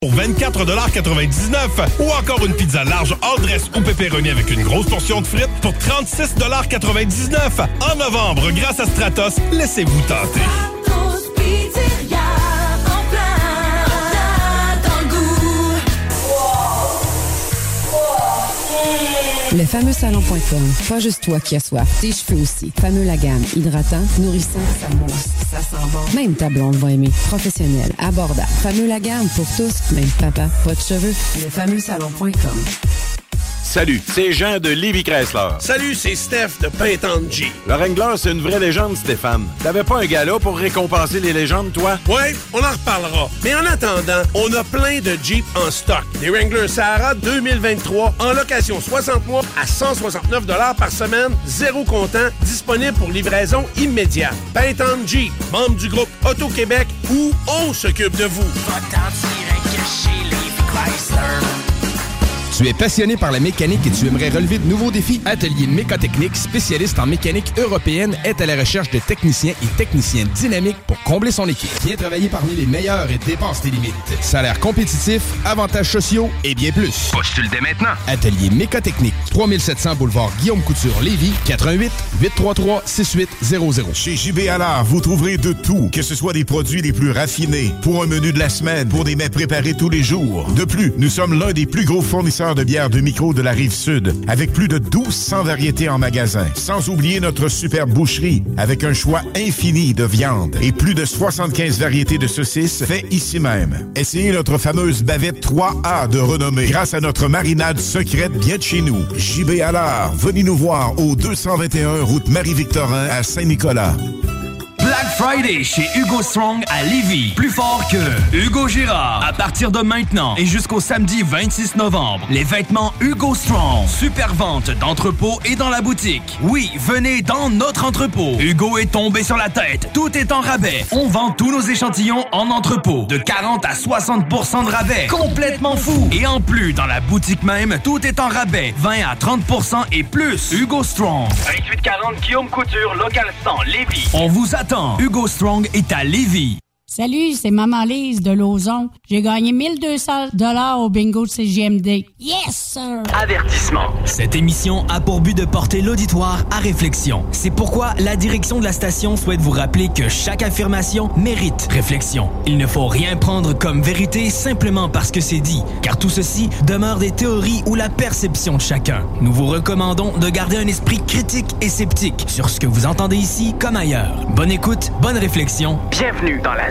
Pour 24,99$ ou encore une pizza large all dress ou pepperoni avec une grosse portion de frites pour 36,99$. En novembre, grâce à Stratos, laissez-vous tenter. Le fameux salon.com. Pas juste toi qui as soif. Tes cheveux aussi. Fameux la gamme. Hydratant, nourrissant, ça mousse, ça sent bon. Même ta blonde va aimer. Professionnel, abordable. Fameux la gamme pour tous. Même papa, pas de cheveux. Le fameux salon.com. Salut, c'est Jean de Livy Chrysler. Salut, c'est Steph de G. Le Wrangler, c'est une vraie légende, Stéphane. T'avais pas un gala pour récompenser les légendes, toi? Ouais, on en reparlera. Mais en attendant, on a plein de Jeep en stock. Des Wrangler Sahara 2023 en location 60 mois à 169 par semaine, zéro comptant, disponible pour livraison immédiate. Jeep, membre du groupe Auto-Québec, où on s'occupe de vous. Tu es passionné par la mécanique et tu aimerais relever de nouveaux défis? Atelier Mécotechnique, spécialiste en mécanique européenne, est à la recherche de techniciens et techniciens dynamiques pour combler son équipe. Viens travailler parmi les meilleurs et dépense tes limites. Salaire compétitif, avantages sociaux et bien plus. Postule dès maintenant. Atelier Mécotechnique, 3700 boulevard Guillaume Couture, Lévis, 88 833 6800. Chez JB Allard, vous trouverez de tout, que ce soit des produits les plus raffinés, pour un menu de la semaine, pour des mets préparés tous les jours. De plus, nous sommes l'un des plus gros fournisseurs de bières de micro de la rive sud, avec plus de 1200 variétés en magasin. Sans oublier notre superbe boucherie, avec un choix infini de viande et plus de 75 variétés de saucisses fait ici même. Essayez notre fameuse bavette 3A de renommée grâce à notre marinade secrète bien de chez nous. JB Allard, venez nous voir au 221 route Marie-Victorin à Saint-Nicolas. Black Friday chez Hugo Strong à Lévis. Plus fort que Hugo Girard. À partir de maintenant et jusqu'au samedi 26 novembre, les vêtements Hugo Strong. Super vente d'entrepôt et dans la boutique. Oui, venez dans notre entrepôt. Hugo est tombé sur la tête. Tout est en rabais. On vend tous nos échantillons en entrepôt. De 40 à 60% de rabais. Complètement fou. Et en plus, dans la boutique même, tout est en rabais. 20 à 30% et plus. Hugo Strong. 2840 Guillaume Couture, local 100, Lévis. On vous attend. Hugo Strong est à Lévis. Salut, c'est Maman Lise de Lauson. J'ai gagné 1200 dollars au bingo de CGMD. Yes, sir! Avertissement. Cette émission a pour but de porter l'auditoire à réflexion. C'est pourquoi la direction de la station souhaite vous rappeler que chaque affirmation mérite réflexion. Il ne faut rien prendre comme vérité simplement parce que c'est dit, car tout ceci demeure des théories ou la perception de chacun. Nous vous recommandons de garder un esprit critique et sceptique sur ce que vous entendez ici comme ailleurs. Bonne écoute, bonne réflexion. Bienvenue dans la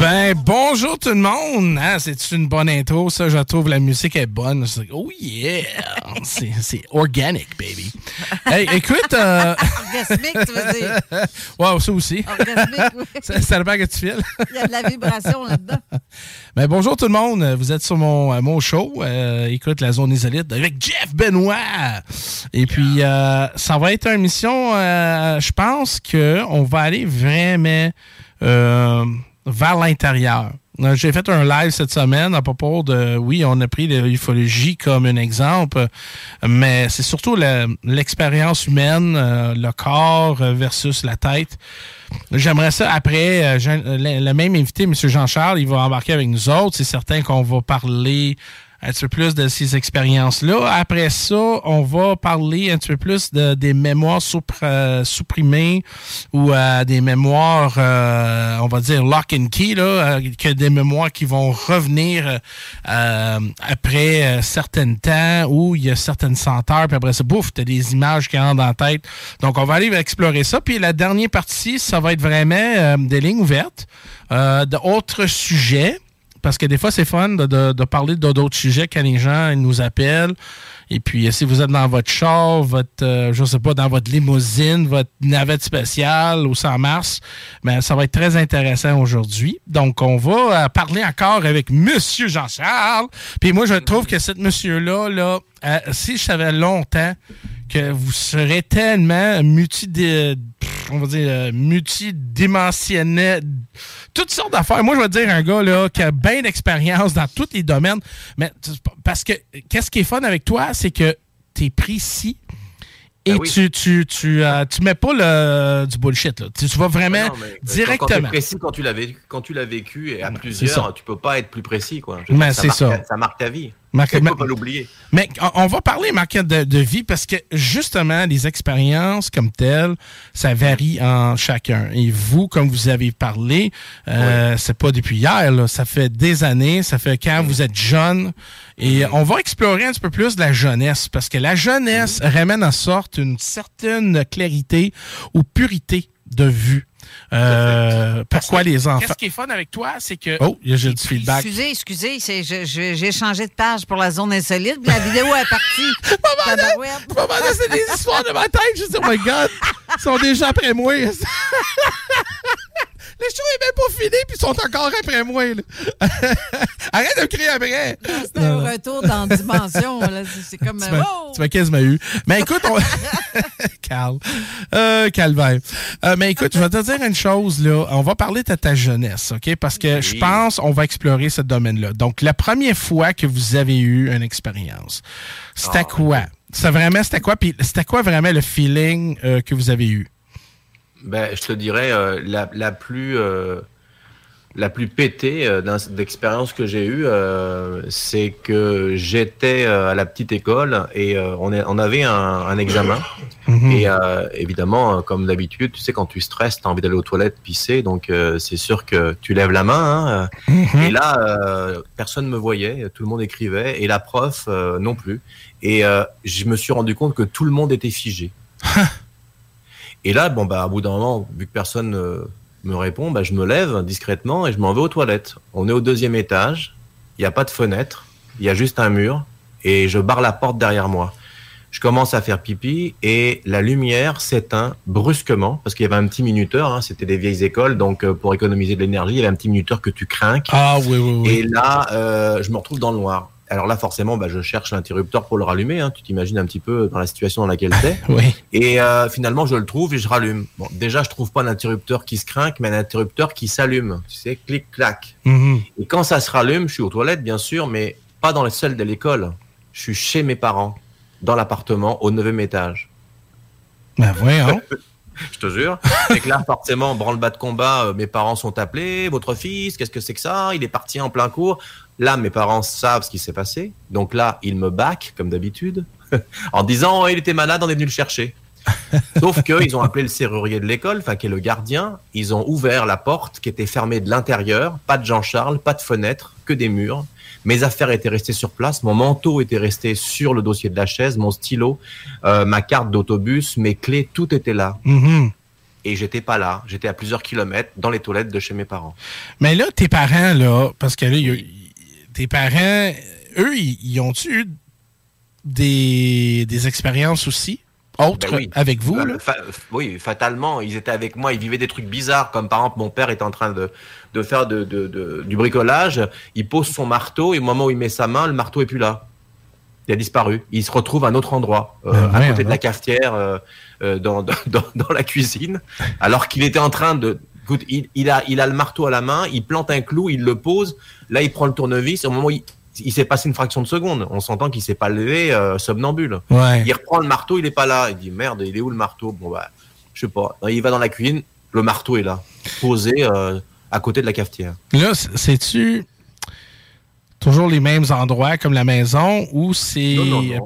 Ben, bonjour tout le monde. Hein, c'est une bonne intro, ça. Je trouve la musique est bonne. Oh yeah! C'est organic, baby. Hey, écoute... Euh... Orgasmique, tu veux dire? wow, ça aussi. Orgasmique, oui. ça, ça dépend que tu files. Il y a de la vibration là-dedans. Ben, bonjour tout le monde. Vous êtes sur mon, euh, mon show. Euh, écoute, la zone isolite avec Jeff Benoît. Et puis, euh, ça va être une émission, je pense qu'on va aller vraiment euh, vers l'intérieur. Euh, J'ai fait un live cette semaine à propos de, oui, on a pris l'ufologie comme un exemple, mais c'est surtout l'expérience humaine, euh, le corps versus la tête. J'aimerais ça après, le même invité, M. Jean-Charles, il va embarquer avec nous autres. C'est certain qu'on va parler un petit peu plus de ces expériences-là. Après ça, on va parler un petit peu plus de, des mémoires euh, supprimées ou euh, des mémoires, euh, on va dire lock and key, là, euh, que des mémoires qui vont revenir euh, euh, après un certain temps où il y a certaines senteurs, puis après ça, bouf, t'as des images qui rentrent dans la tête. Donc, on va aller explorer ça. Puis la dernière partie, ça va être vraiment euh, des lignes ouvertes, euh, d'autres sujets. Parce que des fois, c'est fun de, parler d'autres sujets quand les gens ils nous appellent. Et puis, si vous êtes dans votre char, votre, euh, je sais pas, dans votre limousine, votre navette spéciale ou sans mars, ben, ça va être très intéressant aujourd'hui. Donc, on va euh, parler encore avec Monsieur Jean-Charles. Puis moi, je trouve que cet monsieur-là, là, euh, si je savais longtemps que vous serez tellement multi on va dire euh, toutes sortes d'affaires. Moi, je vais dire un gars là, qui a bien d'expérience dans tous les domaines. Mais parce que qu'est-ce qui est fun avec toi, c'est que tu es précis et Ben oui. tu, tu, tu, euh, tu mets pas le, du bullshit. Là. Tu, tu vas vraiment Non, mais, euh, Quand, quand directement. t'es précis, quand tu l'as vécu, quand tu l'as vécu et à plusieurs, tu peux pas être plus précis, quoi. Je c'est ça. Ça marque ta vie. Marque- Tu peux pas l'oublier. Mais on- va parler, de, de vie parce que justement, les expériences comme telles, ça varie en chacun. Et vous, comme vous avez parlé, euh, c'est pas depuis hier, là, ça fait des années, ça fait quand vous êtes jeune. Et on va explorer un petit peu plus de la jeunesse parce que la jeunesse ramène en sorte une certaine clarité ou purité de vue. Euh, pourquoi les enfants? Qu'est-ce qui est fun avec toi, c'est que... Oh, il y a j'ai du feedback. Excusez, excusez, j'ai changé de page pour la zone insolite, puis la vidéo est partie. Tabarouette. c'est des histoires de ma tête. Je dis, oh my God, ils sont déjà après moi. Les shows est même pas fini, puis ils sont encore après moi. là. Arrête de crier après. C'était un retour dans la dimension. là. C'est- C'est comme. Tu euh, m'as wow! tu m'as quasiment eu. Mais écoute, on... Calme. Euh, calvaire. Euh, mais écoute, je vais te dire une chose, là. On va parler de ta jeunesse, OK? Parce que je pense on va explorer ce domaine-là. Donc, la première fois que vous avez eu une expérience, c'était Ah, quoi? C'était vraiment, c'était quoi? Puis c'était quoi vraiment le feeling euh, que vous avez eu? Ben, je te dirais euh, la, la plus euh, la plus pétée euh, d'expérience que j'ai eue, c'est que j'étais à la petite école et on, est, on avait un, un examen. Mhm. Et évidemment, comme d'habitude, tu sais, quand tu stresses, tu as envie d'aller aux toilettes pisser, donc c'est sûr que tu lèves la main. hein, euh, Et là, personne me voyait, tout le monde écrivait, et la prof non plus. Et je me suis rendu compte que tout le monde était figé. Et là, bon, bah, au bout d'un moment, vu que personne euh, me répond, bah, je me lève discrètement et je m'en vais aux toilettes. On est au deuxième étage, il n'y a pas de fenêtre, il y a juste un mur, et je barre la porte derrière moi. Je commence à faire pipi et la lumière s'éteint brusquement parce qu'il y avait un petit minuteur, hein, c'était des vieilles écoles, donc euh, pour économiser de l'énergie, il y avait un petit minuteur que tu crains. Ah oui, oui, oui. Et là, euh, je me retrouve dans le noir. Alors là, forcément, bah, je cherche l'interrupteur pour le rallumer. Hein. Tu t'imagines un petit peu dans la situation dans laquelle t'es. Oui. Et euh, finalement, je le trouve et je rallume. Bon, déjà, je trouve pas un interrupteur qui se craque, mais un interrupteur qui s'allume. Tu sais, clic, clac. Mhm. Et quand ça se rallume, je suis aux toilettes, bien sûr, mais pas dans le seul de l'école. Je suis chez mes parents, dans l'appartement, au neuvième étage. Ben voyons. Je te jure. Et que là, forcément, branle-bas de combat, euh, mes parents sont appelés, votre fils, qu'est-ce que c'est que ça? Il est parti en plein cours. Là, mes parents savent ce qui s'est passé. Donc là, ils me back, comme d'habitude, en disant, oh, il était malade, on est venu le chercher. Sauf qu'ils ont appelé le serrurier de l'école, enfin, qui est le gardien. Ils ont ouvert la porte qui était fermée de l'intérieur. Pas de Jean-Charles, pas de fenêtre, que des murs. Mes affaires étaient restées sur place. Mon manteau était resté sur le dossier de la chaise, mon stylo, euh, ma carte d'autobus, mes clés, tout était là. Mhm. et j'étais pas là. J'étais à plusieurs kilomètres dans les toilettes de chez mes parents. Mais là, tes parents, là, parce que là, il y a- tes parents, eux, ils, ont-tu eu des, des expériences aussi, autres, Ben oui. avec vous? Là? fa- oui, fatalement, ils étaient avec moi, ils vivaient des trucs bizarres, comme par exemple mon père est en train de, de faire de, de- de- du bricolage, il pose son marteau et au moment où il met sa main, le marteau est plus là. Il a disparu. Il se retrouve à un autre endroit, euh, Ben à merde, côté de la cafetière, euh, euh, dans, dans- dans la cuisine, alors qu'il était en train de... Écoute, il, il a, il a le marteau à la main, il plante un clou, il le pose, là il prend le tournevis, au moment où il, il s'est passé une fraction de seconde, on s'entend qu'il s'est pas levé euh, somnambule. Ouais. Il reprend le marteau, il est pas là. Il dit merde, il est où le marteau? Bon bah, je sais pas. Il va dans la cuisine, le marteau est là, posé euh, à côté de la cafetière. Là, c'est-tu toujours les mêmes endroits comme la maison ou c'est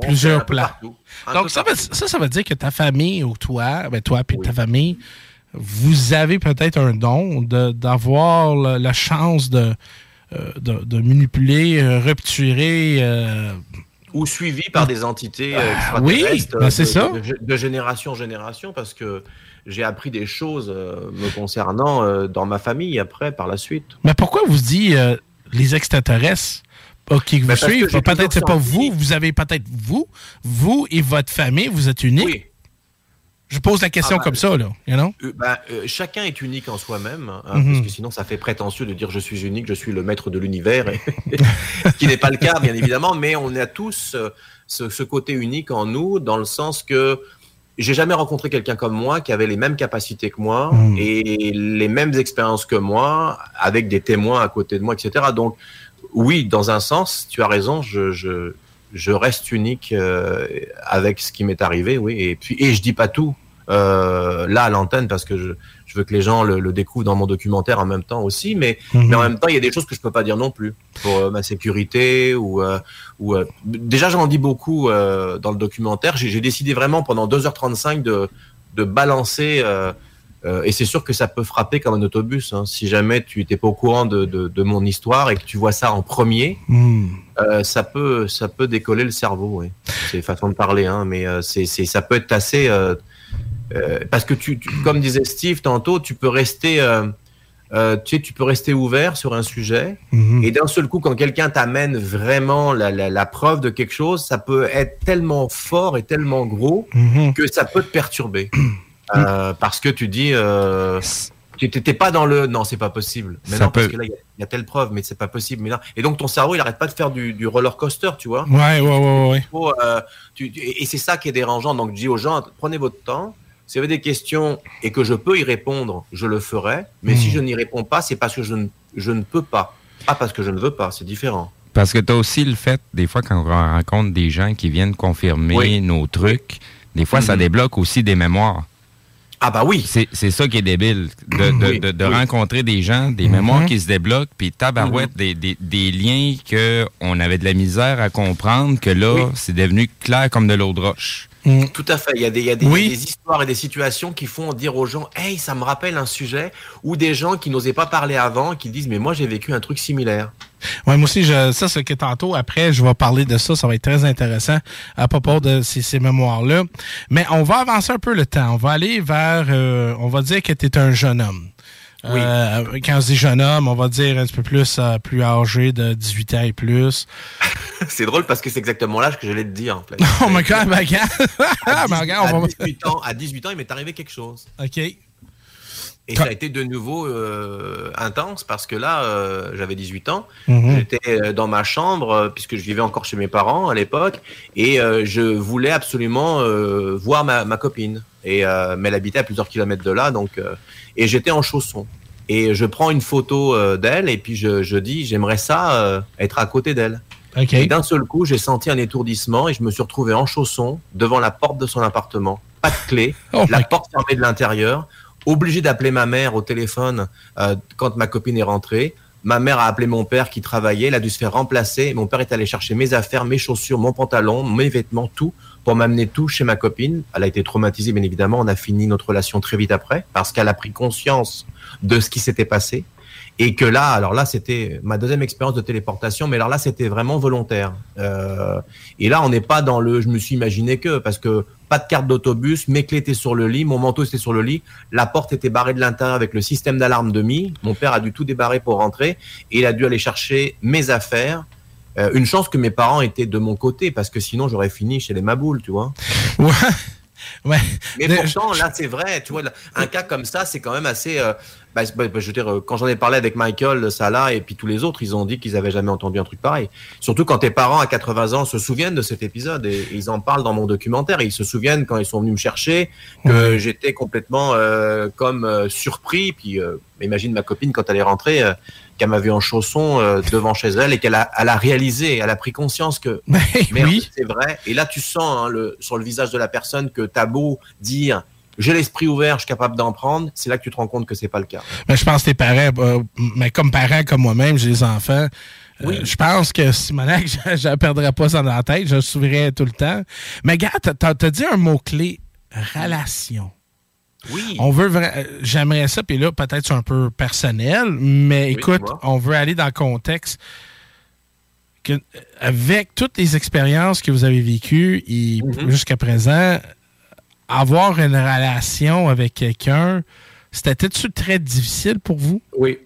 plusieurs plats? Donc, ça, ça veut dire que ta famille ou toi, ben toi puis ta famille, vous avez peut-être un don de- d'avoir la, la chance de, euh, de, de manipuler, euh, rupturer. euh, Ou suivi par des entités euh, Ah, oui, ben, c'est ça. De, de génération en génération, parce que j'ai appris des choses me concernant dans ma famille après, par la suite. Mais pourquoi vous dites euh, les extraterrestres ok, vous Ben, j'ai Peut-être c'est pas vous, vous avez peut-être vous, vous et votre famille, vous êtes uniques. Je pose la question Ah, ben, comme ça, là. You know? Ben, euh, chacun est unique en soi-même, hein, Mhm. parce que sinon ça fait prétentieux de dire je suis unique, je suis le maître de l'univers, ce qui n'est pas le cas bien évidemment, mais on a tous euh, ce, ce côté unique en nous, dans le sens que j'ai jamais rencontré quelqu'un comme moi qui avait les mêmes capacités que moi Mhm. et les mêmes expériences que moi, avec des témoins à côté de moi, etc. Donc oui, dans un sens, tu as raison, je, je, je reste unique euh, avec ce qui m'est arrivé, oui, et puis et je dis pas tout euh, là à l'antenne parce que je, je veux que les gens le, le découvrent dans mon documentaire en même temps aussi, mais, Mhm. mais en même temps il y a des choses que je peux pas dire non plus pour euh, ma sécurité ou euh, ou déjà j'en dis beaucoup dans le documentaire. J'ai décidé vraiment pendant 2h35 de de balancer et c'est sûr que ça peut frapper comme un autobus. hein. Si jamais tu n'étais pas au courant de, de, de mon histoire et que tu vois ça en premier, Hmm. ça peut ça peut décoller le cerveau. Oui. C'est façon de parler, hein, mais c'est ça peut être assez euh, parce que tu, tu- comme disait Steve tantôt, tu peux rester euh, euh, tu sais tu peux rester ouvert sur un sujet. Mhm. et d'un seul coup quand quelqu'un t'amène vraiment la, la, la preuve de quelque chose, ça peut être tellement fort et tellement gros Mhm. que ça peut te perturber. Parce que tu dis tu t'étais pas dans le non c'est pas possible. Mais Ça non parce que là il y a- il y, a telle preuve mais c'est pas possible. Mais non. Et donc ton cerveau il arrête pas de faire du, du roller coaster tu vois. Ouais, ouais, ouais, ouais. Et c'est ça qui est dérangeant. Donc je dis aux gens prenez votre temps si vous avez des questions et que je peux y répondre je le ferai mais Hmm. si je n'y réponds pas c'est parce que je ne, je ne peux pas pas parce que je ne veux pas c'est différent Parce que tu as aussi le fait, des fois, quand on rencontre des gens qui viennent confirmer Oui. nos trucs, des fois, ça Mhm. débloque aussi des mémoires. Ah bah oui. C'est ça qui est débile, de, de, Oui, de- de oui. rencontrer des gens, des Mhm. mémoires qui se débloquent, puis tabarouette, Mhm. des, des, des liens qu'on avait de la misère à comprendre, que là, Oui. c'est devenu clair comme de l'eau de roche. Tout à fait. Il y a des, il y a des, Oui. il y a des histoires et des situations qui font dire aux gens, hey, ça me rappelle un sujet, ou des gens qui n'osaient pas parler avant, qui disent, mais moi j'ai vécu un truc similaire. Ouais, moi aussi, je, ça, c'est que tantôt, après, je vais parler de ça. Ça va être très intéressant à propos de ces, ces mémoires-là. Mais on va avancer un peu le temps. On va aller vers, euh, on va dire que tu es un jeune homme. Oui. Euh, quand on se dit jeune homme, on va dire un petit peu plus, euh, plus âgé de 18 ans et plus. c'est drôle parce que c'est exactement l'âge que j'allais te dire, en fait. Oh my god, ben, à, Ben, regarde, on à va- 18 ans, à 18 ans, il m'est arrivé quelque chose. OK. Et ça a été de nouveau euh, intense parce que là, euh, j'avais 18 ans. Mhm. J'étais euh, dans ma chambre puisque je vivais encore chez mes parents à l'époque et euh, je voulais absolument voir ma, ma copine. Et euh, mais elle habitait à plusieurs kilomètres de là, donc euh, et j'étais en chaussons. Et je prends une photo euh, d'elle et puis je, je dis j'aimerais ça euh, être à côté d'elle. Et d'un seul coup, j'ai senti un étourdissement et je me suis retrouvé en chaussons devant la porte de son appartement. Pas de clé, Oh la porte fermée de l'intérieur, obligé d'appeler ma mère au téléphone euh, quand ma copine est rentrée. Ma mère a appelé mon père qui travaillait, il a dû se faire remplacer. Mon père est allé chercher mes affaires, mes chaussures, mon pantalon, mes vêtements, tout, pour m'amener tout chez ma copine. Elle a été traumatisée, bien évidemment. On a fini notre relation très vite après, parce qu'elle a pris conscience de ce qui s'était passé. Et que là, alors là, c'était ma deuxième expérience de téléportation, mais alors là, c'était vraiment volontaire. Euh, et là, on n'est pas dans le je me suis imaginé que, parce que pas de carte d'autobus, mes clés étaient sur le lit, mon manteau était sur le lit, la porte était barrée de l'intérieur avec le système d'alarme demi. Mon père a dû tout débarrer pour rentrer et il a dû aller chercher mes affaires. Euh, une chance que mes parents étaient de mon côté parce que sinon j'aurais fini chez les maboules, tu vois. Ouais. Ouais. Mais pourtant, là, c'est vrai, tu vois, un cas comme ça, c'est quand même assez. euh, bah, bah, je veux dire, euh, quand j'en ai parlé avec Michael, Salah et puis tous les autres, ils ont dit qu'ils avaient jamais entendu un truc pareil. Surtout quand tes parents à 80 ans se souviennent de cet épisode et, et ils en parlent dans mon documentaire. Et ils se souviennent quand ils sont venus me chercher que j'étais complètement euh, comme euh, surpris. Puis, euh, imagine ma copine quand elle est rentrée, qu'elle m'a vu en chaussons euh, devant chez elle et qu'elle a, elle a réalisé, elle a pris conscience que merde, c'est vrai. Et là, tu sens hein, le, sur le visage de la personne que t'as beau dire j'ai l'esprit ouvert, je suis capable d'en prendre, c'est là que tu te rends compte que c'est pas le cas. Mais je pense que tes parents, euh, mais comme parents comme moi-même, j'ai des enfants. euh, je pense que Simonac, je je ne perdrais pas ça dans la tête, je le souviendrai tout le temps. Mais gars, t'as as dit un mot-clé, relation. Oui. On veut euh, j'aimerais ça, puis là, peut-être c'est un peu personnel, mais Oui, écoute, on veut aller dans le contexte que, avec toutes les expériences que vous avez vécues Mhm. jusqu'à présent, avoir une relation avec quelqu'un, c'était-tu très difficile pour vous? Oui.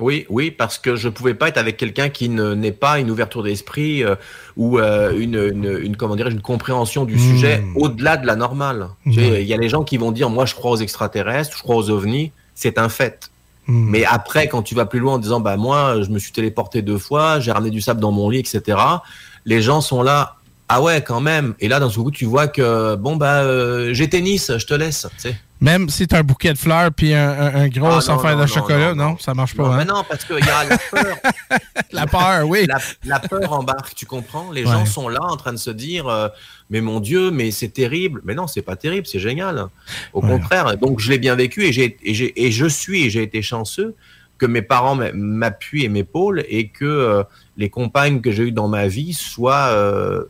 Oui, oui, parce que je pouvais pas être avec quelqu'un qui ne n'est pas une ouverture d'esprit euh, ou euh, une, une, une- comment une compréhension du sujet au-delà de la normale. Tu sais, Il y a les gens qui vont dire moi je crois aux extraterrestres, je crois aux ovnis, c'est un fait. Mais après, quand tu vas plus loin en disant bah moi je me suis téléporté deux fois, j'ai ramené du sable dans mon lit, etc. Les gens sont là. Ah ouais, quand même. Et là, d'un seul coup, tu vois que bon bah euh, j'ai tennis, je te laisse. Même si t'as un bouquet de fleurs puis un, un, un gros Ah, non, affaire non, de non, chocolat, non, non, ça marche pas. Non, hein? mais non, parce qu'il y a la peur. La peur, oui. La, la peur embarque, tu comprends? Les Ouais. gens sont là en train de se dire, euh, mais mon Dieu, mais c'est terrible. Mais non, c'est pas terrible, c'est génial. Au contraire. Donc je l'ai bien vécu et, j'ai, et, je suis et j'ai été chanceux que mes parents m'a- m'appuient et m'épaulent et que euh, les compagnes que j'ai eues dans ma vie soient euh,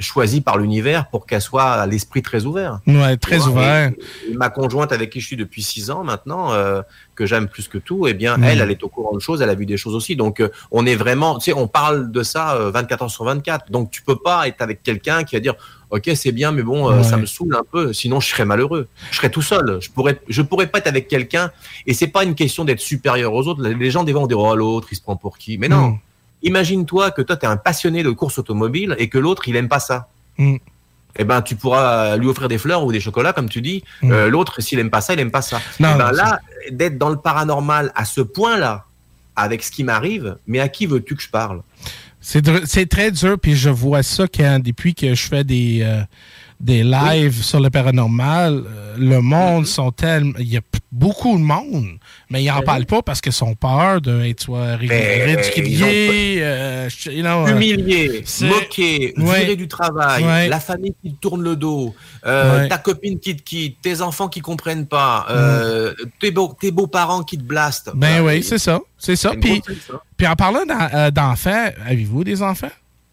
choisies par l'univers pour qu'elles soient à l'esprit très ouvert. Ouais, très ouvert. et- et ma conjointe avec qui je suis depuis six ans maintenant, euh, que j'aime plus que tout, eh bien, elle, elle est au courant de choses, elle a vu des choses aussi. Donc, euh, on est vraiment, tu sais, on parle de ça euh, 24 heures sur 24. Donc, tu peux pas être avec quelqu'un qui va dire, ok, c'est bien, mais bon, euh, Ouais. ça me saoule un peu. Sinon, je serais malheureux. Je serais tout seul. Je pourrais, je pourrais pas être avec quelqu'un. Et c'est pas une question d'être supérieur aux autres. Les gens des fois vont dire, oh, l'autre, il se prend pour qui? Mais non. Mm. Imagine-toi que toi, tu es un passionné de course automobile et que l'autre, il aime pas ça Mm. eh ben tu pourras lui offrir des fleurs ou des chocolats comme tu dis. Euh, L'autre, s'il aime pas ça, il aime pas ça. Mm. Non, Eh ben non, là, d'être dans le paranormal à ce point-là, avec ce qui m'arrive, mais à qui veux-tu que je parle? C'est très dur, puis je vois ça quand, depuis que je fais des, euh, des lives sur le paranormal, euh, le monde sont tellement. Il y a beaucoup de monde, mais ils n'en parlent pas parce qu'ils sont peur d'être soit ri- Ben, ridiculiés, euh, je- you know, euh, Humilié, c'est- moqué, Ouais. viré du travail, Ouais. la famille qui te tourne le dos, euh, Ouais. ta copine qui te quitte, tes enfants qui comprennent pas, euh, tes, beaux, tes beaux-parents qui te blastent. Ben Voilà. oui, c'est ça. C'est ça. Puis, puis en parlant d'en- d'enfants, avez-vous des enfants?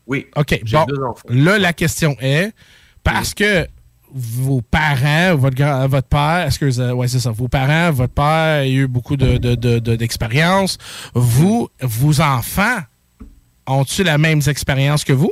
Oui. OK. Bon, deux enfants. là, la question est, parce que vos parents, votre, grand- votre père, vous- ouais, c'est ça, vos parents, votre père a eu beaucoup de, de- de- de- d'expérience. Vous, vos enfants, ont-ils la même expérience que vous?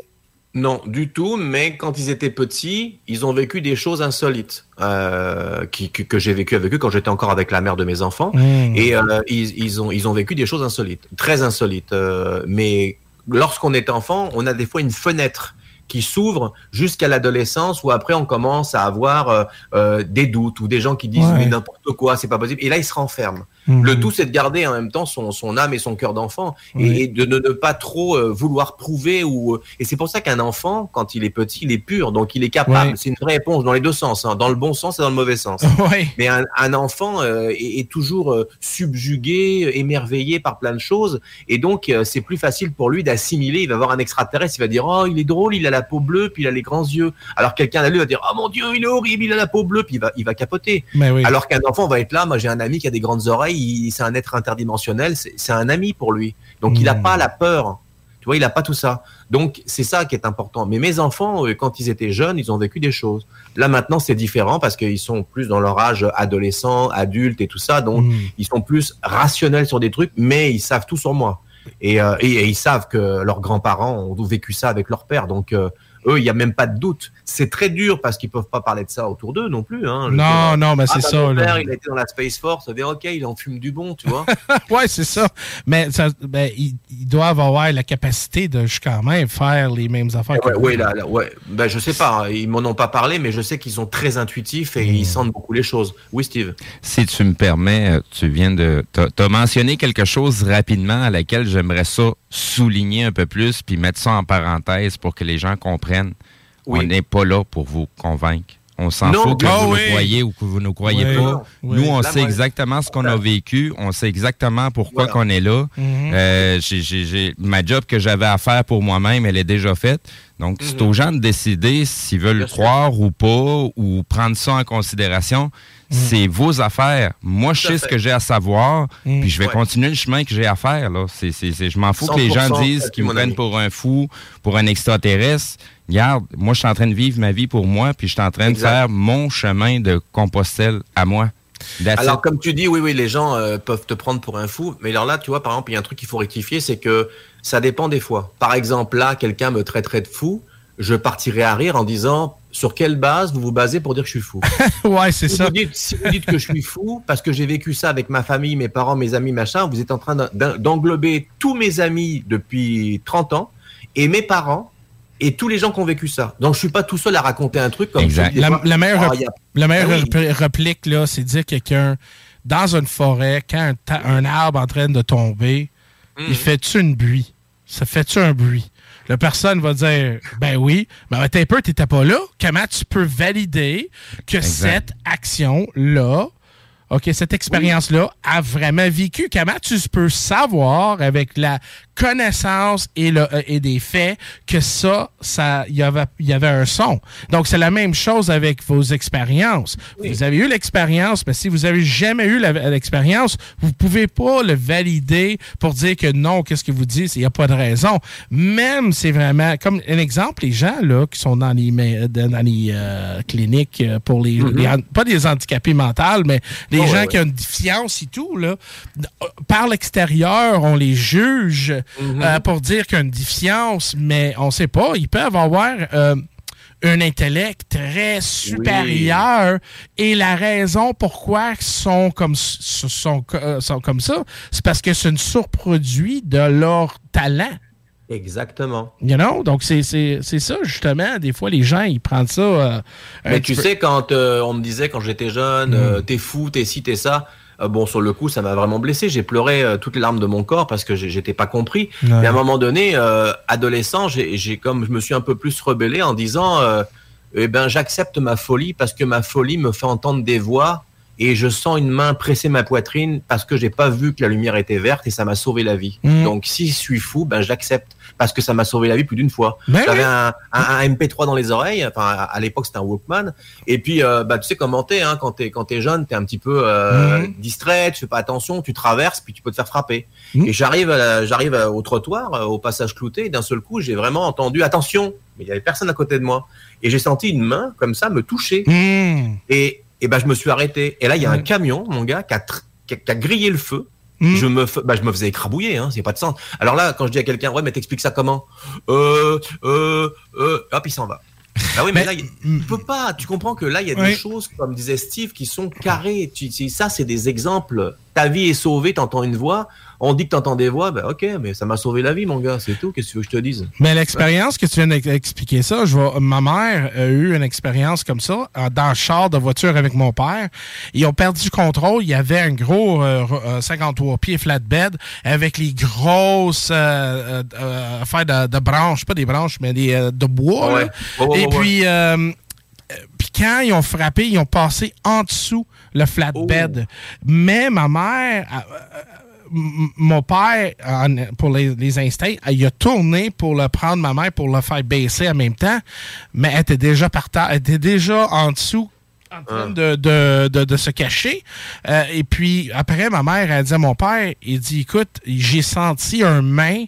Non, du tout, mais quand ils étaient petits, ils ont vécu des choses insolites euh, qui, que, que j'ai vécu avec eux quand j'étais encore avec la mère de mes enfants. Mmh. Et euh, ils, ils, ont, ils ont vécu des choses insolites, très insolites. euh, mais lorsqu'on est enfant, on a des fois une fenêtre qui s'ouvre jusqu'à l'adolescence où après on commence à avoir euh, euh, des doutes ou des gens qui disent Ouais. mais n'importe quoi, c'est pas possible. Et là, ils se renferment. Mhm. Le tout, c'est de garder en même temps son, son âme et son cœur d'enfant Oui. et, de ne, pas trop euh, vouloir prouver. ou Et c'est pour ça qu'un enfant, quand il est petit, il est pur, donc il est capable. C'est une vraie éponge dans les deux sens, hein, dans le bon sens et dans le mauvais sens. Mais un, un enfant euh, est, est toujours euh, subjugué, émerveillé par plein de choses, et donc euh, c'est plus facile pour lui d'assimiler. Il va voir un extraterrestre, il va dire oh il est drôle, il a la peau bleue, puis il a les grands yeux. Alors quelqu'un à lui va dire oh mon dieu il est horrible, il a la peau bleue, puis il va, il va capoter. Mais. Alors qu'un enfant va être là, moi j'ai un ami qui a des grandes oreilles, il- c'est un être interdimensionnel, c'est c'est un ami pour lui. Donc il n'a Mm. pas la peur. Tu vois, il n'a pas tout ça. Donc c'est ça qui est important. Mais mes enfants, euh, quand ils étaient jeunes, ils ont vécu des choses. Là maintenant c'est différent parce qu'ils sont plus dans leur âge adolescent, adulte et tout ça. Donc Mm. ils sont plus rationnels sur des trucs, mais ils savent tout sur moi. Et, euh, et- et ils savent que leurs grands-parents ont vécu ça avec leur père. Donc euh, eux, il n'y a même pas de doute. C'est très dur parce qu'ils peuvent pas parler de ça autour d'eux non plus. Hein. Non, dire, non, mais c'est ah, bah, ça, mon père, il a été dans la Space Force, bien, ok, il en fume du bon, tu vois. ouais, c'est ça. Mais ça, ben, ils, ils doivent avoir la capacité de je, quand même faire les mêmes affaires. que Ouais, là, là, ouais. Ben, je sais pas, hein, ils m'en ont pas parlé, mais je sais qu'ils sont très intuitifs et ils sentent beaucoup les choses. Oui, Steve. Si tu me permets, tu viens de. Tu as mentionné quelque chose rapidement à laquelle j'aimerais ça souligner un peu plus puis mettre ça en parenthèse pour que les gens comprennent. Oui. On n'est pas là pour vous convaincre. On s'en fout que ah vous oui. nous croyez ou que vous ne croyez Oui, pas. Nous, on sait exactement ce qu'on a vécu. On sait exactement pourquoi Voilà. qu'on est là. Mhm. Euh, ma job que j'avais à faire pour moi-même, elle est déjà faite. Donc, c'est Mhm. aux gens de décider s'ils veulent Bien sûr. croire ou pas, ou prendre ça en considération. C'est vos affaires. Moi, je sais ce que j'ai à savoir, Mhm. puis je vais Ouais. continuer le chemin que j'ai à faire. Là. Je m'en fous que les gens 100% disent qu'ils me prennent pour un fou, pour un extraterrestre. Regarde, moi, je suis en train de vivre ma vie pour moi, puis je suis en train Exact. de faire mon chemin de Compostelle à moi. That's Alors, it. comme tu dis, oui, oui, les gens euh, peuvent te prendre pour un fou. Mais alors là, tu vois, par exemple, il y a un truc qu'il faut rectifier, c'est que ça dépend des fois. Par exemple, là, quelqu'un me traiterait de fou, je partirais à rire en disant sur quelle base vous vous basez pour dire que je suis fou? Ouais, c'est si ça. vous, dites, si vous dites que je suis fou parce que j'ai vécu ça avec ma famille, mes parents, mes amis, machin, vous êtes en train d'en- d'englober tous mes amis depuis 30 ans et mes parents et tous les gens qui ont vécu ça. Donc je suis pas tout seul à raconter un truc comme Exact. La, la meilleure, ah, la meilleure Ah oui. réplique, là, c'est de dire quelqu'un dans une forêt, quand un, un arbre en train de tomber, Mhm. il fait-tu une bruit? Ça fait-tu un bruit? La personne va dire Ben oui, mais attends un peu, t'étais pas là. Comment tu peux valider que Exact. cette action-là, OK, cette expérience-là a vraiment vécu? Comment tu peux savoir avec la connaissance et, le, euh, et des faits que ça, ça, il y avait, y avait un son. Donc, c'est la même chose avec vos expériences. Vous avez eu l'expérience, mais si vous avez jamais eu l'expérience, vous pouvez pas le valider pour dire que non, qu'est-ce que vous dites, il n'y a pas de raison. Même, c'est vraiment, comme un exemple, les gens, là, qui sont dans les, dans les euh, cliniques euh, pour les, les han- pas des handicapés mentaux, mais les Oh, gens ouais, qui ont une défiance et tout, là, euh, par l'extérieur, on les juge euh, pour dire qu'il y a une défiance, mais on sait pas. Ils peuvent avoir euh, un intellect très supérieur et la raison pourquoi ils sont comme, sont, euh, sont comme ça, c'est parce que c'est une surproduit de leur talent. Exactement. You know? Donc, c'est c'est- c'est ça, justement. Des fois, les gens, ils prennent ça. euh, Mais tu sais, quand euh, on me disait quand j'étais jeune, euh, t'es fou, t'es ci, t'es ça. Euh, bon, sur le coup, ça m'a vraiment blessé. J'ai pleuré euh, toutes les larmes de mon corps parce que j'étais pas compris. Ouais. Mais à un moment donné, euh, adolescent, j'ai j'ai comme je me suis un peu plus rebellé en disant, eh ben, j'accepte ma folie parce que ma folie me fait entendre des voix et je sens une main presser ma poitrine parce que j'ai pas vu que la lumière était verte et ça m'a sauvé la vie. Mhm. Donc, si je suis fou, ben j'accepte parce que ça m'a sauvé la vie plus d'une fois. Ben J'avais un, un, un MP3 dans les oreilles. Enfin, à, l'époque, c'était un Walkman. Et puis, euh, bah, tu sais comment t'es, hein, quand t'es quand t'es jeune, t'es un petit peu euh, Mhm. distrait, tu fais pas attention, tu traverses, puis tu peux te faire frapper. Mhm. Et j'arrive, j'arrive au trottoir, euh, au passage clouté, et d'un seul coup, j'ai vraiment entendu attention. Mais il y avait personne à côté de moi, et j'ai senti une main comme ça me toucher. Et, et ben, je me suis arrêté. Et là, il y a un camion, mon gars, qui a, qui a- qui a grillé le feu. Hmm. Je me, bah, je me faisais écrabouiller, hein, c'est pas de sens. Alors là, quand je dis à quelqu'un, ouais, mais t'expliques ça comment? Euh, euh, euh, hop, il s'en va. Ah oui, mais, Mais- là, il il peut pas. Tu comprends que là, il y a Oui. des choses, comme disait Steve, qui sont carrées. Tu, tu- ça, c'est des exemples. Ta vie est sauvée, t'entends une voix. On dit que t'entends des voix, ben ok, mais ça m'a sauvé la vie, mon gars, c'est tout. Qu'est-ce que tu veux que je te dise? Mais l'expérience que tu viens d'expliquer ça, je vois, ma mère a eu une expérience comme ça euh, dans le char de voiture avec mon père. Ils ont perdu le contrôle. Il y avait un gros euh, euh, 53 pieds flatbed avec les grosses euh, euh, euh, affaires de, de branches, pas des branches, mais des, euh, de bois. Ouais. Et puis, euh, euh, puis quand ils ont frappé, ils ont passé en dessous le flatbed. Mais ma mère, euh, euh, mon père, en- pour les, les instincts, il a tourné pour le prendre ma mère pour le faire baisser en même temps, mais elle était déjà par terre, elle était déjà en dessous en train de, de, de, de se cacher. Euh, et puis, après, ma mère a dit à mon père, il dit, écoute, j'ai senti un main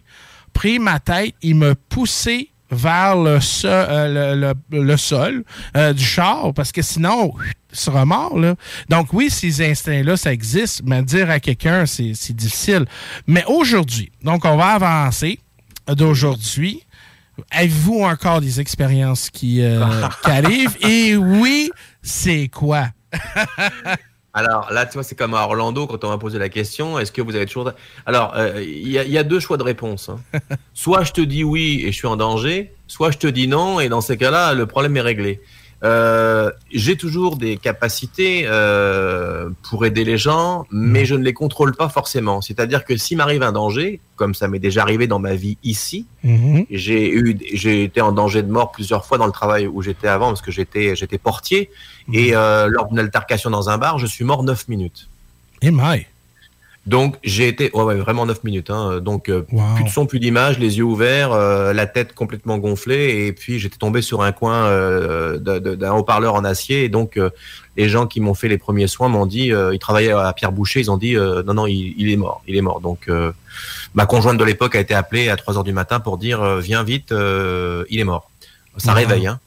pris ma tête, il m'a poussé vers le, so- euh, le, le- le sol euh, du char, parce que sinon, sera mort. Là. Donc oui, ces instincts-là, ça existe, mais dire à quelqu'un, c'est difficile. Mais aujourd'hui, donc on va avancer d'aujourd'hui. Avez-vous encore des expériences qui, euh, qui arrivent? Et oui, c'est quoi? Alors là, tu vois, c'est comme à Orlando quand on m'a posé la question. Est-ce que vous avez toujours. Alors, euh, il y, a- il y a deux choix de réponse. hein. Soit je te dis oui et je suis en danger, soit je te dis non et dans ces cas-là, le problème est réglé. Euh, J'ai toujours des capacités euh, pour aider les gens, mais je ne les contrôle pas forcément. C'est-à-dire que s'il m'arrive un danger, comme ça m'est déjà arrivé dans ma vie ici, j'ai eu, j'ai été en danger de mort plusieurs fois dans le travail où j'étais avant parce que j'étais, j'étais portier. Et euh, lors d'une altercation dans un bar, je suis mort 9 minutes. Et my. Donc j'ai été, ouais, ouais, vraiment 9 minutes. Hein. Donc euh, plus de son, plus d'image, les yeux ouverts, euh, la tête complètement gonflée, et puis j'étais tombé sur un coin euh, d'un haut-parleur en acier. Et donc euh, les gens qui m'ont fait les premiers soins m'ont dit, euh, ils travaillaient à Pierre Boucher, ils ont dit euh, non non, il, il est mort, il est mort. Donc euh, ma conjointe de l'époque a été appelée à 3 heures du matin pour dire, viens vite, euh, il est mort. Ça Wow. réveille. Hein.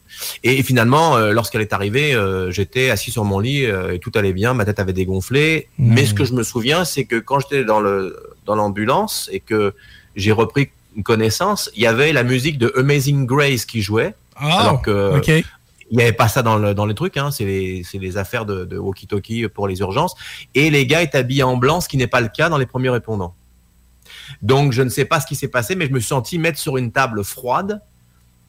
Et finalement, euh, lorsqu'elle est arrivée, euh, j'étais assis sur mon lit euh, et tout allait bien, ma tête avait dégonflé. Mhm. Mais ce que je me souviens, c'est que quand j'étais dans le dans l'ambulance et que j'ai repris une connaissance, il y avait la musique de Amazing Grace qui jouait. Ah, alors que il n'y avait pas ça dans, le, dans les trucs, hein. c'est les, les affaires de, de walkie-talkie pour les urgences. Et les gars étaient habillés en blanc, ce qui n'est pas le cas dans les premiers répondants. Donc je ne sais pas ce qui s'est passé, mais je me suis senti mettre sur une table froide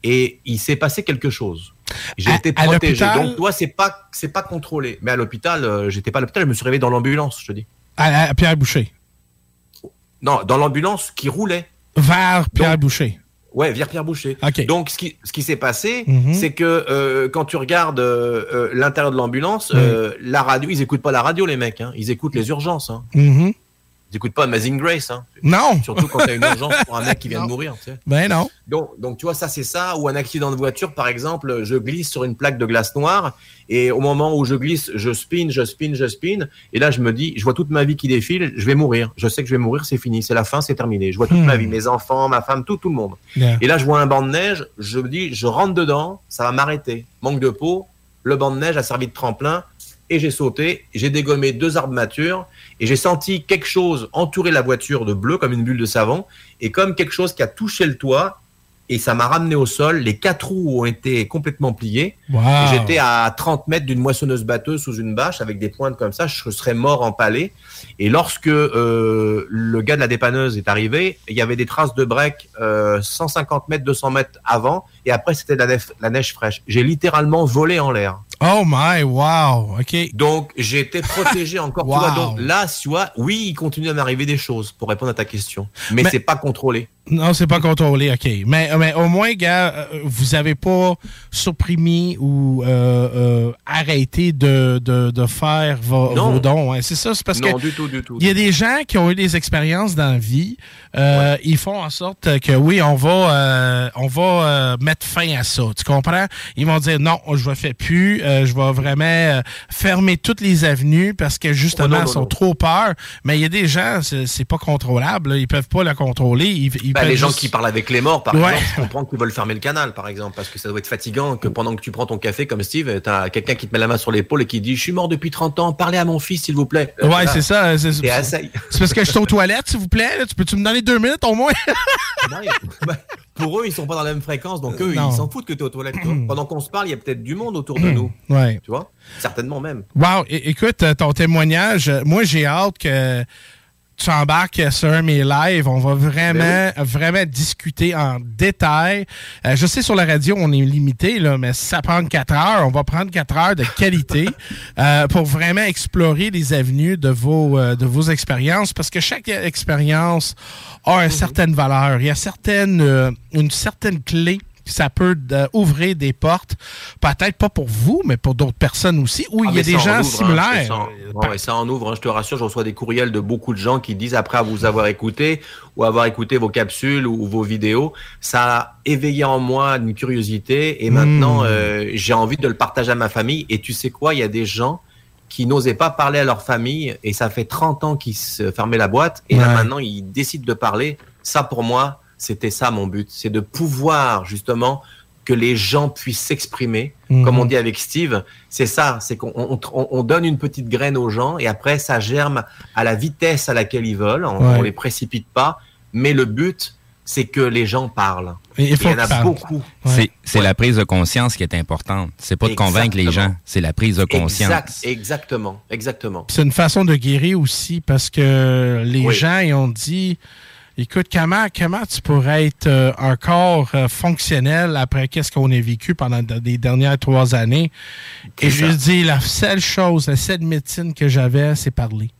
et il s'est passé quelque chose. J'ai été protégé. Donc toi, c'est pas c'est pas contrôlé. Mais à l'hôpital, euh, j'étais pas à l'hôpital, je me suis réveillé dans l'ambulance, je te dis. À, à Pierre Boucher. Non, dans l'ambulance qui roulait. Vers Pierre Boucher. Ouais, vers Pierre Boucher. OK. Donc, ce qui, ce qui s'est passé, Mhm. c'est que euh, quand tu regardes euh, euh, l'intérieur de l'ambulance, la radio, ils écoutent pas la radio, les mecs. Hein. Ils écoutent les urgences. Hein. Mhm. Écoutent pas Amazing Grace. Hein. Non. Surtout quand t'as une urgence pour un mec qui vient Non. de mourir. Tu sais. Ben non. Donc, donc, tu vois, ça, c'est ça. Ou un accident de voiture, par exemple, je glisse sur une plaque de glace noire et au moment où je glisse, je spin, je spin, je spin. Et là, je me dis, je vois toute ma vie qui défile, je vais mourir. Je sais que je vais mourir, c'est fini, c'est la fin, c'est terminé. Je vois toute Hmm. ma vie, mes enfants, ma femme, tout, tout le monde. Yeah. Et là, je vois un banc de neige, je me dis, je rentre dedans, ça va m'arrêter. Manque de peau, le banc de neige a servi de tremplin et j'ai sauté, j'ai dégommé deux arbres matures et j'ai senti quelque chose entourer la voiture de bleu comme une bulle de savon et comme quelque chose qui a touché le toit et ça m'a ramené au sol. Les quatre roues ont été complètement pliées. Wow. J'étais à 30 mètres d'une moissonneuse batteuse sous une bâche avec des pointes comme ça. Je serais mort empalé. Et lorsque euh, le gars de la dépanneuse est arrivé, il y avait des traces de break euh, 150 mètres, 200 mètres avant. Et après, c'était de la, neige- la neige fraîche. J'ai littéralement volé en l'air. Oh my, wow. OK. Donc, j'ai été protégé encore. Wow. donc là, tu vois, oui, il continue à m'arriver des choses pour répondre à ta question. Mais, Mais- c'est pas contrôlé. Non, c'est pas contrôlé, OK. Mais, mais au moins, gars, euh, vous avez pas supprimé ou euh, euh, arrêté de, de, de faire vos, dons. hein. C'est ça, c'est parce non, que du tout, du tout. il y a des gens qui ont eu des expériences dans la vie. euh, Ils font en sorte que oui, on va, euh, on va euh, mettre fin à ça. Tu comprends? Ils vont dire non, je ne fais plus. euh, je vais vraiment euh, fermer toutes les avenues parce que justement, Oh, non, non, ils sont trop peur. Mais il y a des gens, c'est pas contrôlable. là. Ils peuvent pas le contrôler. Ils, ils Bah, les gens qui parlent avec les morts, par Ouais. exemple, je comprends qu'ils veulent fermer le canal, par exemple, parce que ça doit être fatigant que pendant que tu prends ton café, comme Steve, t'as quelqu'un qui te met la main sur l'épaule et qui dit, je suis mort depuis 30 ans, parlez à mon fils, s'il vous plaît. Euh, Ouais, c'est ça. C'est parce que je suis aux toilettes, s'il vous plaît. là. Tu peux-tu me donner deux minutes au moins? Bah, Pour eux, ils sont pas dans la même fréquence, donc eux, non. ils s'en foutent que tu es aux toilettes. toi. Pendant qu'on se parle, il y a peut-être du monde autour de nous. Ouais. Tu vois? Certainement même. Wow, écoute, ton témoignage, moi j'ai hâte que tu embarques sur mes lives. On va vraiment, Ben vraiment discuter en détail. Euh, je sais, sur la radio, on est limité, là, mais si ça prend quatre heures, on va prendre quatre heures de qualité euh, pour vraiment explorer les avenues de vos, euh, de vos expériences parce que chaque expérience a une certaine valeur. Il y a certaines, euh, une certaine clé ça peut euh, ouvrir des portes, peut-être pas pour vous, mais pour d'autres personnes aussi, où Ah, il y a des gens ouvre, hein, similaires. ça en- ouais, ça en ouvre, hein, je te rassure, je reçois des courriels de beaucoup de gens qui disent, après vous avoir écouté ou avoir écouté vos capsules ou vos vidéos, ça a éveillé en moi une curiosité et maintenant Hmm. euh, j'ai envie de le partager à ma famille. Et tu sais quoi, il y a des gens qui n'osaient pas parler à leur famille et ça fait 30 ans qu'ils se fermaient la boîte et là maintenant ils décident de parler. Ça pour moi, c'était ça mon but, c'est de pouvoir justement que les gens puissent s'exprimer, Mhm. comme on dit avec Steve, c'est ça, c'est qu'on on, on- on donne une petite graine aux gens et après ça germe à la vitesse à laquelle ils veulent, on, Ouais. on les précipite pas, mais le but c'est que les gens parlent. Et il faut il y en a beaucoup. C'est c'est la prise de conscience qui est importante. C'est pas de convaincre les gens, c'est la prise de conscience. Exact, exactement, exactement. C'est une façon de guérir aussi parce que les Oui. gens ils ont dit écoute, comment, comment tu pourrais être euh, encore euh, fonctionnel après qu'est-ce qu'on a vécu pendant les dernières trois années? Et je ça. dis la seule chose, la seule médecine que j'avais, c'est parler.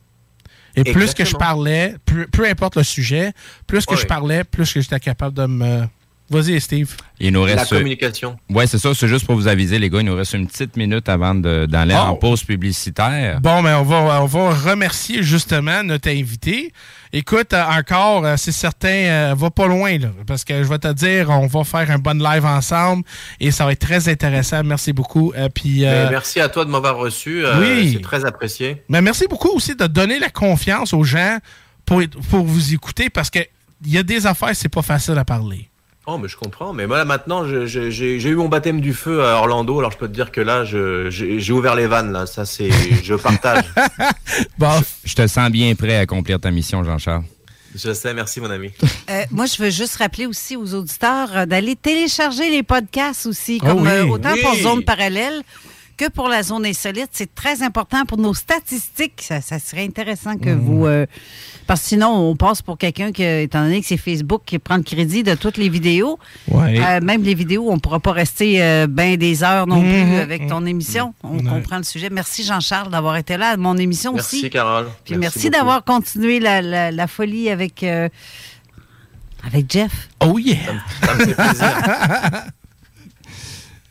Et plus que je parlais, peu, peu importe le sujet, plus que je parlais, plus que j'étais capable de me. Vas-y, Steve. Il nous La reste. communication. Ouais, c'est ça. C'est juste pour vous aviser, les gars. Il nous reste une petite minute avant d'aller en Oh. pause publicitaire. Bon, mais on va, on va remercier justement notre invité. Écoute, euh, encore, euh, c'est certain, euh, va pas loin, là, parce que je vais te dire, on va faire un bon live ensemble et ça va être très intéressant. Merci beaucoup. Puis, euh, Mais merci à toi de m'avoir reçu. oui. C'est très apprécié. mais merci beaucoup aussi de donner la confiance aux gens pour, pour vous écouter parce que il y a des affaires, c'est pas facile à parler. Oh, mais je comprends. Mais voilà, maintenant, j'ai eu mon baptême du feu à Orlando. Alors, je peux te dire que là, j'ai ouvert les vannes. Là, ça, c'est, je partage. Je te sens bien prêt à accomplir ta mission, Jean-Charles. je sais, merci, mon ami. Euh, moi, je veux juste rappeler aussi aux auditeurs euh, d'aller télécharger les podcasts aussi, Oh comme oui. euh, autant pour Oui. Zone Parallèle que pour la Zone Insolite. C'est très important pour nos statistiques. Ça, ça serait intéressant que Mm. vous... euh, parce que sinon, on passe pour quelqu'un qui, étant donné que c'est Facebook qui prend le crédit de toutes les vidéos, Ouais. euh, même les vidéos, on ne pourra pas rester euh, bien des heures non Mhm. plus avec ton émission. On Ouais. comprend le sujet. Merci Jean-Charles d'avoir été là à mon émission Merci, aussi. Carole. Puis merci, d'avoir continué la, la- la folie avec, euh, avec Jeff. Oh yeah! Ça me fait plaisir.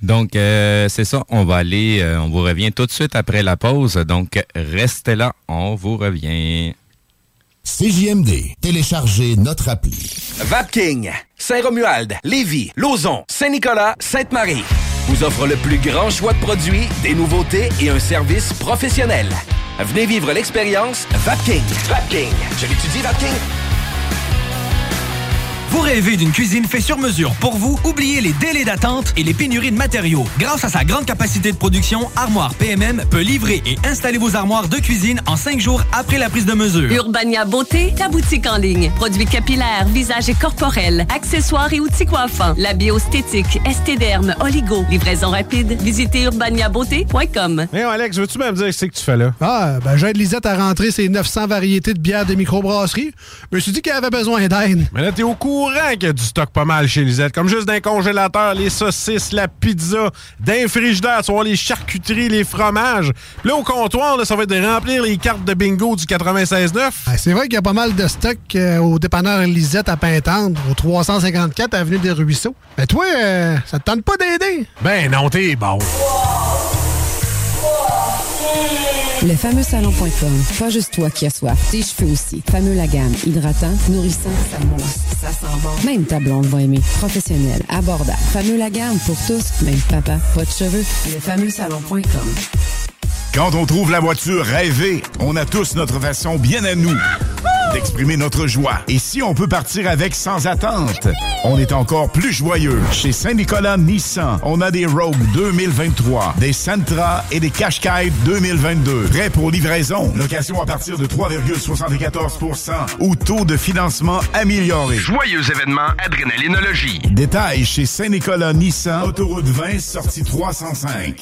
Donc, euh, c'est ça. On va aller, euh, on vous revient tout de suite après la pause. Donc, restez là. On vous revient. CJMD, téléchargez notre appli. Vapking, Saint-Romuald, Lévis, Lauson, Saint-Nicolas, Sainte-Marie vous offre le plus grand choix de produits, des nouveautés et un service professionnel. Venez vivre l'expérience Vapking. Vapking. Je l'étudie, Vapking. Vous rêvez d'une cuisine faite sur mesure pour vous? Oubliez les délais d'attente et les pénuries de matériaux. Grâce à sa grande capacité de production, Armoire PMM peut livrer et installer vos armoires de cuisine en cinq jours après la prise de mesure. Urbania Beauté, ta boutique en ligne. Produits capillaires, visage et corporels, accessoires et outils coiffants. La biostétique, estéderme, oligo. Livraison rapide. Visitez urbaniabeauté.com. Mais Alex, veux-tu même dire ce que tu fais là? Ah, ben j'aide Lisette à rentrer ses 900 variétés de bières de microbrasserie. Je me suis dit qu'elle avait besoin d'aide. Mais là, t'es au courant qu'il y a du stock pas mal chez Lisette. Comme juste d'un congélateur, les saucisses, la pizza, d'un frigidaire, tu les charcuteries, les fromages. Puis là, au comptoir, là, ça va être de remplir les cartes de bingo du 96.9. Ah, C'est vrai qu'il y a pas mal de stock euh, au dépanneur Lisette à Pintendre, au 354 Avenue des Ruisseaux. Mais toi, euh, ça te tente pas d'aider? Ben non, t'es bon. Le fameux salon.com. Pas juste toi qui as soif. Tes cheveux aussi. Fameux la gamme. Hydratant, nourrissant, ça mousse, ça sent bon. Même ta blonde va aimer. Professionnel, abordable. Fameux la gamme pour tous. Même papa, pas de cheveux. Le fameux salon.com. Quand on trouve la voiture rêvée, on a tous notre façon bien à nous d'exprimer notre joie. Et si on peut partir avec sans attente, on est encore plus joyeux. Chez Saint-Nicolas Nissan, on a des Rogue 2023, des Sentra et des Qashqai 2022. Prêts pour livraison. Location à partir de 3,74% ou taux de financement amélioré. Joyeux événement Adrénalinologie. Détails chez Saint-Nicolas Nissan, autoroute 20, sortie 305.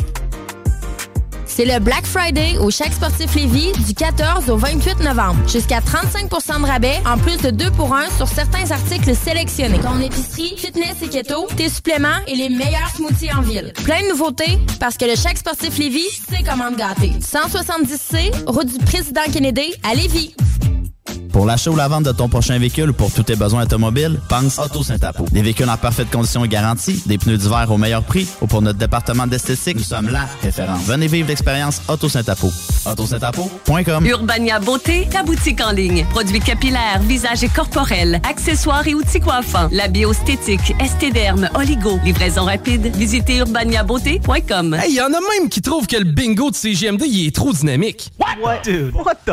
C'est le Black Friday au Chèque Sportif Lévis du 14 au 28 novembre. Jusqu'à 35% de rabais, en plus de 2 pour 1 sur certains articles sélectionnés. Ton épicerie, fitness et keto, tes suppléments et les meilleurs smoothies en ville. Plein de nouveautés parce que le Chèque Sportif Lévis, c'est comment te gâter. 170C, route du Président Kennedy à Lévis. Pour l'achat ou la vente de ton prochain véhicule ou pour tous tes besoins automobiles, pense Auto Saint-Apo. Des véhicules en parfaite condition et garantie, des pneus d'hiver au meilleur prix ou pour notre département d'esthétique, nous sommes la référence. Venez vivre l'expérience Auto Saint-Apo. AutoSaint-Apo.com Urbania Beauté, ta boutique en ligne. Produits capillaires, visage et corporels, accessoires et outils coiffants. La biostétique, estéderme, oligo. Livraison rapide. Visitez urbaniabeauté.com. Hey, y en a même qui trouvent que le bingo de CGMD il est trop dynamique. What? Dude, what the?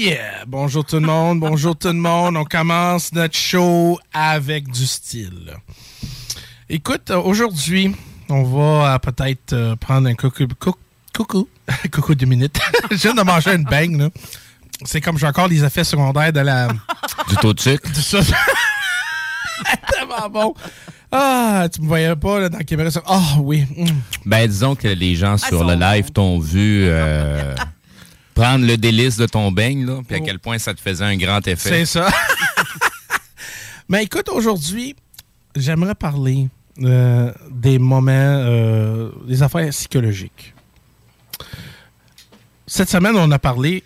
Yeah! Bonjour tout le monde, bonjour tout le monde. On commence notre show avec du style. Écoute, aujourd'hui, on va euh, peut-être euh, prendre un coucou, cou- coucou, coucou deux minutes. Je viens de manger une bang, là. C'est comme j'ai encore les effets secondaires de la... Du taux de sucre. Du tellement bon. Ah, tu me voyais pas là, dans la caméra. Ah oui. Mm. Ben, disons que les gens sur le live t'ont vu euh, prendre le délice de ton beigne, là, puis à quel point ça te faisait un grand effet. C'est ça. Mais écoute, aujourd'hui, j'aimerais parler euh, des moments, euh, des affaires psychologiques. Cette semaine, on a parlé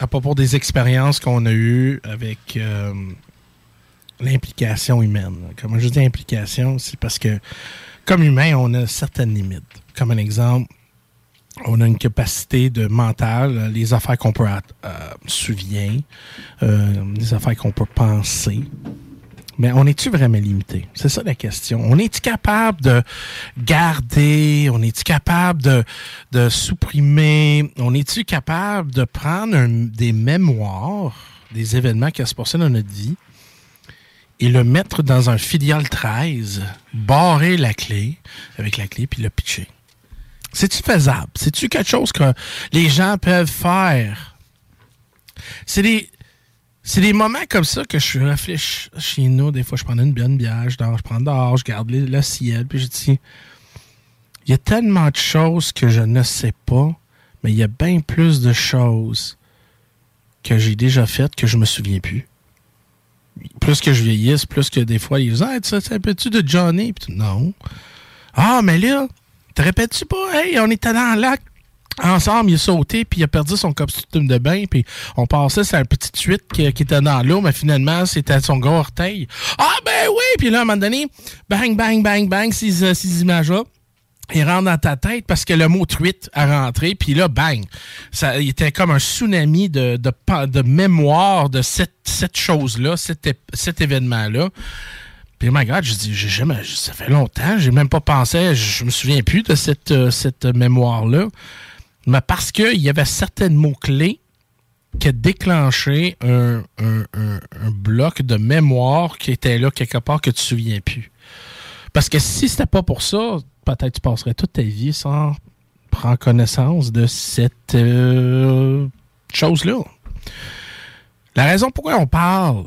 à propos des expériences qu'on a eues avec euh, l'implication humaine. Comment je dis implication, c'est parce que comme humain, on a certaines limites. Comme un exemple, on a une capacité de mental, les affaires qu'on peut euh, souvient, euh, les affaires qu'on peut penser. Mais on est-tu vraiment limité? C'est ça la question. On est-tu capable de garder? On est-tu capable de, supprimer? On est-tu capable de prendre des mémoires des événements qui se passé dans notre vie et le mettre dans un filial 13, barrer la clé avec la clé puis le pitcher? C'est-tu faisable? C'est-tu quelque chose que les gens peuvent faire? C'est des, c'est des moments comme ça que je réfléchis chez nous. Des fois, je prends une bonne bière, je dors, je prends dehors, je garde le, ciel, puis je dis, il y a tellement de choses que je ne sais pas, mais il y a bien plus de choses que j'ai déjà faites que je me souviens plus. Plus que je vieillisse, plus que des fois, ils disent, ah, ça, ça tu de Johnny? Puis non. Ah, mais là, te répètes-tu pas? Hey, on était dans le lac ensemble, il a sauté, puis il a perdu son costume de bain, puis on passait sur une petite suite qui, qui était dans l'eau, mais finalement, c'était son gros orteil. Ah, ben oui! Puis là, à un moment donné, bang, bang, bang, bang, ces, euh, ces images-là. Il rentre dans ta tête parce que le mot truite a rentré, puis là, bang! Ça, il était comme un tsunami de, de, de mémoire de cette, cette chose-là, cet, cet événement-là. Puis, my God, je dis, j'ai jamais, ça fait longtemps, j'ai même pas pensé, je, me souviens plus de cette, euh, cette mémoire-là. Mais parce qu'il y avait certains mots-clés qui a déclenché un, un- bloc de mémoire qui était là quelque part que tu te souviens plus. Parce que si c'était pas pour ça, peut-être tu passerais toute ta vie sans prendre connaissance de cette euh, chose-là. La raison pourquoi on parle,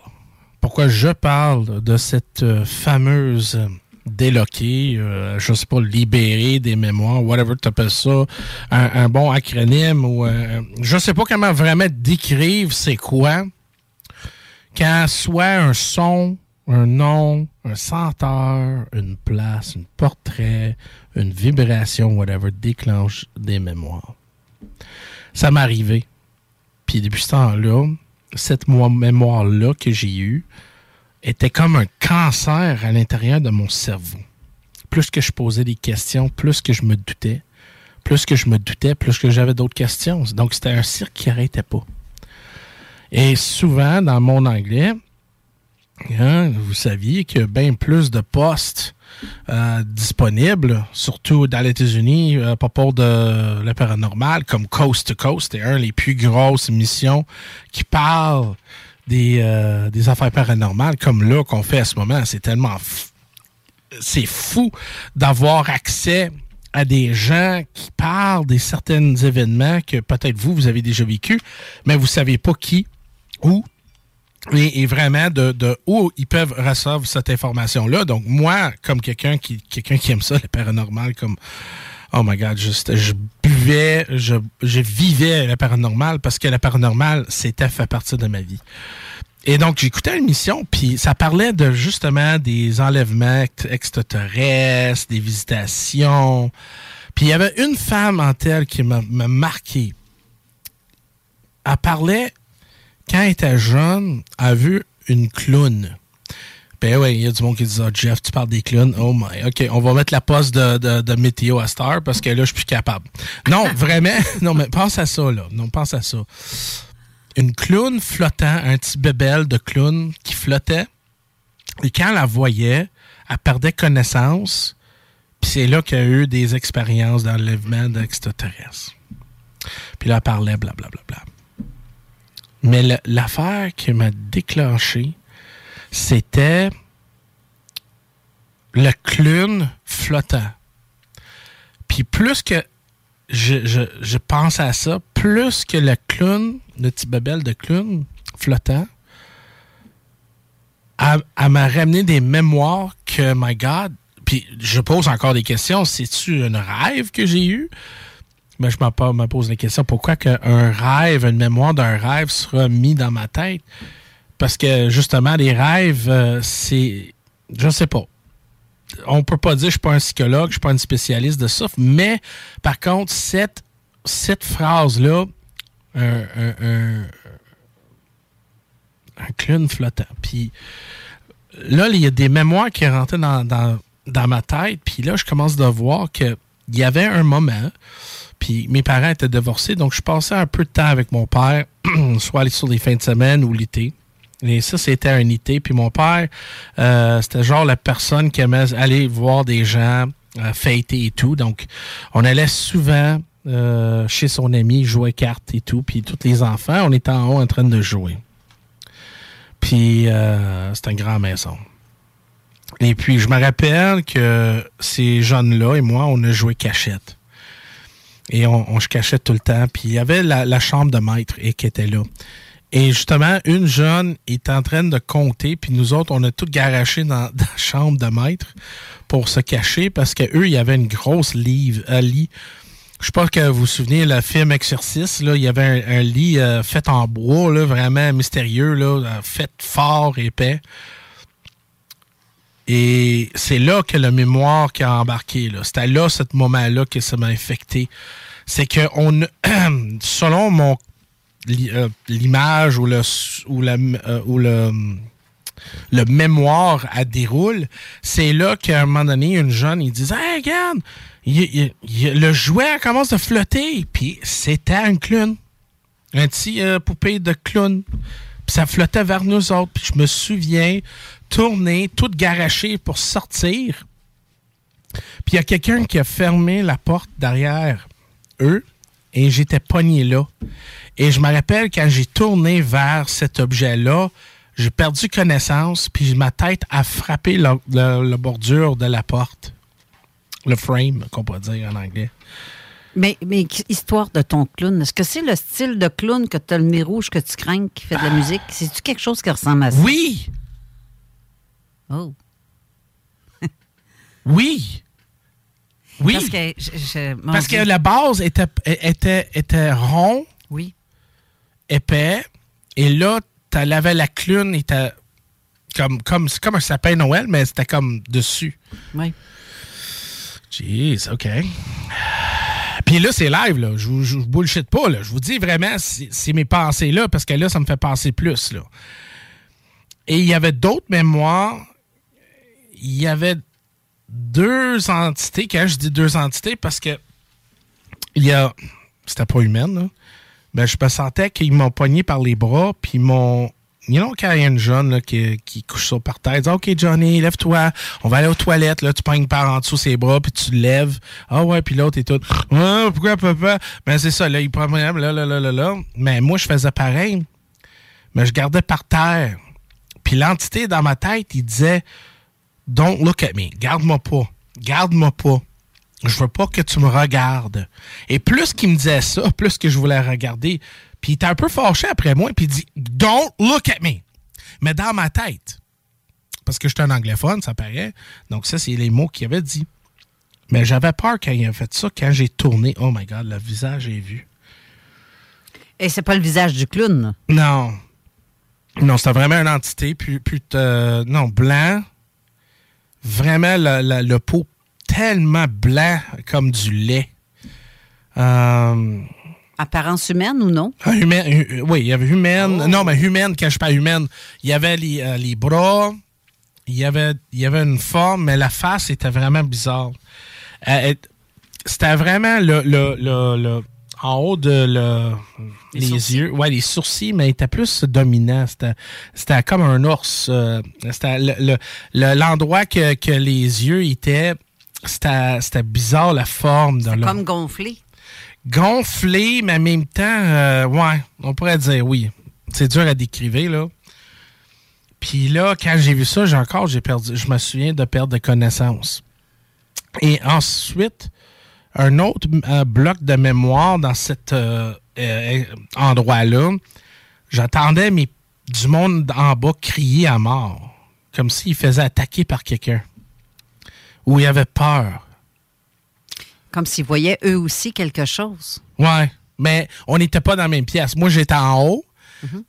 pourquoi je parle de cette euh, fameuse déloquée, euh, je sais pas, libérer des mémoires, whatever tu appelles ça, un, bon acronyme ou euh, je sais pas comment vraiment décrire c'est quoi quand soit un son, un nom, un senteur, une place, un portrait, une vibration, whatever, déclenche des mémoires. Ça m'est arrivé. Puis depuis ce temps-là, cette mo- mémoire-là que j'ai eue était comme un cancer à l'intérieur de mon cerveau. Plus que je posais des questions, plus que je me doutais. Plus que je me doutais, plus que j'avais d'autres questions. Donc c'était un cirque qui n'arrêtait pas. Et souvent, dans mon anglais, hein, vous saviez a bien plus de postes euh, disponibles, surtout dans les États-Unis, euh, à propos de le paranormal, comme Coast to Coast. C'est un des plus grosses émissions qui parle des, euh, des affaires paranormales, comme là qu'on fait à ce moment. C'est tellement... C'est fou d'avoir accès à des gens qui parlent des certains événements que peut-être vous, vous avez déjà vécu, mais vous savez pas qui, où, et, vraiment de, où ils peuvent recevoir cette information-là. Donc, moi, comme quelqu'un qui, aime ça, le paranormal, comme Oh my God, juste, je buvais, je, je vivais le paranormal parce que le paranormal, c'était fait partie de ma vie. Et donc, j'écoutais l'émission, puis ça parlait de justement des enlèvements ex- extraterrestres, des visitations. Puis il y avait une femme en telle qui m'a marqué. Elle parlait, quand elle était jeune, elle a vu une clown. Ben ouais, il y a du monde qui dit Ah, Jeff, tu parles des clowns. Oh my, OK, on va mettre la poste de, de, de météo à Star parce que là, je suis plus capable. Non, vraiment, non, mais pense à ça, là. Non, pense à ça. Une clown flottant, un petit bébel de clown qui flottait. Et quand elle la voyait, elle perdait connaissance. Puis c'est là qu'il y a eu des expériences d'enlèvement d'extraterrestres. Puis là, elle parlait, blablabla. Mais l'affaire qui m'a déclenché, c'était le clown flottant. Puis plus que je, pense à ça, plus que le clown, le petit bebel de clown flottant, elle m'a ramené des mémoires que, my God, puis je pose encore des questions. C'est-tu un rêve que j'ai eu? Mais je me po- me pose la question, pourquoi qu'un rêve, une mémoire d'un rêve sera mis dans ma tête? Parce que justement, les rêves, euh, c'est. Je sais pas. On peut pas dire je suis pas un psychologue, je suis pas un spécialiste de ça, mais par contre, cette, cette phrase-là, un clown flottant. Puis là, il y a des mémoires qui rentraient dans, dans, dans ma tête, puis là, je commence de voir qu'il y avait un moment, puis mes parents étaient divorcés, donc je passais un peu de temps avec mon père, soit sur les fins de semaine ou l'été. Et ça, c'était un été. Puis mon père, euh, c'était genre la personne qui aimait aller voir des gens euh, fêter et tout. Donc, on allait souvent euh, chez son ami jouer cartes et tout. Puis tous les enfants, on était en haut en train de jouer. Puis c'était une grande maison. Et puis, je me rappelle que ces jeunes-là et moi, on a joué cachette. Et on, on se cachait tout le temps. Puis il y avait la, chambre de maître et qui était là. Et justement, une jeune est en train de compter, puis nous autres, on a tout garaché dans, la chambre de maître pour se cacher parce qu'eux, il y avait une grosse livre, un lit. Je sais pas que vous vous souvenez, le film Exercice, là, il y avait un, un lit euh, fait en bois, là, vraiment mystérieux, là, euh, fait fort, épais. Et c'est là que le mémoire qui a embarqué. C'était là, ce moment-là, que ça m'a infecté. C'est que on, selon mon euh, l'image ou le ou la euh, le le mémoire à déroule, c'est là qu'à un moment donné, une jeune, il dit Hey, regarde, le jouet commence à flotter. Puis c'était un clown. Un petit euh, poupée de clown. Puis ça flottait vers nous autres. Puis je me souviens tourner, tout garaché pour sortir. Puis il y a quelqu'un qui a fermé la porte derrière eux et j'étais pogné là. Et je me rappelle quand j'ai tourné vers cet objet-là, j'ai perdu connaissance, puis ma tête a frappé la, la- la bordure de la porte. Le frame, qu'on peut dire en anglais. Mais, mais histoire de ton clown, est-ce que c'est le style de clown que tu as le nez rouge que tu crains qui fait de la musique? C'est-tu quelque chose qui ressemble à ça? Oui! Oh. Oui! Oui! Parce que, je- je- mon Parce que la base était, était, était rond, Oui. épais, et là, tu avais la clune, et t'as- comme, comme, c'est comme un sapin Noël, mais c'était comme dessus. Oui. Jeez, OK. Puis là, c'est live, là. Je vous, je vous bullshit pas, là. Je vous dis vraiment, c'est c'est mes pensées là, parce que là, ça me fait penser plus, là. Et il y avait d'autres mémoires. Il y avait deux entités. Quand je dis deux entités, parce que il y a. C'était pas humaine, là. Ben, je me sentais qu'ils m'ont pogné par les bras, puis ils m'ont. Il y a une jeune là, qui, qui couche ça par terre, disent OK, Johnny, lève-toi, on va aller aux toilettes. Là, tu pognes par en dessous ses bras, puis tu lèves. Ah ouais, puis l'autre est tout. Ah, pourquoi papa? Ben, c'est ça, là, il prend là, là, là, là, là. Mais moi, je faisais pareil. Mais je gardais par terre. Puis l'entité dans ma tête, il disait Don't look at me. Garde-moi pas. Garde-moi pas. Je veux pas que tu me regardes. Et plus qu'il me disait ça, plus que je voulais regarder. Puis il était un peu fâché après moi, puis il dit Don't look at me. Mais dans ma tête, parce que j'étais un anglophone, ça paraît. Donc ça, c'est les mots qu'il avait dit. Mais j'avais peur quand il a fait ça, quand j'ai tourné. Oh my God, le visage est vu. Et c'est pas le visage du clown? Non. Non, c'était vraiment une entité. Puis, puis euh, non, blanc. Vraiment, le, pot tellement blanc comme du lait. Euh, Apparence humaine ou non? un humain- hu- oui, il y avait humaine. Non, mais humaine, quand je parle humaine, il y avait les, euh, les bras, il y avait, il y avait une forme, mais la face était vraiment bizarre. Euh, C'était vraiment le, le, le, le- en haut de le, les, yeux, ouais, les sourcils, mais il était plus dominant. C'était, comme un ours. euh, c'était le- le- le- l'endroit que, que les yeux étaient, c'était, bizarre la forme comme gonflé. gonflé, mais en même temps, euh, ouais, on pourrait dire oui. C'est dur à décrire, là. Puis là, quand j'ai vu ça, j'ai encore, j'ai perdu, je me souviens de perdre de connaissance. Et ensuite, un autre euh, bloc de mémoire dans cet euh, euh, endroit-là, j'entendais mes, du monde en bas crier à mort, comme s'il faisait attaquer par quelqu'un. Ou il avait peur. Comme s'ils voyaient eux aussi quelque chose. Ouais, mais on n'était pas dans la même pièce. Moi, j'étais en haut.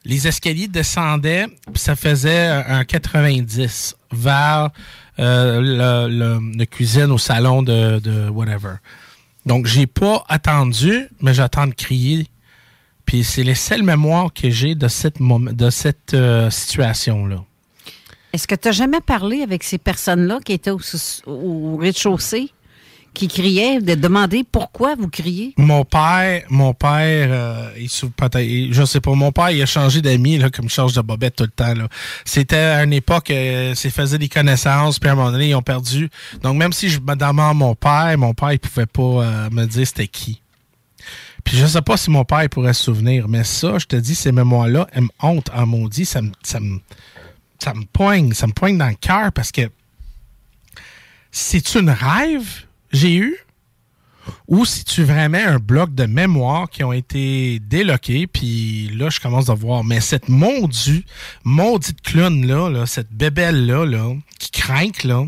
Les escaliers descendaient, puis ça faisait un 90 vers euh, le, le- le cuisine au salon de, de whatever. Donc, j'ai pas attendu, mais j'attends de crier. Puis c'est les seules mémoires que j'ai de cette, de cette euh, situation-là. Est-ce que tu n'as jamais parlé avec ces personnes-là qui étaient au rez-de-chaussée, qui criaient, de demander pourquoi vous criez? Mon père, mon père, euh, il peut-être, je sais pas, mon père, il a changé d'amis, là, comme change de bobette tout le temps. C'était à une époque, euh, c'est faisait des connaissances, puis à un moment donné, ils ont perdu. Donc, même si je me demande mon père, mon père, il pouvait pas euh, me dire c'était qui. Puis je sais pas si mon père pourrait se souvenir, mais ça, je te dis, ces mémoires-là, elles me hontent en maudit, ça me, ça me, ça me poigne, ça me poigne dans le cœur parce que c'est une rêve? J'ai eu ou si tu vraiment un bloc de mémoire qui ont été déloqués, puis là, je commence à voir. Mais cette maudue, maudite clown-là, là, cette bébelle-là, là, qui craque, là,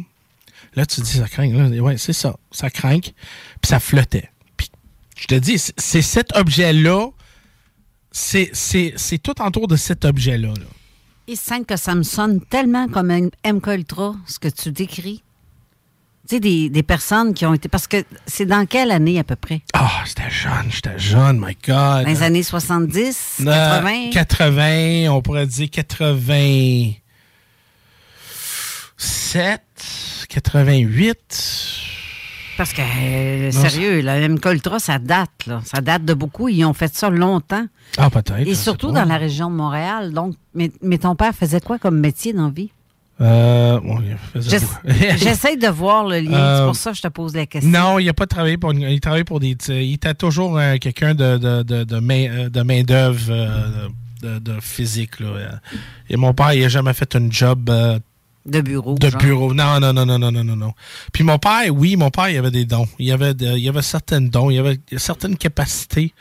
là, tu dis, ça craque, là, ouais, c'est ça, ça craque, puis ça flottait. Puis, je te dis, c'est- cet objet-là, c'est tout autour de cet objet-là. là. Semble que ça me sonne tellement comme un MK Ultra, ce que tu décris. Tu sais, des, des personnes qui ont été. Parce que c'est dans quelle année à peu près? Ah, j'étais jeune, j'étais jeune, my God. Dans les années 70, Euh, 80? 80, on pourrait dire 87, 88. Parce que, euh, Non, sérieux, la MK Ultra, ça date, là. Ça date de beaucoup. Ils ont fait ça longtemps. Ah, peut-être. Et surtout dans la région de Montréal. Donc, mais, mais ton père faisait quoi comme métier dans la vie? Euh, bon. J'essaie de voir le lien. Euh, c'est pour ça que je te pose la question. Non, il n'a pas travaillé pour. Il travaillait pour des. Il était toujours euh, quelqu'un de, de, de, de main, euh, de main d'œuvre euh, de, physique. Là. Euh, Et mon père, il n'a jamais fait un job. De bureau. De genre. bureau. Non, non, non, non, non, non, non. Puis mon père, oui, mon père, il avait des dons. Il avait, de- il avait certaines dons. Il avait certaines capacités.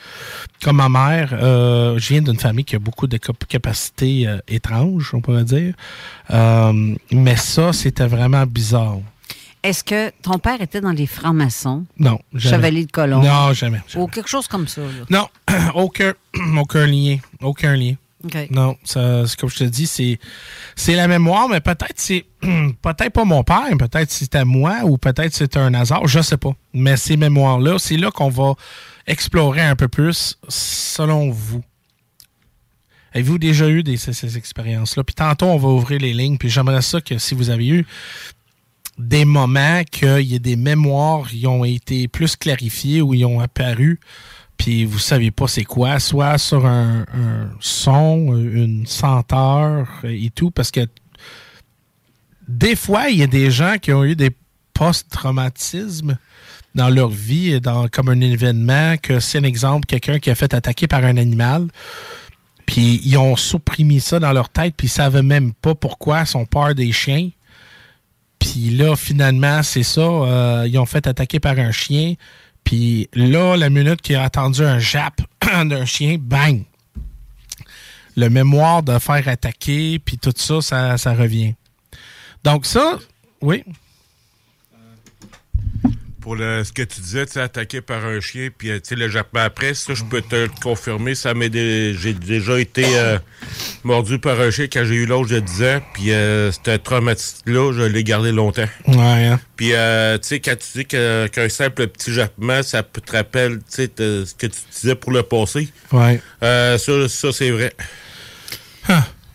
Comme ma mère, euh, je viens d'une famille qui a beaucoup de cap- capacités euh, étranges, on pourrait dire. Euh, mais ça, c'était vraiment bizarre. Est-ce que ton père était dans les francs-maçons? Non, jamais. Chevalier de colon? Non, jamais. Ou quelque chose comme ça. là. Non, aucun, aucun lien. Aucun lien. Non, ça, c'est comme je te dis, c'est, c'est la mémoire, mais peut-être c'est peut-être pas mon père, peut-être c'était moi ou peut-être c'est un hasard, je sais pas. Mais ces mémoires-là, c'est là qu'on va explorer un peu plus selon vous. Avez-vous déjà eu des, ces, ces expériences-là? Puis tantôt, on va ouvrir les lignes, puis j'aimerais ça que si vous avez eu des moments qu'il y ait des mémoires qui ont été plus clarifiées ou ils ont apparu, puis vous savez pas c'est quoi, soit sur un, son, une senteur et tout, parce que des fois, il y a des gens qui ont eu des post-traumatismes dans leur vie, dans, comme un événement, que c'est un exemple, quelqu'un qui a fait attaquer par un animal, puis ils ont supprimé ça dans leur tête, puis ils savaient même pas pourquoi, ils sont peur des chiens. Puis là, finalement, c'est ça. euh, ils ont fait attaquer par un chien. Puis là, la minute qu'il a attendu un jap d'un chien, bang! Le mémoire de faire attaquer, puis tout ça, ça, ça revient. Donc ça, oui. Pour le, ce que tu disais, tu attaqué par un chien, puis euh, tu sais, le jappement après, ça, je peux te le confirmer, ça m'est dé- j'ai déjà été euh, mordu par un chien quand j'ai eu l'âge de 10 ans, puis euh, c'était traumatique-là, je l'ai gardé longtemps. Ouais, hein. Puis, euh, tu sais, quand tu dis qu'un simple petit jappement, ça peut te rappeler, tu sais, te- ce que tu disais pour le passé. Ouais. Ça, ça c'est vrai.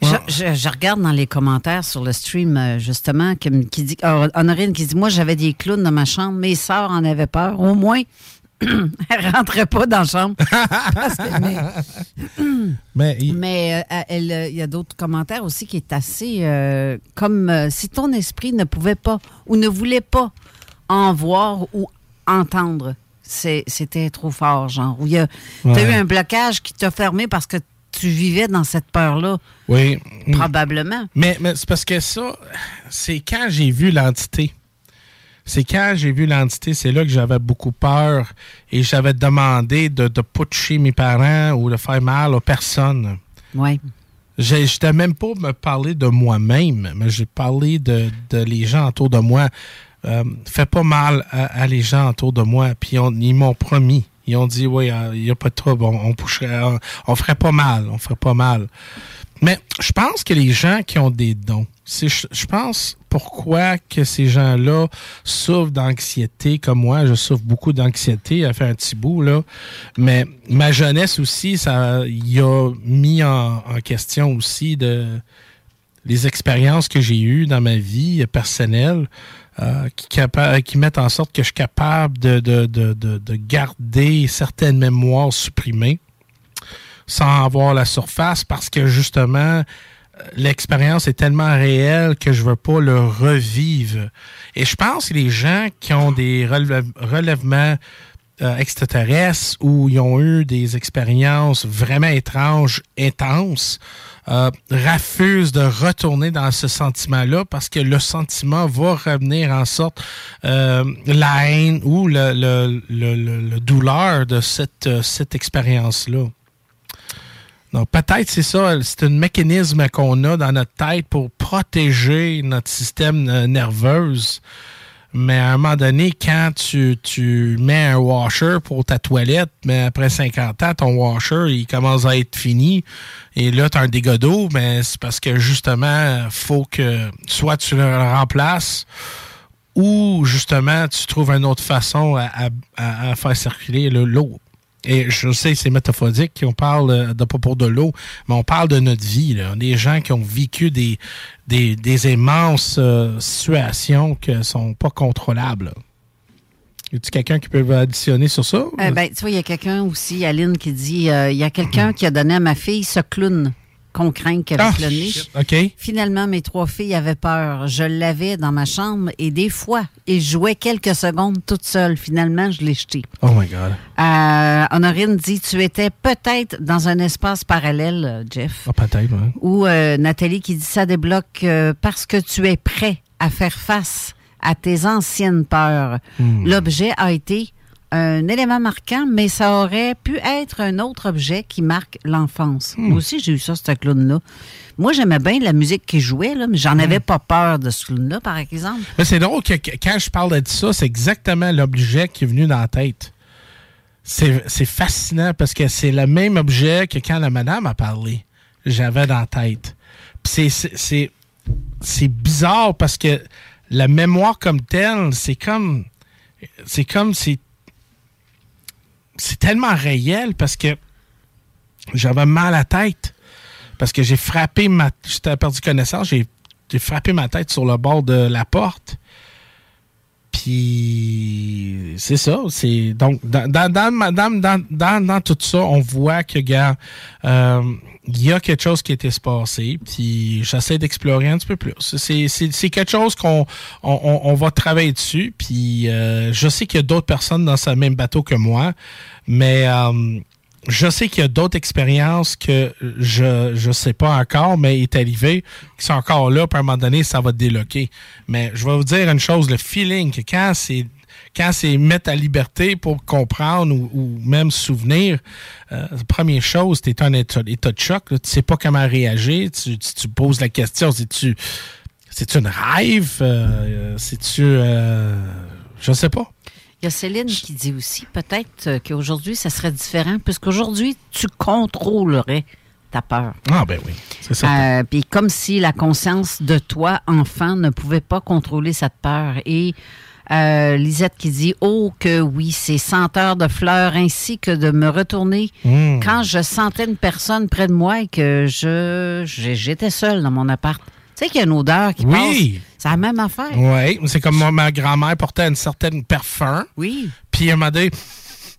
Je, je- je regarde dans les commentaires sur le stream, euh, justement, qui, dit, euh, Honorine qui dit Moi, j'avais des clowns dans ma chambre, mes sœurs en avaient peur. Au moins, elles rentraient pas dans la chambre. Que- mais mais mais, euh, elle, euh, il y a d'autres commentaires aussi qui est assez comme comme si ton esprit ne pouvait pas ou ne voulait pas en voir ou entendre. C'était trop fort, genre. Ou il y a, Ouais. t'as eu un blocage qui t'a fermé parce que tu vivais dans cette peur-là? Oui. Probablement. Mais, mais c'est parce que ça, c'est quand j'ai vu l'entité. C'est quand j'ai vu l'entité, c'est là que j'avais beaucoup peur et j'avais demandé de ne pas toucher mes parents ou de faire mal aux personnes. Oui. Je n'étais même pas me parler de moi-même, mais j'ai parlé de, de les gens autour de moi. Euh, fais pas mal à, à les gens autour de moi. Puis on- ils m'ont promis. Ils ont dit, oui, il n'y a pas de trouble, on, on, toucherait- on, ferait pas mal, on ferait pas mal. Mais je pense que les gens qui ont des dons, je pense pourquoi que ces gens-là souffrent d'anxiété comme moi. Je souffre beaucoup d'anxiété, à fait un petit bout, là. Mais ma jeunesse aussi, ça y a mis en, en question aussi de les expériences que j'ai eues dans ma vie personnelle euh, qui, capa- qui mettent en sorte que je suis capable de, de, de, de, de garder certaines mémoires supprimées sans avoir la surface parce que justement, euh, l'expérience est tellement réelle que je veux pas le revivre. Et je pense que les gens qui ont des relève- relèvements euh, extraterrestres ou ils ont eu des expériences vraiment étranges, intenses, euh, refusent de retourner dans ce sentiment-là parce que le sentiment va revenir en sorte euh, la haine ou le douleur de cette, euh, cette expérience-là. Donc, peut-être c'est ça, c'est un mécanisme qu'on a dans notre tête pour protéger notre système euh, nerveux. Mais à un moment donné, quand tu, tu mets un washer pour ta toilette, mais après 50 ans, ton washer, il commence à être fini. Et là, tu as un dégât d'eau, mais c'est parce que justement, faut que soit tu le remplaces ou justement tu trouves une autre façon à, à- à- faire circuler le- l'eau. Et je sais, c'est métaphorique qu'on parle euh, de pas pour de l'eau, mais on parle de notre vie. Là. Des gens qui ont vécu des, des, des immenses euh, situations qui sont pas contrôlables. là. Y a-t-il quelqu'un qui peut additionner sur ça? Euh, ben, tu vois, il y a quelqu'un aussi, Aline, qui dit euh, il y a quelqu'un qui a donné à ma fille ce clown qu'on craint qu'elle ait cloné. shit, OK. Finalement, mes trois filles avaient peur. Je l'avais dans ma chambre et des fois, il jouait quelques secondes toute seule. Finalement, je l'ai jeté. Oh my God. Euh, Honorine dit Tu étais peut-être dans un espace parallèle, Jeff. Ah, peut-être, ouais. Ou euh, Nathalie qui dit Ça débloque euh, parce que tu es prêt à faire face à tes anciennes peurs. Hmm. L'objet a été un élément marquant, mais ça aurait pu être un autre objet qui marque l'enfance. Hmm. Moi aussi, j'ai eu ça, ce clown-là. Moi, j'aimais bien la musique qui jouait, là, mais j'en avais pas peur de ce clown-là, par exemple. Mais c'est drôle que, que- quand je parle de ça, c'est exactement l'objet qui est venu dans la tête. C'est fascinant parce que c'est le même objet que quand la madame a parlé, j'avais dans la tête. C'est- bizarre parce que la mémoire comme telle, c'est comme c'est comme c'est c'est tellement réel parce que j'avais mal à la tête parce que j'ai frappé ma j'étais perdu connaissance, j'ai frappé ma tête sur le bord de la porte. Puis c'est ça, c'est donc dans dans dans, dans, dans, tout ça, on voit que gars, euh, il y a quelque chose qui était se passer, puis j'essaie d'explorer un petit peu plus. C'est quelque chose qu'on on, on- on va travailler dessus, puis euh, je sais qu'il y a d'autres personnes dans ce même bateau que moi, mais euh, je sais qu'il y a d'autres expériences que je je sais pas encore, mais est arrivé, qui sont encore là, puis à un moment donné, ça va déloquer. Mais je vais vous dire une chose, le feeling que quand c'est quand c'est mettre à liberté pour comprendre ou, ou même souvenir, euh, première chose, tu es en état, état de choc, là, tu sais pas comment réagir, tu, tu, tu poses la question, c'est-tu c'est-tu une rêve? Euh, c'est-tu... Euh, je sais pas. Il y a Céline qui dit aussi peut-être euh, qu'aujourd'hui, ça serait différent, puisqu'aujourd'hui, tu contrôlerais ta peur. Ah, ben oui, c'est ça. Euh, Puis comme si la conscience de toi, enfant, ne pouvait pas contrôler cette peur. Et euh, Lisette qui dit Oh, que oui, ces senteurs de fleurs ainsi que de me retourner Hmm. quand je sentais une personne près de moi et que je j'étais seule dans mon appart. Tu sais qu'il y a une odeur qui Oui. passe. C'est la même affaire. Oui, c'est comme moi, ma grand-mère portait une certaine parfum. Oui. Puis elle m'a dit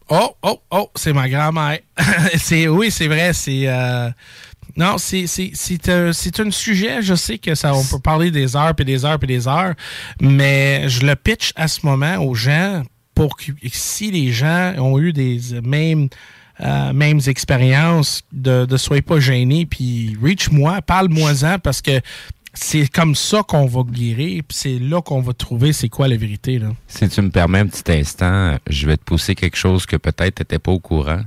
Oh, oh, oh, c'est ma grand-mère. c'est oui, c'est vrai, c'est euh, non, c'est c'est c'est un c'est un sujet, je sais que ça on peut parler des heures puis des heures puis des heures, mais je le pitch à ce moment aux gens pour que si les gens ont eu des mêmes euh, mêmes expériences, de ne soyez pas gênés, puis reach-moi, parle-moi-en, parce que c'est comme ça qu'on va guérir, puis c'est là qu'on va trouver c'est quoi la vérité. Là. Si tu me permets un petit instant, je vais te pousser quelque chose que peut-être tu n'étais pas au courant,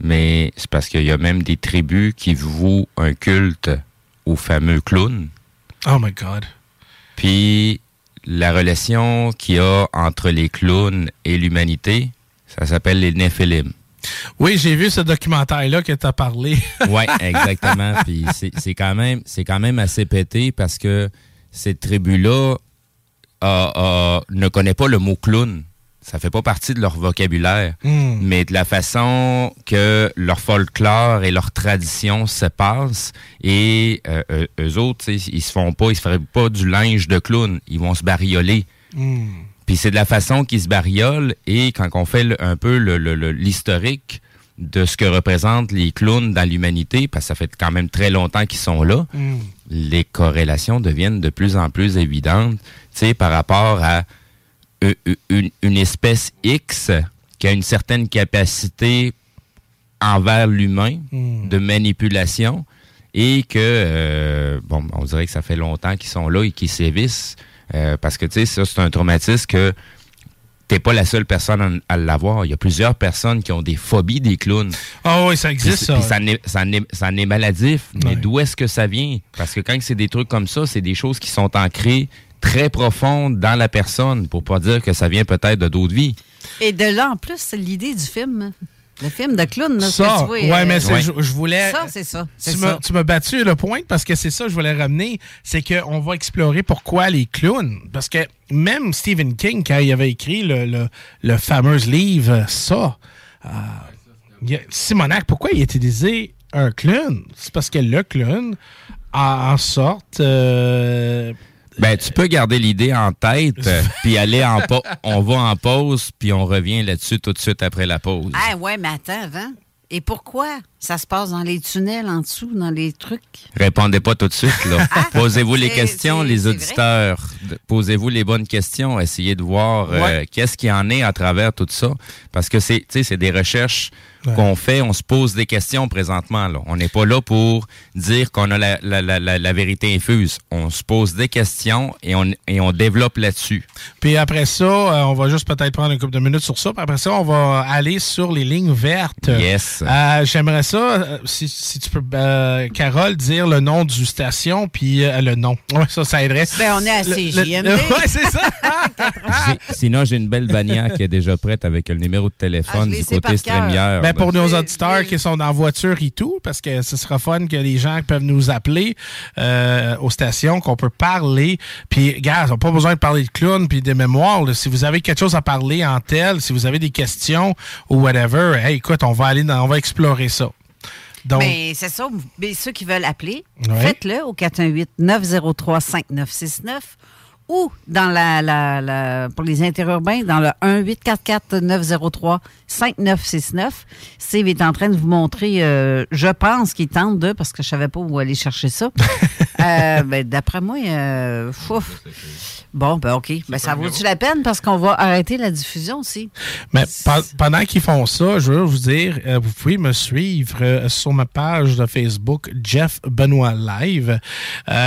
mais c'est parce qu'il y a même des tribus qui vouent un culte au fameux clown. Oh my God. Puis la relation qu'il y a entre les clowns et l'humanité, ça s'appelle les Néphilim. Oui, j'ai vu ce documentaire-là que tu as parlé. Oui, exactement. Puis c'est quand même c'est quand même assez pété parce que cette tribu-là ne connaît pas le mot clown. Ça fait pas partie de leur vocabulaire. Hmm. Mais de la façon que leur folklore et leur tradition se passent, et euh, eux autres, ils se font pas, ils se feraient pas du linge de clown. Ils vont se barioler. Hmm. Puis c'est de la façon qu'ils se bariolent et quand on fait le- un peu le- le- le- l'historique de ce que représentent les clowns dans l'humanité, parce que ça fait quand même très longtemps qu'ils sont là, Hmm. les corrélations deviennent de plus en plus évidentes, tu sais, par rapport à une, une espèce X qui a une certaine capacité envers l'humain Hmm. de manipulation et que, euh, bon, on dirait que ça fait longtemps qu'ils sont là et qu'ils sévissent euh, parce que, tu sais, ça, c'est un traumatisme que t'es pas la seule personne à, l'avoir. Il y a plusieurs personnes qui ont des phobies des clowns. Ah oui, ça existe, Puis- ça. puis ça, n'est- ça, n'est- ça n'est maladif. Mais d'où est-ce que ça vient? Parce que quand c'est des trucs comme ça, c'est des choses qui sont ancrées très profondes dans la personne, pour pas dire que ça vient peut-être de d'autres vies. Et de là, en plus, c'est l'idée du film. Le film de clown. Là, Ça, que tu vois, ouais, euh, mais je, je voulais. Ça, c'est ça. Tu m'as, tu m'as battu le point parce que c'est ça que je voulais ramener. C'est qu'on va explorer pourquoi les clowns. Parce que même Stephen King, quand il avait écrit le, le, le fameux livre Ça, euh, Simonac, pourquoi il a utilisé un clown? C'est parce que le clown, a en sorte. euh, Ben, tu peux garder l'idée en tête, euh, puis aller en pause. On va en pause, puis on revient là-dessus tout de suite après la pause. Ah ouais, mais attends, avant. Et pourquoi? Ça se passe dans les tunnels en dessous, dans les trucs? Répondez pas tout de suite, là. Posez-vous les questions, c'est- les auditeurs. Posez-vous les bonnes questions. Essayez de voir euh, qu'est-ce qu'il y en est à travers tout ça. Parce que c'est, tu sais, c'est des recherches qu'on fait. On se pose des questions présentement, là. On n'est pas là pour dire qu'on a la, la, la, la, la vérité infuse. On se pose des questions et on, et on développe là-dessus. Puis après ça, euh, on va juste peut-être prendre une couple de minutes sur ça. Puis après ça, on va aller sur les lignes vertes. Yes. Euh, J'aimerais ça, euh, si, si tu peux, euh, Carole, dire le nom du station, puis euh, le nom. Ouais, ça, ça aiderait. Ben, on est à CJMD. ouais, c'est ça. Sinon, j'ai une belle bannière qui est déjà prête avec le numéro de téléphone Ah, du côté. Streamière. Ben, pour nos auditeurs qui sont en voiture et tout, parce que ce sera fun que les gens peuvent nous appeler euh, aux stations, qu'on peut parler. Puis, gars, on n'a pas besoin de parler de clown puis de mémoire. là. Si vous avez quelque chose à parler en tel, si vous avez des questions ou whatever, hey, écoute, on va aller dans, on va explorer ça. Donc, Mais c'est ça. Mais ceux qui veulent appeler, Ouais. faites-le au 418-903-5969 ou dans la, la, la- pour les interurbains, dans le 1-844-903-5969. Steve est en train de vous montrer, euh, je pense qu'il tente de, parce que je savais pas où aller chercher ça. Euh, ben, D'après moi, euh, fouf. Bon, ben OK. Ben, ça vaut-tu la peine parce qu'on va arrêter la diffusion aussi? Mais pe- pendant qu'ils font ça, je veux vous dire, vous pouvez me suivre sur ma page de Facebook, Jeff Benoît Live.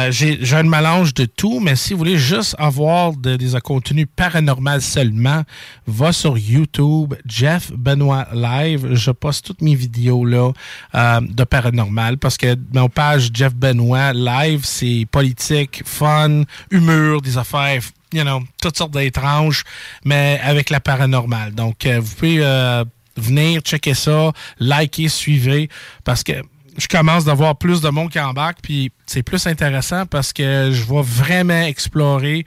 J'ai un mélange de tout, mais si vous voulez juste avoir de- des contenus paranormaux seulement, va sur YouTube, Jeff Benoît Live. Je poste toutes mes vidéos là euh, de paranormal parce que mon page Jeff Benoît Live, c'est politique, fun, humour, des affaires, you know, toutes sortes d'étranges, mais avec la paranormale. Donc, euh, vous pouvez euh, venir checker ça, liker, suivre, parce que je commence d'avoir plus de monde qui embarque, puis c'est plus intéressant parce que je vais vraiment explorer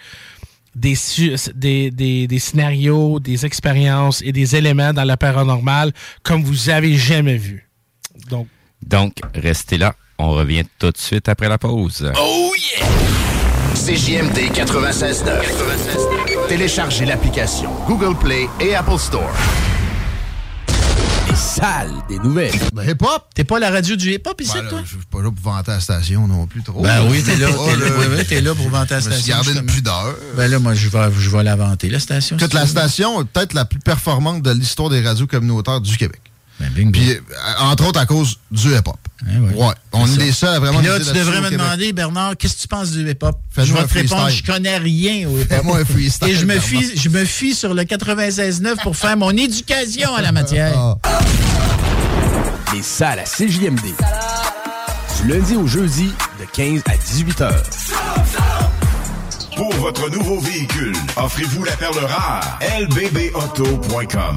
des, su- des, des, des scénarios, des expériences et des éléments dans le paranormal comme vous avez jamais vu. Donc, Donc, restez là. On revient tout de suite après la pause. Oh yeah! CJMD 96.9. Téléchargez l'application Google Play et Apple Store. Salles des nouvelles. Ben, hip-hop. T'es pas la radio du hip-hop ici, Ben, là, toi? Je suis pas là pour vanter la station non plus trop. Ben oui, t'es là, Oh, t'es là, pour vanter la station, gardé une pudeur. Ben là, moi, je vais, je vais la vanter, la station. Toute la station est peut-être la plus performante de l'histoire des radios communautaires du Québec. Ben, Puis, euh, entre autres, à cause du hip-op. ouais. On est les seuls à vraiment Puis là, tu devrais me demander, Bernard, qu'est-ce que tu penses du hip-hop? Je vais te répondre, je connais rien au hip-hop. Fais-moi un freestyle, Et je me, fie, je me fie sur le 96.9 pour faire mon éducation à la matière. Ah. Les salles à CJMD. Du lundi au jeudi, de 15 à 18 heures. Pour votre nouveau véhicule, offrez-vous la perle rare. lbbauto.com.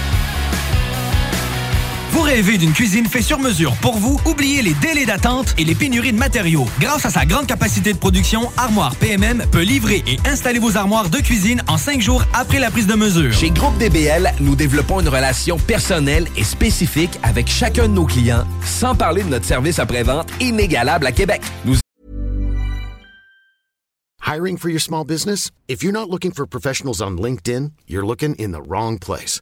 Vous rêvez d'une cuisine faite sur mesure pour vous? Oubliez les délais d'attente et les pénuries de matériaux. Grâce à sa grande capacité de production, Armoire PMM peut livrer et installer vos armoires de cuisine en cinq jours après la prise de mesure. Chez Groupe DBL, nous développons une relation personnelle et spécifique avec chacun de nos clients, sans parler de notre service après-vente inégalable à Québec. Nous Hiring for your small business? If you're not looking for professionals on LinkedIn, you're looking in the wrong place.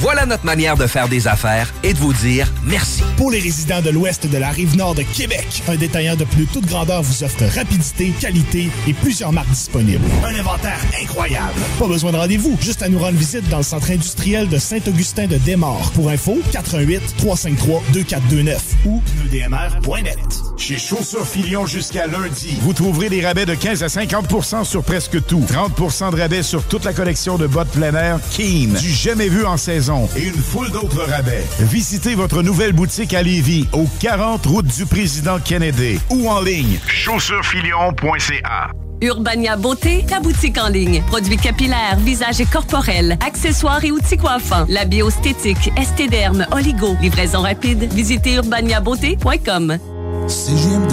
Voilà notre manière de faire des affaires et de vous dire merci. Pour les résidents de l'ouest de la rive nord de Québec, un détaillant de plus toute grandeur vous offre rapidité, qualité et plusieurs marques disponibles. Un inventaire incroyable. Pas besoin de rendez-vous, juste à nous rendre visite dans le centre industriel de Saint-Augustin de Desmaures. Pour info, 88 353 2429 ou pneudmr.net. Chez Chaussures Filion jusqu'à lundi, vous trouverez des rabais de 15 à 50% sur presque tout. 30% de rabais sur toute la collection de bottes plein air Keen, du jamais vu en saison et une foule d'autres rabais. Visitez votre nouvelle boutique à Lévis, au 40 route du président Kennedy ou en ligne chaussurefilion.ca. Urbania Beauté, ta boutique en ligne. Produits capillaires, visage et corporels, accessoires et outils coiffants. La biostétique, estéderme, oligo. Livraison rapide. Visitez urbaniabeauté.com. CGMD.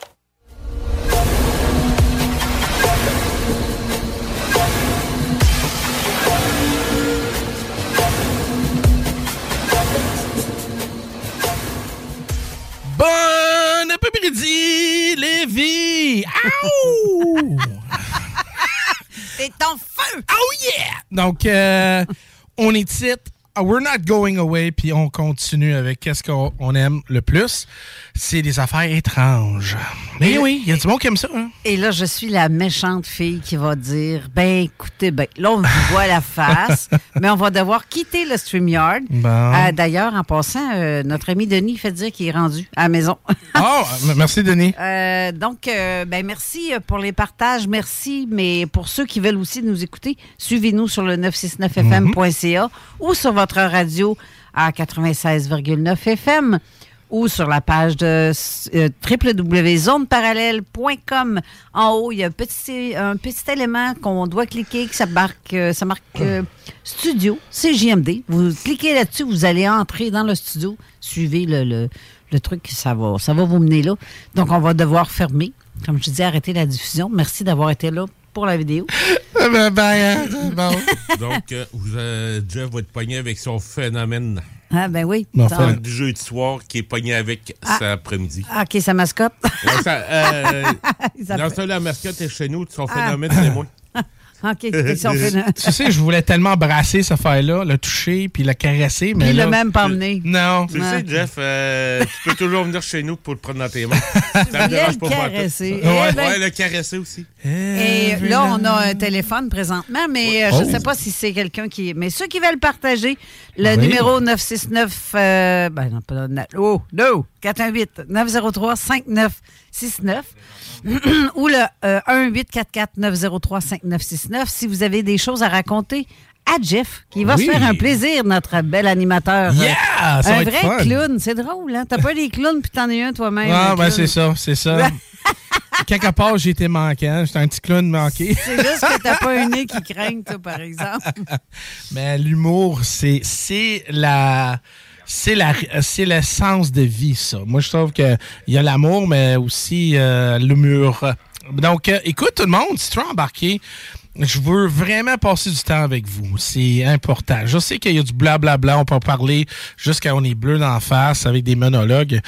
Bon après-midi, Lévi! Aouh! C'est ton feu! Oh yeah! Donc, euh, on est titre ah, we're not going away, puis on continue avec qu'est-ce qu'on on aime le plus. C'est des affaires étranges. Mais oui, il y a du monde qui aime ça. Hein? Et là, je suis la méchante fille qui va dire Ben, écoutez, ben, là, on vous voit la face, mais on va devoir quitter le StreamYard. Bon. Euh, D'ailleurs, en passant, euh, notre ami Denis fait dire qu'il est rendu à la maison. Oh, merci, Denis. Euh, donc, ben, merci pour les partages, merci. Mais pour ceux qui veulent aussi nous écouter, suivez-nous sur le 969fm.ca ou sur votre radio à 96,9 FM ou sur la page de euh, www.zoneparallèle.com. En haut, il y a un petit, un petit élément qu'on doit cliquer, que ça marque, euh, ça marque euh, studio, c'est JMD. Vous cliquez là-dessus, vous allez entrer dans le studio, suivez le, le, le truc, ça va, ça va vous mener là. Donc, on va devoir fermer. Comme je dis, arrêter la diffusion. Merci d'avoir été là pour la vidéo. Ben, ben, bon. Donc, euh, vous, euh, Jeff va être pogné avec son phénomène. Ah, ben oui. Bon, Ça- du jeu de soir qui est pogné avec Ah. cet après-midi. Ah, OK, sa mascotte. Ouais, ça, euh, ça, la mascotte est chez nous. Son Ah. phénomène, c'est moi. OK, ils sont fait- tu sais, je voulais tellement brasser cette affaire-là, le toucher puis le caresser, mais il l'a même pas emmené. Non. Tu sais, Jeff, euh, tu peux toujours venir chez nous pour le prendre dans tes mains. Voulais le caresser. Ouais, ben- ouais, le caresser aussi. Et là, on a un téléphone présentement, mais euh, je ne Oh. sais pas si c'est quelqu'un qui. Mais ceux qui veulent partager, le Oui. numéro 969. euh, ben non, pas. Oh, no! 418-903-5969. ou le euh, 1-844-903-5969 si vous avez des choses à raconter à Jeff, qui va Oui. se faire un plaisir, notre bel animateur. Yeah! Ça va un être vrai fun. clown. C'est drôle, hein? T'as pas des clowns, puis t'en es un toi-même. Ah, ben c'est ça, c'est ça. Quelque part, j'ai été manquant. J'étais un petit clown manqué. C'est juste que t'as pas un nez qui craigne, toi, par exemple. Mais l'humour, c'est la c'est la c'est l'essence de vie ça. Moi je trouve que il y a l'amour mais aussi euh, l'humour. Donc euh, écoute tout le monde, si tu es embarqué, je veux vraiment passer du temps avec vous. C'est important. Je sais qu'il y a du blablabla, on peut parler jusqu'à on est bleu d'en face avec des monologues.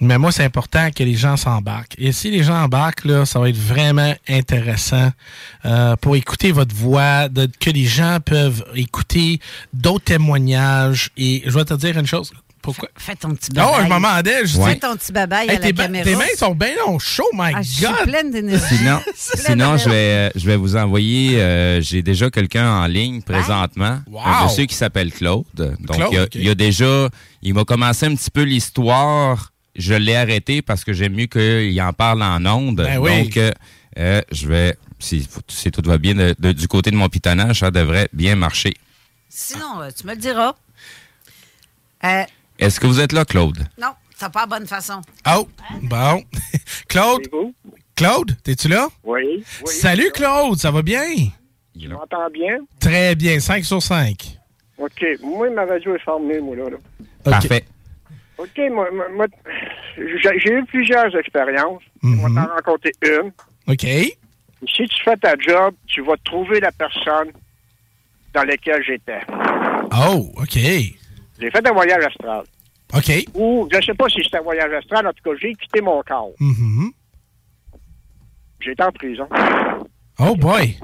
Mais moi, c'est important que les gens s'embarquent. Et si les gens embarquent, là, ça va être vraiment intéressant euh, pour écouter votre voix, que les gens peuvent écouter d'autres témoignages. Et je vais te dire une chose. Pourquoi? Fais ton petit Non, babaille. je m'en demandais. Je Fais ton petit babaille Hey, à la caméra. tes mains sont bien longs, chaud, my Ah, je suis God! pleine d'énergie. Sinon, sinon je, vais, euh, je vais vous envoyer. euh, J'ai déjà quelqu'un en ligne présentement. Wow. Un monsieur qui s'appelle Claude. Donc, Claude, il, y a, il y a déjà. Il m'a commencé un petit peu l'histoire. Je l'ai arrêté parce que j'aime mieux qu'il en parle en ondes. Ben oui. Donc, euh, euh, je vais. Si, si tout va bien de- de- du côté de mon pitonnage, ça devrait bien marcher. Sinon, tu me le diras. Euh, Est-ce que vous êtes là, Claude? non, c'est pas la bonne façon. Oh, bon. Claude? Claude, t'es-tu là? Oui. oui. Salut, Claude, ça va bien? Tu m'entends bien? Très bien, 5 sur 5. OK. Moi, ma radio est fermée, moi, là. là. Parfait. OK, moi, moi- moi, j'ai eu plusieurs expériences. Mhm. Je vais t'en raconter une. OK. Si tu fais ta job, tu vas trouver la personne dans laquelle j'étais. Oh, OK. J'ai fait un voyage astral. OK. Ou, je sais pas si c'était un voyage astral, en tout cas, j'ai quitté mon corps. Mhm. J'étais en prison. Oh boy.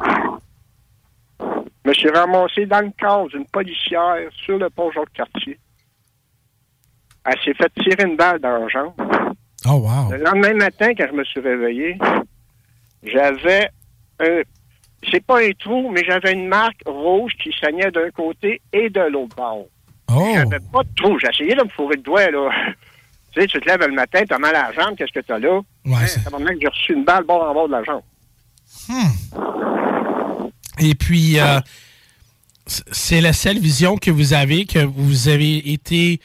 Je me suis ramassé dans le corps d'une policière sur le pont Jacques-Cartier. Elle s'est fait tirer une balle dans la jambe. Oh wow. Le lendemain matin, quand je me suis réveillé, j'avais un. C'est pas un trou, mais j'avais une marque rouge qui saignait d'un côté et de l'autre bord. Oh. J'avais pas de trou. J'ai essayé de me fourrer le doigt, là. tu sais, tu te lèves le matin, t'as mal à la jambe, qu'est-ce que t'as là? Ouais, Hein, c'est- ça m'a que j'ai reçu une balle bord en bord de la jambe. Et puis, euh, c'est la seule vision que vous avez, que vous avez été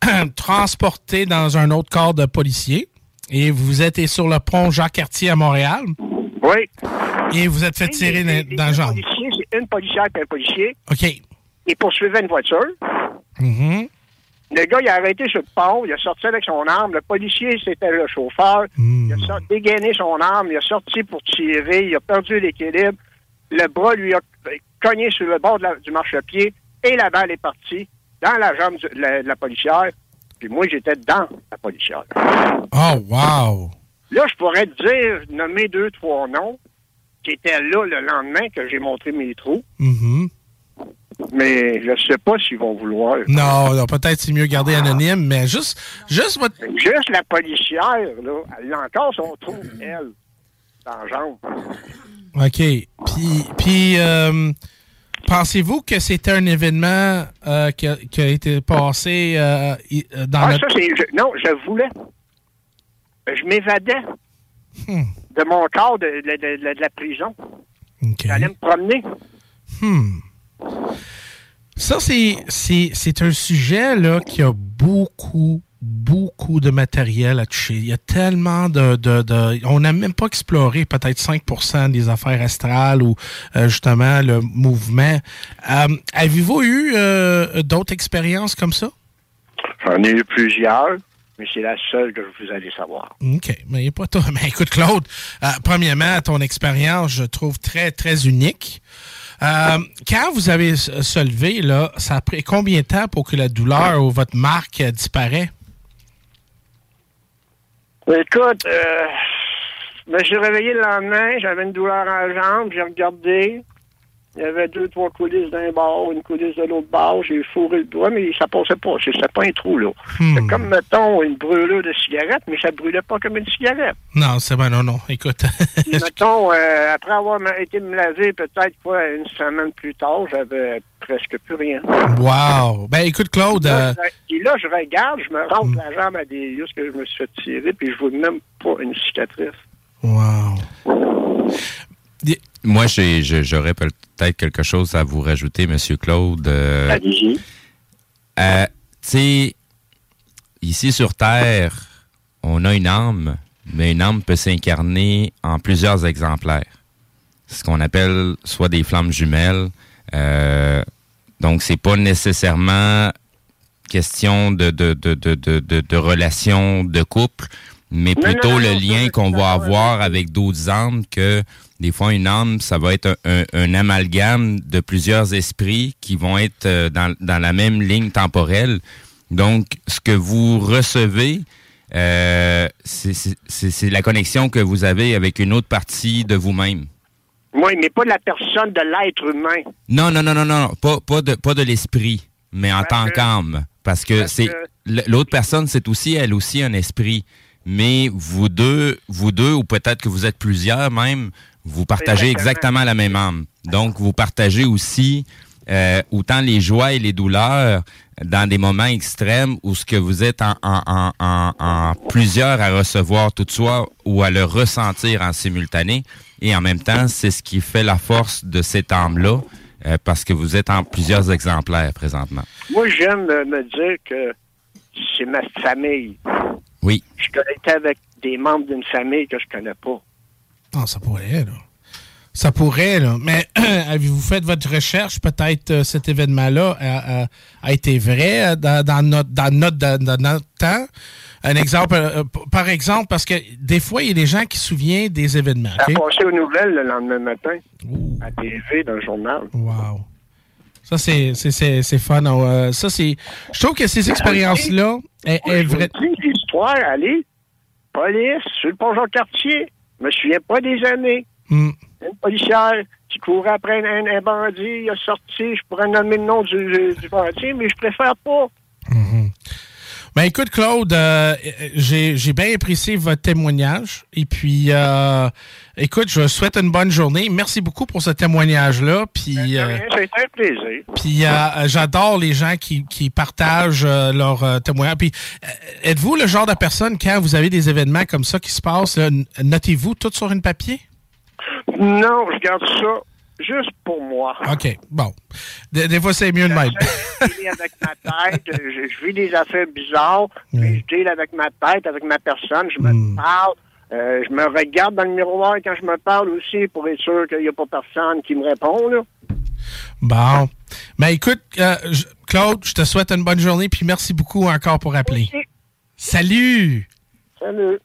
transporté dans un autre corps de policier et vous êtes sur le pont Jacques-Cartier à Montréal. Oui. Et vous êtes fait tirer dans, dans la jambe. Policier, c'est une policière et un policier. OK. Il poursuivait une voiture. Mhm. Le gars, il a arrêté sur le pont, il a sorti avec son arme. Le policier, c'était le chauffeur. Il a sorti, dégainé son arme, il a sorti pour tirer, il a perdu l'équilibre. Le bras lui a cogné sur le bord de la- du marchepied et la balle est partie dans la jambe du- de la, de la policière. Puis moi, j'étais dans la policière. Oh, wow. Là, je pourrais te dire, nommer deux, trois noms qui étaient là le lendemain que j'ai montré mes trous. Mhm. Mais je sais pas s'ils vont vouloir. Non, non peut-être c'est mieux garder anonyme, mais juste, juste votre. Juste la policière, là, elle a encore son trou, elle, dans. OK. Puis, puis euh, pensez-vous que c'était un événement euh, qui, a, qui, a, été passé euh, dans ah, notre... ça, c'est... Je, non, je voulais. Je m'évadais hmm. de mon corps de, de, de, de la prison. Okay. J'allais me promener. Hmm. Ça, c'est un sujet là, qui a beaucoup, beaucoup de matériel à toucher. Il y a tellement de... de, de on n'a même pas exploré peut-être 5% des affaires astrales ou euh, justement le mouvement. Euh, Avez-vous eu euh, d'autres expériences comme ça? J'en ai eu plusieurs mais c'est la seule que vous allez savoir. OK. Mais pas toi. Mais écoute, Claude, premièrement, ton expérience, je trouve très, très unique. Euh, quand vous avez se levé, là, ça a pris combien de temps pour que la douleur ou votre marque euh, disparaît? Écoute, euh, je me suis réveillé le lendemain, j'avais une douleur en la jambe, j'ai regardé, il y avait deux, trois coulisses d'un bord, une coulisse de l'autre bord. J'ai fourré le doigt, mais ça passait pas. C'était pas un trou, là. Hmm. C'est comme, mettons, une brûlure de cigarette, mais ça brûlait pas comme une cigarette. Non, c'est bon, non, non. Écoute. mettons, euh, après avoir été me laver, peut-être, quoi, une semaine plus tard, j'avais presque plus rien. Wow! Ben, écoute, Claude. Là, Et là, je regarde, je me rentre la jambe à des lieux que je me suis fait tirer, puis je vois même pas une cicatrice. Wow! Moi, j'aurais peut-être quelque chose à vous rajouter, Monsieur Claude. Euh, euh, tu sais, ici sur Terre, on a une âme, mais une âme peut s'incarner en plusieurs exemplaires. Ce qu'on appelle soit des flammes jumelles. Euh, donc, c'est pas nécessairement question de, de, de, de, de, de relation de couple, mais plutôt non, non, le lien qu'on va avoir avec d'autres âmes que des fois, une âme, ça va être un, un, un, amalgame de plusieurs esprits qui vont être euh, dans, dans, la même ligne temporelle. Donc, ce que vous recevez, euh, c'est la connexion que vous avez avec une autre partie de vous-même. Oui, mais pas de la personne, de l'être humain. Non, non, non, non, non, pas, pas de, pas de l'esprit, mais en parce tant qu'âme. Parce que c'est l'autre personne, c'est aussi, elle aussi, un esprit. Mais vous deux, vous deux, ou peut-être que vous êtes plusieurs même, vous partagez exactement la même âme. Donc, vous partagez aussi euh, autant les joies et les douleurs dans des moments extrêmes où ce que vous êtes en, en, en, en plusieurs à recevoir tout de soi ou à le ressentir en simultané. Et en même temps, c'est ce qui fait la force de cette âme-là, euh, parce que vous êtes en plusieurs exemplaires présentement. Moi, j'aime me dire que c'est ma famille. Oui. Je connecte avec des membres d'une famille que je connais pas. Ah, ça pourrait, là. Ça pourrait, là. Mais avez-vous fait votre recherche? Peut-être euh, cet événement-là a, a, a, été vrai dans, dans, notre, dans, notre, dans, notre temps. Un exemple, euh, par exemple, parce que des fois, il y a des gens qui se souviennent des événements. Ça okay? a passé aux nouvelles le lendemain matin, Ouh. à TV, dans le journal. Wow. Ça, c'est, c'est, c'est fun. Euh, ça, c'est. Je trouve que ces expériences-là est, est vraies. l'histoire, allez, police, sur le pont Jean-Cartier. Je me souviens pas des années. Mm. Une policière qui courait après un, un, bandit, il a sorti, je pourrais nommer le nom du, du bandit, mais je préfère pas. Ben écoute, Claude, euh, j'ai bien apprécié votre témoignage. Et puis, euh, écoute, je vous souhaite une bonne journée. Merci beaucoup pour ce témoignage-là. Puis, euh, ça a été un plaisir. Puis, j'adore les gens qui, qui partagent leur témoignage. Puis, êtes-vous le genre de personne, quand vous avez des événements comme ça qui se passent, notez-vous tout sur une papier? Non, je garde ça juste pour moi. OK, bon. Des, des fois, c'est mieux de même. Je avec ma tête, je, je, vis des affaires bizarres, mm. mais je deal avec ma tête, avec ma personne, je me mm. parle, euh, je me regarde dans le miroir quand je me parle aussi pour être sûr qu'il n'y a pas personne qui me répond. Là. Bon. Mais écoute, euh, je, Claude, je te souhaite une bonne journée, puis merci beaucoup encore pour appeler. Merci. Salut! Salut!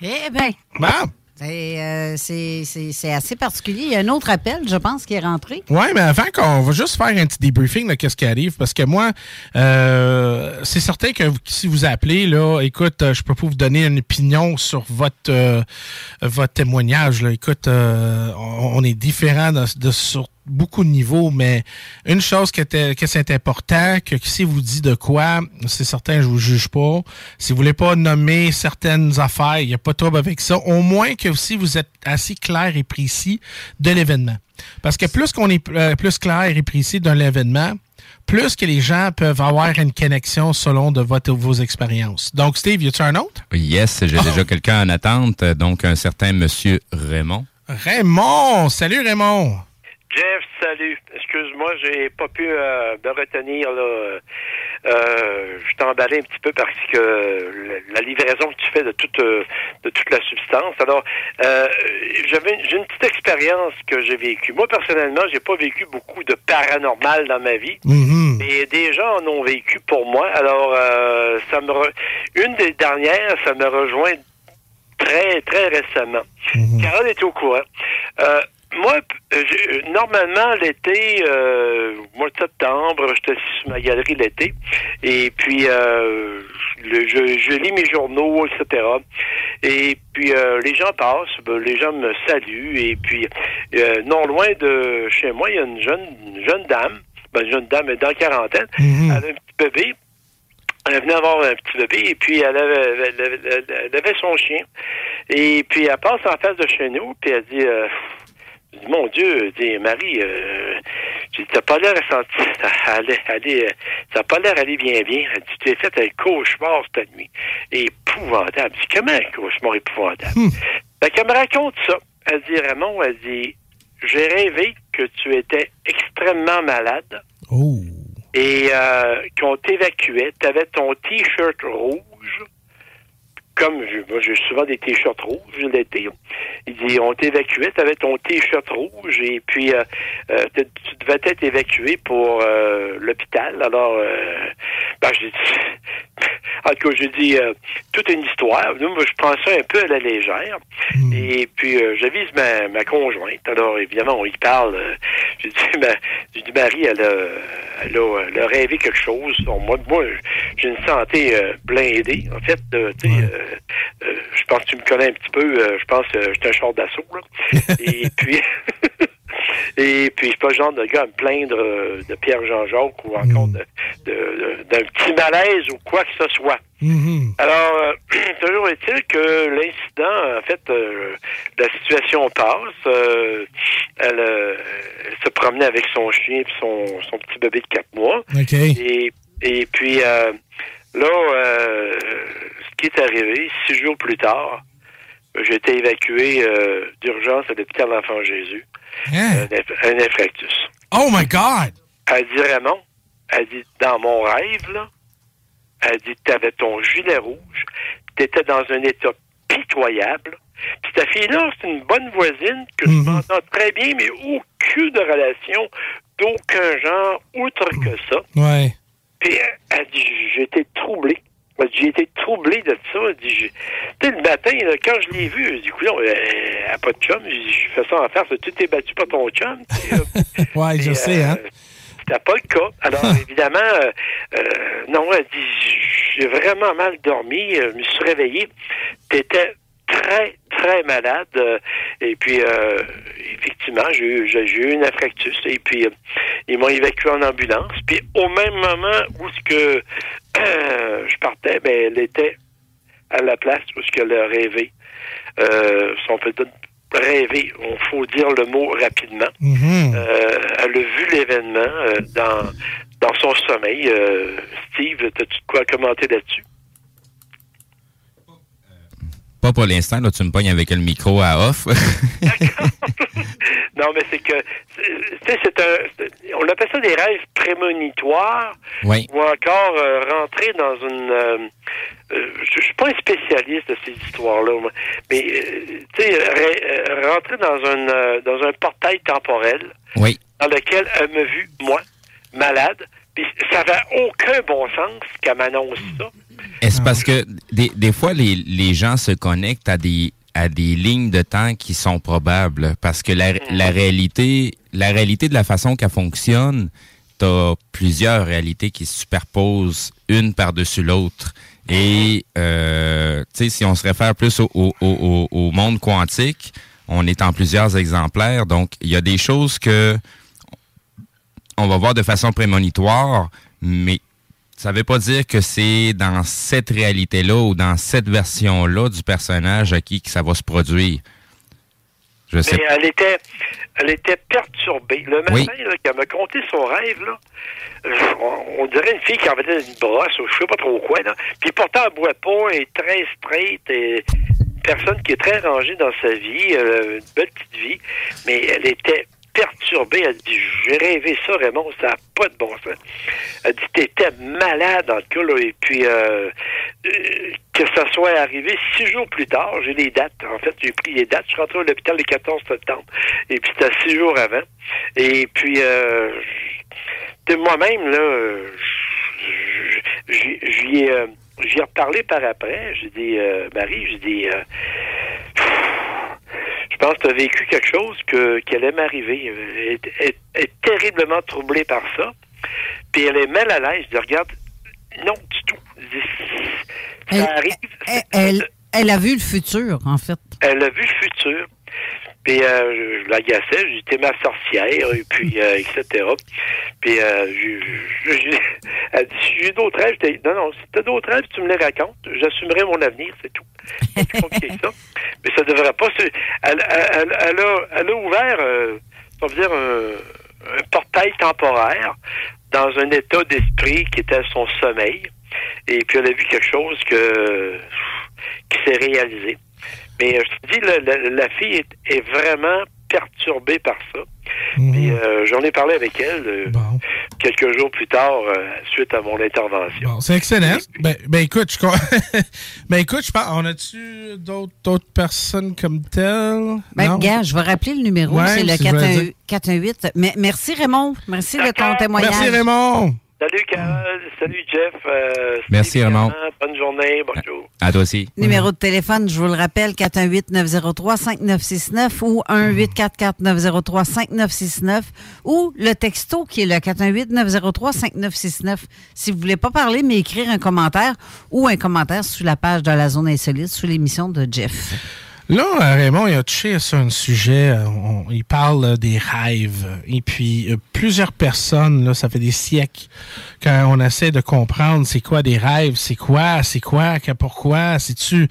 Eh bien. Bon. Euh, c'est assez particulier. Il y a un autre appel, je pense, qui est rentré. Oui, mais avant qu'on va juste faire un petit débriefing de qu'est-ce qui arrive, parce que moi, euh, c'est certain que si vous appelez, là, écoute, je peux pas vous donner une opinion sur votre euh, votre témoignage. Là. Écoute, euh, on, on, est différent de, de sur beaucoup de niveaux, mais une chose que, que c'est important, que si vous dit de quoi, c'est certain, je vous juge pas. Si vous voulez pas nommer certaines affaires, il n'y a pas de trouble avec ça. Au moins que si vous êtes assez clair et précis de l'événement. Parce que plus qu'on est euh, plus clair et précis d'un événement, plus que les gens peuvent avoir une connexion selon de votre, vos expériences. Donc, Steve, y a-tu un autre? Yes, j'ai déjà quelqu'un en attente, donc un certain Monsieur Raymond. Raymond! Salut Raymond! Jeff, salut. Excuse-moi, j'ai pas pu euh, me retenir là. Euh, je t'ai emballé un petit peu parce que la livraison que tu fais de toute euh, de toute la substance. Alors, euh, j'avais j'ai une petite expérience que j'ai vécue. Moi personnellement, j'ai pas vécu beaucoup de paranormal dans ma vie, Mm-hmm. mais des gens en ont vécu pour moi. Alors, euh, ça me re- une des dernières, ça me rejoint très très récemment. Carole est au courant. Euh, moi, p- j'ai- normalement, l'été, euh, mois de septembre, j'étais assis sur ma galerie l'été. Et puis, euh, le- je, je lis mes journaux, etc. Et puis, euh, les gens passent, ben, les gens me saluent. Et puis, euh, non loin de chez moi, il y a une jeune, une jeune dame. Ben, une jeune dame, dans la quarantaine. Elle a un petit bébé. Elle venait avoir un petit bébé et puis elle avait, elle avait- elle avait son chien. Et puis elle passe en face de chez nous, puis elle dit, euh, je mon Dieu, dit Marie, euh, t'as pas l'air senti, aller, aller, euh, n'a pas l'air aller bien bien. Tu t'es fait un cauchemar cette nuit. Épouvantable. Je dis, comment un cauchemar épouvantable? Fait qu'elle me raconte ça. Elle dit, Raymond, elle dit, j'ai rêvé que tu étais extrêmement malade et euh, qu'on t'évacuait. Tu avais ton T-shirt rouge, comme je- moi j'ai souvent des T-shirts rouges l'été. Il dit, on t'évacuait, tu avais ton T-shirt rouge et puis euh, euh, tu devais être évacué pour euh, l'hôpital. Alors, ben, j'ai dit, en tout cas, j'ai dit, euh, toute une histoire. Nous, moi, je prends ça un peu à la légère. Et puis, j'avise ma, ma conjointe. Alors, évidemment, on y parle. j'ai dit, ma- j'ai dit, Marie, elle a, elle, a, elle a rêvé quelque chose. Moi, moi j'ai une santé blindée. En fait, tu sais, je pense que tu me connais un petit peu. euh, je pense que j'étais un char d'assaut. là. Et puis... Et puis, je suis pas le genre de gars à me plaindre euh, de Pierre Jean-Jacques ou encore de- de- de- d'un petit malaise ou quoi que ce soit. Alors, euh, toujours est-il que l'incident, en fait, euh, la situation passe. euh, elle, euh, elle se promenait avec son chien et son, son petit bébé de quatre mois. Et, et puis, euh, là, euh, qui est arrivé, six jours plus tard, j'ai été évacué euh, d'urgence à l'hôpital d'Enfant Jésus. Un, inf- un infarctus. Oh my God! Elle dit Raymond, elle dit dans mon rêve, là, elle dit t'avais ton gilet rouge, t'étais dans un état pitoyable. Puis ta fille-là, c'est une bonne voisine que je m'entends très bien, mais aucune relation d'aucun genre, outre que ça. Ouais. Puis elle, elle dit été troublé. J'ai été troublé de ça. Sais, le matin, là, quand je l'ai vu, je dis, coudonc, euh, elle n'a pas de chum. Je je fais ça en faire, tu t'es battu par ton chum. euh. Ouais, je sais, hein? euh, C'était pas le cas. Alors, évidemment, euh, euh, non, elle dit, j'ai vraiment mal dormi, je me suis réveillé. T'étais très, très malade. et puis, euh, effectivement, j'ai eu, eu une infarctus. Et puis, euh, ils m'ont évacué en ambulance. Puis, au même moment où ce que je partais, ben, elle était à la place où ce qu'elle a rêvé. Euh, si on peut dire rêver, il faut dire le mot rapidement. Euh, elle a vu l'événement euh, dans, dans son sommeil. Euh, Steve, as-tu de quoi commenter là-dessus? Pas pour l'instant, là, tu me pognes avec le micro à off. Non, mais c'est que, c'est- tu sais, c'est un, on appelle ça des rêves prémonitoires. Oui. Ou encore euh, rentrer dans une, euh, euh, je, suis pas un spécialiste de ces histoires-là, moi, mais euh, tu sais, euh, rentrer dans un, dans un portail temporel. Oui. Dans lequel elle m'a vu moi malade. Puis ça n'avait aucun bon sens qu'elle m'annonce ça. Est-ce parce que des, des fois, les, les gens se connectent à des, à des lignes de temps qui sont probables? Parce que la, la réalité, la réalité de la façon qu'elle fonctionne, t'as plusieurs réalités qui se superposent une par-dessus l'autre. Et, euh, tu sais, si on se réfère plus au, au, au, au- au monde quantique, on est en plusieurs exemplaires. Donc, il y a des choses que on va voir de façon prémonitoire, mais ça veut pas dire que c'est dans cette réalité-là ou dans cette version-là du personnage à qui que ça va se produire. Je sais. Mais elle était, elle était perturbée. Le matin, là, quand elle m'a conté son rêve, là, on, dirait une fille qui avait une brosse ou je sais pas trop quoi. Là. Puis pourtant, elle boit pas, elle est très straight, et personne qui est très rangée dans sa vie, euh, une belle petite vie, mais elle était perturbée. Elle dit J'ai rêvé ça, Raymond, ça n'a pas de bon sens. Elle dit T'étais malade, en tout cas, là, et puis euh, euh, que ça soit arrivé six jours plus tard, j'ai les dates. En fait, j'ai pris les dates. Je suis rentré à l'hôpital le 14 septembre. Et puis c'était six jours avant. Et puis euh, moi-même, là, j'y ai. J'y ai reparlé par après. J'ai dit, Marie, j'ai dit, je pense que tu as vécu quelque chose que, qui allait m'arriver. Elle, est terriblement troublée par ça. Puis elle est mal à l'aise. Je dis, regarde, non du tout. ça elle, arrive. Elle, elle, a vu le futur, en fait. Elle a vu le futur. Puis euh, je l'agaçais, j'étais ma sorcière, et puis, euh, etc. Puis euh, elle dit, si j'ai d'autres rêves, non, non, si t'as d'autres rêves, tu me les racontes, j'assumerai mon avenir, c'est tout. ça. Mais ça devrait pas se... Elle, elle, elle, a, elle a ouvert, euh, on va dire, un, un portail temporaire dans un état d'esprit qui était son sommeil. Et puis elle a vu quelque chose que qui s'est réalisé. Mais euh, je te dis, la, la, fille est, vraiment perturbée par ça. Mhm. Euh, j'en ai parlé avec elle euh, quelques jours plus tard, suite à mon intervention. c'est excellent. Ben, ben, écoute, je ben écoute, je pense, on a-tu d'autres personnes comme telles? Ben, gars, je vais rappeler le numéro, c'est le 418. Mais merci Raymond, merci de ton témoignage. Merci Raymond. Salut Carole, salut Jeff. Euh, Merci Raymond. Bonne journée, bonjour. À toi aussi. Numéro de téléphone, je vous le rappelle, 418-903-5969 ou 1-844-903-5969 ou le texto qui est le 418-903-5969. Si vous voulez pas parler, mais écrire un commentaire ou un commentaire sous la page de la zone insolite sous l'émission de Jeff. Là, Raymond, il a touché sur un sujet. Euh, il parle des rêves. Et puis, euh, plusieurs personnes, là, ça fait des siècles qu'on essaie de comprendre c'est quoi des rêves, c'est quoi, c'est quoi, pourquoi, c'est-tu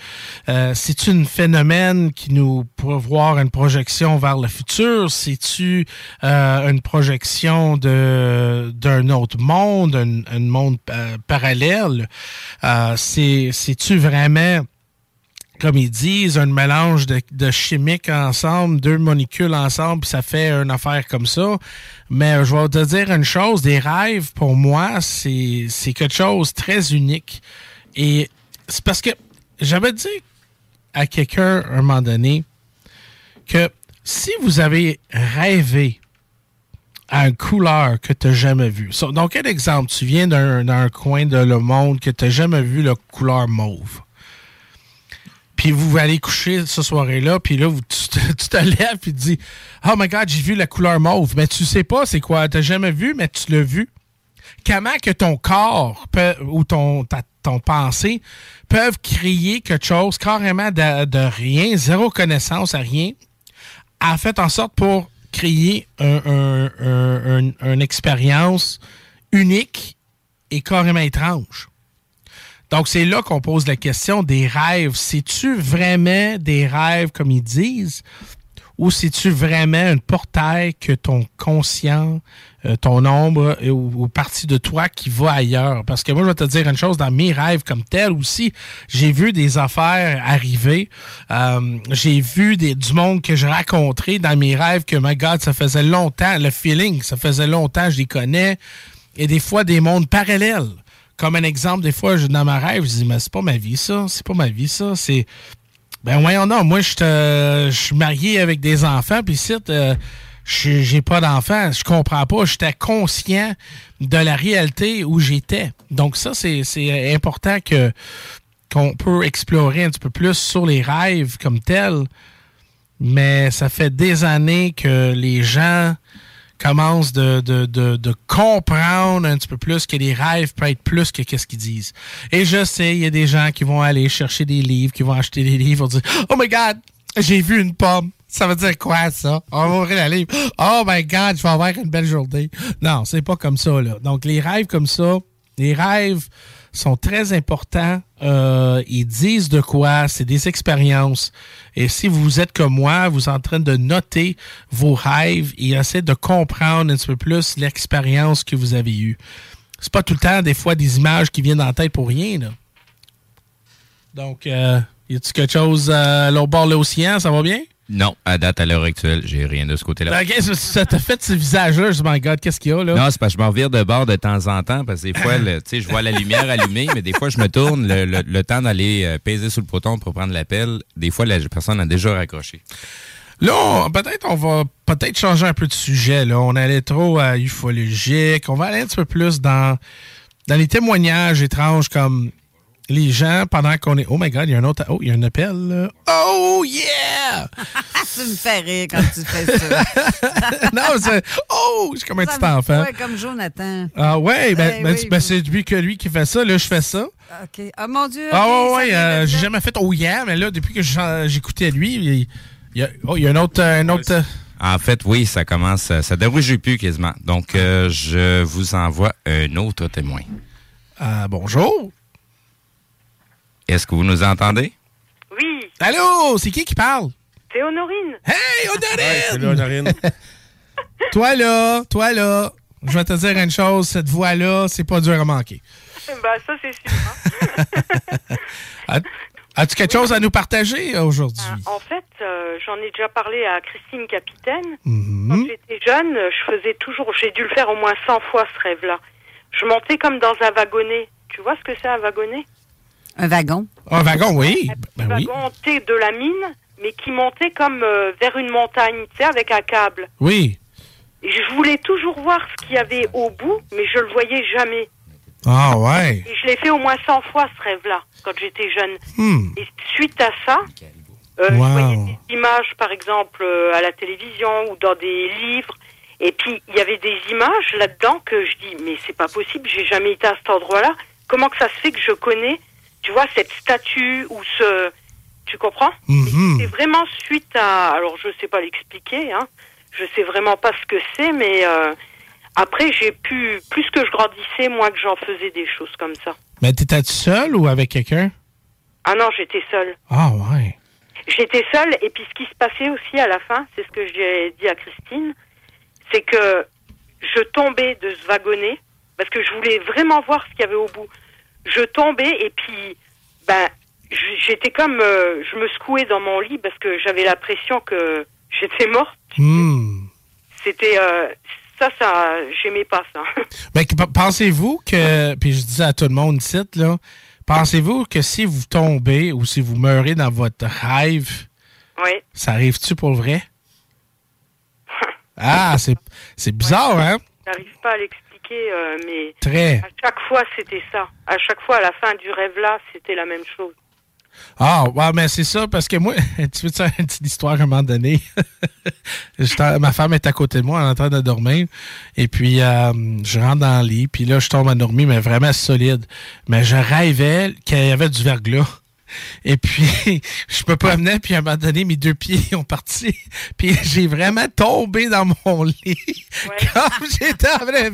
euh, c'est-tu un phénomène qui nous voir une projection vers le futur, c'est-tu euh, une projection de d'un autre monde, un, monde parallèle, c'est c'est-tu vraiment comme ils disent, un mélange de, chimiques ensemble, deux molécules ensemble, puis ça fait une affaire comme ça. Mais je vais te dire une chose, des rêves, pour moi, c'est quelque chose de très unique. Et c'est parce que j'avais dit à quelqu'un à un moment donné que si vous avez rêvé à une couleur que tu n'as jamais vue. donc, quel exemple? Tu viens d'un coin de le monde que tu n'as jamais vu la couleur mauve puis vous allez coucher ce soirée-là, puis là, tu, te, lèves, puis tu dis Oh my God, j'ai vu la couleur mauve. Mais tu sais pas c'est quoi. Tu jamais vu, mais tu l'as vu. Comment que ton corps ou ton, ton pensée peuvent créer quelque chose carrément de, rien, zéro connaissance à rien, a fait en sorte pour créer une expérience unique et carrément étrange. Donc, c'est là qu'on pose la question des rêves. C'est-tu vraiment des rêves comme ils disent ou c'est-tu vraiment un portail que ton conscient, euh, ton ombre ou, partie de toi qui va ailleurs? Parce que moi, je vais te dire une chose, dans mes rêves comme tel aussi, j'ai vu des affaires arriver. Euh, j'ai vu des, du monde que j'ai rencontré dans mes rêves que, my God, ça faisait longtemps, le feeling, ça faisait longtemps, je les connais. Et des fois, des mondes parallèles comme un exemple, des fois, je, dans ma rêve, je dis, mais c'est pas ma vie, ça. C'est pas ma vie, ça. C'est. Ben, voyons, non. Moi, je suis marié avec des enfants, puis ici, euh, j'ai pas d'enfants. Je comprends pas. J'étais conscient de la réalité où j'étais. Donc, ça, c'est important que qu'on peut explorer un petit peu plus sur les rêves comme tels. Mais ça fait des années que les gens commence de, de, de, comprendre un petit peu plus que les rêves peuvent être plus que qu'est-ce qu'ils disent. Et je sais, il y a des gens qui vont aller chercher des livres, qui vont acheter des livres, vont dire Oh my God, j'ai vu une pomme. Ça veut dire quoi, ça? On va ouvrir la livre. Oh my God, je vais avoir une belle journée. Non, c'est pas comme ça, là. Donc, les rêves comme ça, les rêves sont très importants. Euh, ils disent de quoi, c'est des expériences. Et si vous êtes comme moi, vous êtes en train de noter vos rêves et essayer de comprendre un petit peu plus l'expérience que vous avez eue. C'est pas tout le temps, des fois, des images qui viennent en tête pour rien, là. Donc, euh, y a-tu quelque chose à l'autre bord de l'océan? Ça va bien? Non, à date, à l'heure actuelle, j'ai rien de ce côté-là. Ben, ça t'a fait ce visage-là? Je my God, qu'est-ce qu'il y a là? Non, c'est parce que je me revire de bord de temps en temps, parce que des fois, tu sais, je vois la lumière allumée, mais des fois, je me tourne, le, le- le temps d'aller euh, peser sur le bouton pour prendre l'appel, des fois, la personne a déjà raccroché. Là, peut-être on va peut-être changer un peu de sujet. Là. On allait trop à ufologique. On va aller un petit peu plus dans, dans les témoignages étranges comme les gens pendant qu'on est. Oh my god, il y a un autre. Oh, il y a un appel. là. Oh yeah! tu me fais rire quand tu fais ça. non, c'est. Oh, je suis comme un Ça petit enfant. Ouais, comme Jonathan. Ah ouais, ben, Eh ben, oui, ben, c'est lui que lui qui fait ça. Là, je fais ça. OK. Ah, mon Dieu. Ah ouais, ouais, euh, j'ai jamais fait oh yeah, mais là, depuis que j'écoutais lui, il il y a, oh, il y a un autre. Un autre euh, En fait, oui, ça commence, ça dérouge plus quasiment. Donc, euh, je vous envoie un autre témoin. ah, bonjour. Est-ce que vous nous entendez? Oui, Allô, c'est qui qui parle? c'est Honorine. Hey, Honorine! Salut, Honorine. Toi là, toi là, je vais te dire une chose, cette voix-là, c'est pas dur à manquer. bah, ça, c'est sûr. hein. As- As-tu quelque chose à nous partager euh, aujourd'hui? En fait, euh, j'en ai déjà parlé à Christine Capitaine. Mhm. Quand j'étais jeune, euh, je faisais toujours, j'ai dû le faire au moins 100 fois ce rêve-là. Je montais comme dans un wagonnet. Tu vois ce que c'est un wagonnet? Un wagon. Un wagon, oui. Ben Un oui. wagon hanté de la mine, mais qui montait comme euh, vers une montagne, tu sais, avec un câble. Oui. Et je voulais toujours voir ce qu'il y avait au bout, mais je le voyais jamais. Ah ouais. Et je l'ai fait au moins 100 fois ce rêve-là, quand j'étais jeune. Hmm. Et suite à ça, euh, je Wow. voyais des images, par exemple, euh, à la télévision ou dans des livres. Et puis, il y avait des images là-dedans que je dis, mais c'est pas possible, j'ai jamais été à cet endroit-là. Comment que ça se fait que je connais, tu vois, cette statue ou ce... Tu comprends? Mhm. C'est vraiment suite à... Alors, je sais pas l'expliquer, hein. Je sais vraiment pas ce que c'est, mais... euh, après, j'ai pu... Plus que je grandissais, moins que j'en faisais des choses comme ça. Mais t'étais-tu seul ou avec quelqu'un? Ah non, j'étais seule. Ah ouais. J'étais seule et puis ce qui se passait aussi à la fin, c'est ce que j'ai dit à Christine, c'est que je tombais de ce wagonnet parce que je voulais vraiment voir ce qu'il y avait au bout. Je tombais et puis ben j'étais comme euh, je me secouais dans mon lit parce que j'avais l'impression que j'étais morte. Hmm. C'était euh, ça ça j'aimais pas ça. Ben, pensez-vous que, puis je disais à tout le monde ici, là, pensez-vous que si vous tombez ou si vous meurez dans votre rêve, oui. ça arrive-tu pour le vrai? Ah, c'est, c'est bizarre, hein? J'arrive pas à l'expliquer euh, mais Très. à chaque fois c'était ça. À chaque fois à la fin du rêve là, c'était la même chose. Ah, ouais, mais c'est ça, parce que moi, tu veux te une petite histoire à un moment donné? Ma femme est à côté de moi en train de dormir. Et puis, euh, je rentre dans le lit, puis là, je tombe endormi, mais vraiment solide. Mais je rêvais qu'il y avait du verglas. Et puis, je me promenais, puis à un moment donné, mes deux pieds ont parti. Puis j'ai vraiment tombé dans mon lit. Comme j'étais en vraie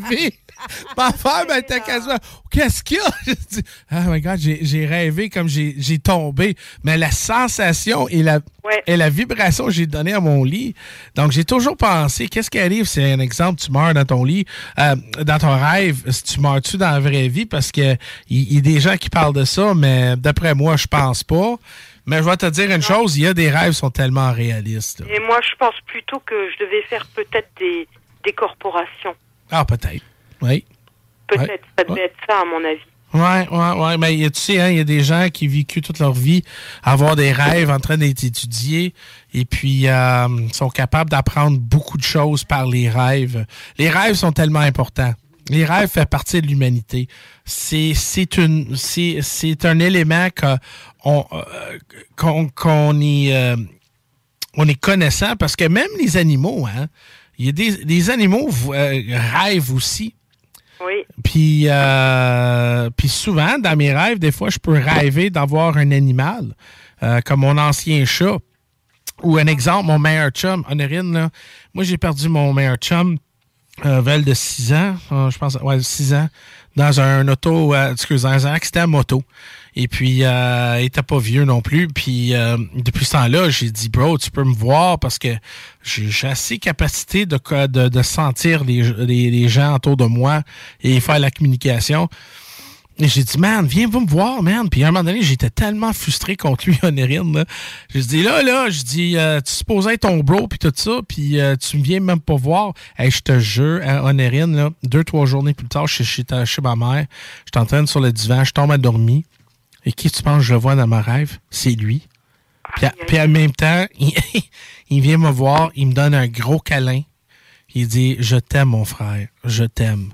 vie. Ma femme elle était quasiment. Qu'est-ce qu'il y a? Je dis, oh my God, j'ai j'ai rêvé comme j'ai j'ai tombé. Mais la sensation et la, et la vibration que j'ai donnée à mon lit. Donc, j'ai toujours pensé, qu'est-ce qui arrive si, un exemple, tu meurs dans ton lit, euh, dans ton rêve, si tu meurs-tu dans la vraie vie? Parce que il il y, a des gens qui parlent de ça, mais d'après moi, je pense pas. Mais je vais te dire une chose, il y a des rêves qui sont tellement réalistes. là. Et moi, je pense plutôt que je devais faire peut-être des, des corporations. Ah, peut-être. Oui. Peut-être, Ouais. ça devait être ça, à mon avis. Ouais, ouais, ouais. Mais tu sais, hein, il y a des gens qui ont vécu toute leur vie avoir des rêves en train d'être étudiés et puis euh, sont capables d'apprendre beaucoup de choses par les rêves. Les rêves sont tellement importants. Les rêves font partie de l'humanité. C'est c'est une c'est un élément que on euh, qu'on qu'on est euh, on est connaissant parce que même les animaux, hein, il y a des, des animaux euh, rêvent aussi. Euh, puis souvent, dans mes rêves, des fois, je peux rêver d'avoir un animal, euh, comme mon ancien chat. Ou un exemple, mon meilleur chum, Honorine, moi j'ai perdu mon meilleur chum, euh, Val de 6 ans, euh, je pense, ouais, 6 ans, dans un auto, excusez, dans un accident moto. Et puis, euh, il était pas vieux non plus. Puis, euh, depuis ce temps-là, j'ai dit, bro, tu peux me voir parce que j'ai assez capacité de, de, de sentir les, les, les gens autour de moi et faire la communication. Et j'ai dit, man, viens vous me voir, man. Puis à un moment donné, j'étais tellement frustré contre lui, Honorine. Là. J'ai dit, là, là, je dis, euh, tu supposais être ton bro, puis tout ça, puis euh, tu me viens même pas voir. Hey, je te jure, hein, Honorine, là, deux, trois journées plus tard, je suis chez, ma mère, je t'entraîne sur le divan, je tombe à dormir. Et qui tu penses que je le vois dans ma rêve? C'est lui. Puis, puis en même temps, il, il vient me voir, il me donne un gros câlin. Il dit Je t'aime, mon frère, je t'aime.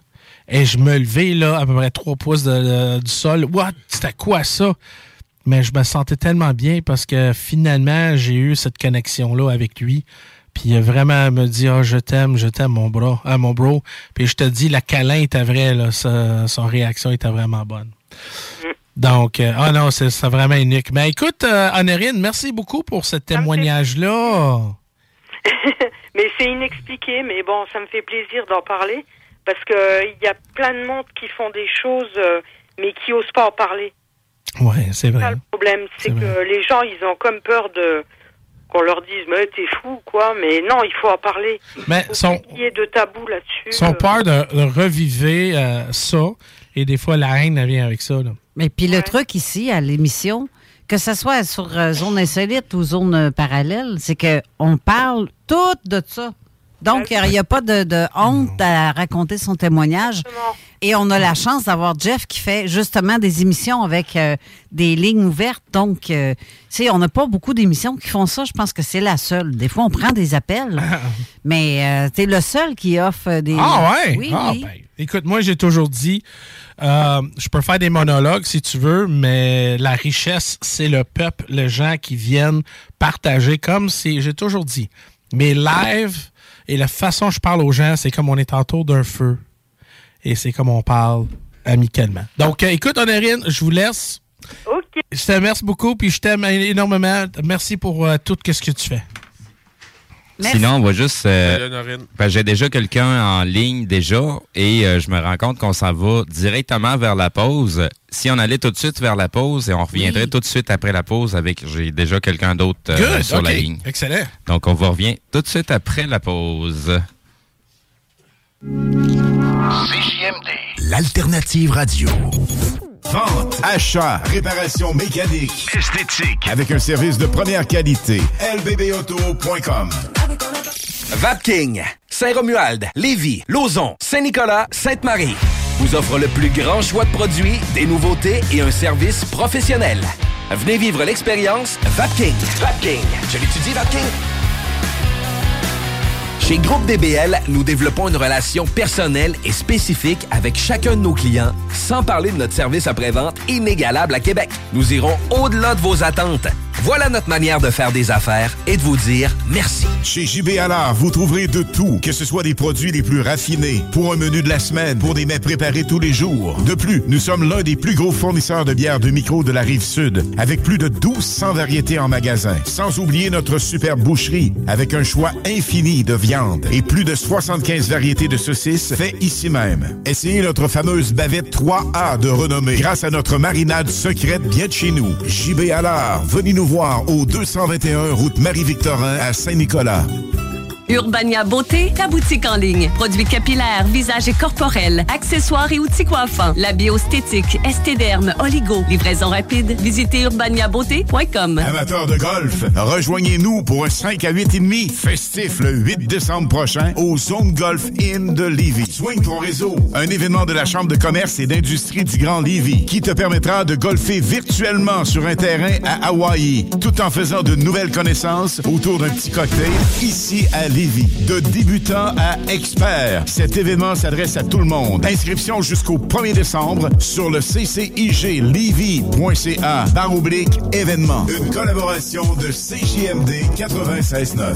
Et je me levais là, à peu près trois pouces de- de- du sol. What? C'était quoi ça? Mais je me sentais tellement bien parce que finalement, j'ai eu cette connexion-là avec lui. Puis il a vraiment me dit Ah, je t'aime, je t'aime, mon bro. Ah, mon bro. Puis je te dis, la câlin était vrai, là. Sa- son réaction était vraiment bonne. Donc, euh, ah non, c'est vraiment unique. Mais écoute, euh, Honorine, merci beaucoup pour ce témoignage-là. Mais c'est inexpliqué, mais bon, ça me fait plaisir d'en parler parce que euh, il y a plein de monde qui font des choses, euh, mais qui osent pas en parler. Ouais, c'est C'est ça vrai. le problème, c'est que les gens, ils ont comme peur de qu'on leur dise, mais t'es fou, quoi. Mais non, il faut en parler. Mais son, Il y ait de tabou là-dessus. son euh, peur de, de reviver euh, ça, et des fois, la haine, elle vient avec ça. Là. Mais puis le truc ici à l'émission, que ce soit sur euh, zone insolite ou zone euh, parallèle, c'est que on parle tout de ça. Donc, il n'y a pas de, de honte à raconter son témoignage. Et on a la chance d'avoir Jeff qui fait justement des émissions avec euh, des lignes ouvertes. Donc, euh, tu sais, on n'a pas beaucoup d'émissions qui font ça. Je pense que c'est la seule. Des fois, on prend des appels, mais euh, tu es le seul qui offre des... Ah ouais? Oui, Ah, oui. ben, écoute, moi, j'ai toujours dit, euh, je peux faire des monologues si tu veux, mais la richesse, c'est le peuple, les gens qui viennent partager, comme c'est, j'ai toujours dit, mes lives et la façon dont je parle aux gens, c'est comme on est autour d'un feu et c'est comme on parle amicalement. Donc, euh, écoute, Honorine, je vous laisse. OK. Je te remercie beaucoup, puis je t'aime énormément. Merci pour euh, tout ce que tu fais. Sinon, on va juste. euh, que J'ai déjà quelqu'un en ligne déjà et euh, je me rends compte qu'on s'en va directement vers la pause. Si on allait tout de suite vers la pause et on reviendrait tout de suite après la pause avec j'ai déjà quelqu'un d'autre euh, sur la ligne. Excellent. Donc on va revient tout de suite après la pause. CJMD. L'alternative radio. Vente, achat, réparation mécanique, esthétique, avec un service de première qualité. lbbauto.com. Vapking, Saint-Romuald, Lévis, Lauson, Saint-Nicolas, Sainte-Marie vous offre le plus grand choix de produits, des nouveautés et un service professionnel. Venez vivre l'expérience Vapking. Vapking. Je l'étudie, Vapking? Chez Groupe DBL, nous développons une relation personnelle et spécifique avec chacun de nos clients, sans parler de notre service après-vente inégalable à Québec. Nous irons au-delà de vos attentes. Voilà notre manière de faire des affaires et de vous dire merci. Chez JB Allard, vous trouverez de tout, que ce soit des produits les plus raffinés, pour un menu de la semaine, pour des mets préparés tous les jours. De plus, nous sommes l'un des plus gros fournisseurs de bières de micro de la rive sud, avec plus de 1200 variétés en magasin. Sans oublier notre superbe boucherie, avec un choix infini de viande et plus de 75 variétés de saucisses faites ici même. Essayez notre fameuse bavette 3A de renommée, grâce à notre marinade secrète bien de chez nous. JB Allard, venez nous voir au 221 route Marie-Victorin à Saint-Nicolas. Urbania Beauté, ta boutique en ligne. Produits capillaires, visage et corporels, accessoires et outils coiffants. La biostétique, estéderme, oligo. Livraison rapide. Visitez urbaniabeauté.com. Amateurs de golf, rejoignez-nous pour un 5 à 8 et demi festif le 8 décembre prochain au Zone Golf Inn de Lévis. Swing ton réseau, un événement de la Chambre de commerce et d'industrie du Grand Lévis qui te permettra de golfer virtuellement sur un terrain à Hawaï tout en faisant de nouvelles connaissances autour d'un petit cocktail ici à Lévis. De débutant à expert, cet événement s'adresse à tout le monde. Inscription jusqu'au 1er décembre sur le cciglevy.ca barre événement. Une collaboration de CJMD 96.9.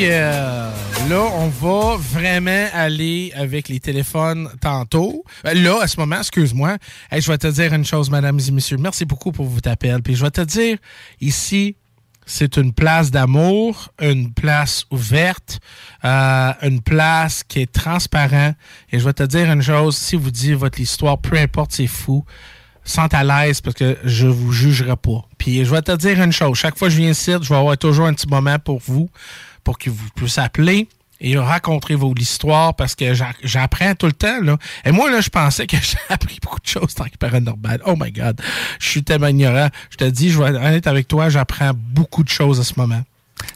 Oh yeah! Là, on va vraiment aller avec les téléphones tantôt. Euh, Là, à ce moment, excuse-moi, je vais te dire une chose, mesdames et messieurs. Merci beaucoup pour votre appel. Puis je vais te dire, ici, c'est une place d'amour, une place ouverte, euh, une place qui est transparente. Et je vais te dire une chose, si vous dites votre histoire, peu importe, c'est fou, sente à l'aise parce que je vous jugerai pas. Puis je vais te dire une chose, chaque fois que je viens ici, je vais avoir toujours un petit moment pour vous, pour que vous puissiez appeler et raconter vos histoires parce que j'a- j'apprends tout le temps. Là. Et moi, là, je pensais que j'ai appris beaucoup de choses dans le paranormal. Oh my God. Je suis tellement ignorant. Je te dis, je vais être honnête avec toi, j'apprends beaucoup de choses à ce moment.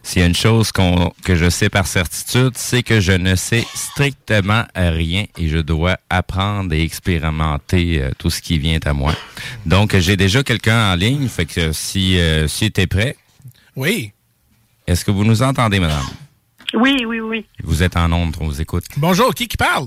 S'il y a une chose que je sais par certitude, c'est que je ne sais strictement rien et je dois apprendre et expérimenter euh, tout ce qui vient à moi. Donc, j'ai déjà quelqu'un en ligne, fait que si, euh, si tu es prêt, Oui. Est-ce que vous nous entendez, madame? Oui, oui, oui. Vous êtes en onde, on vous écoute. Bonjour, qui qui parle?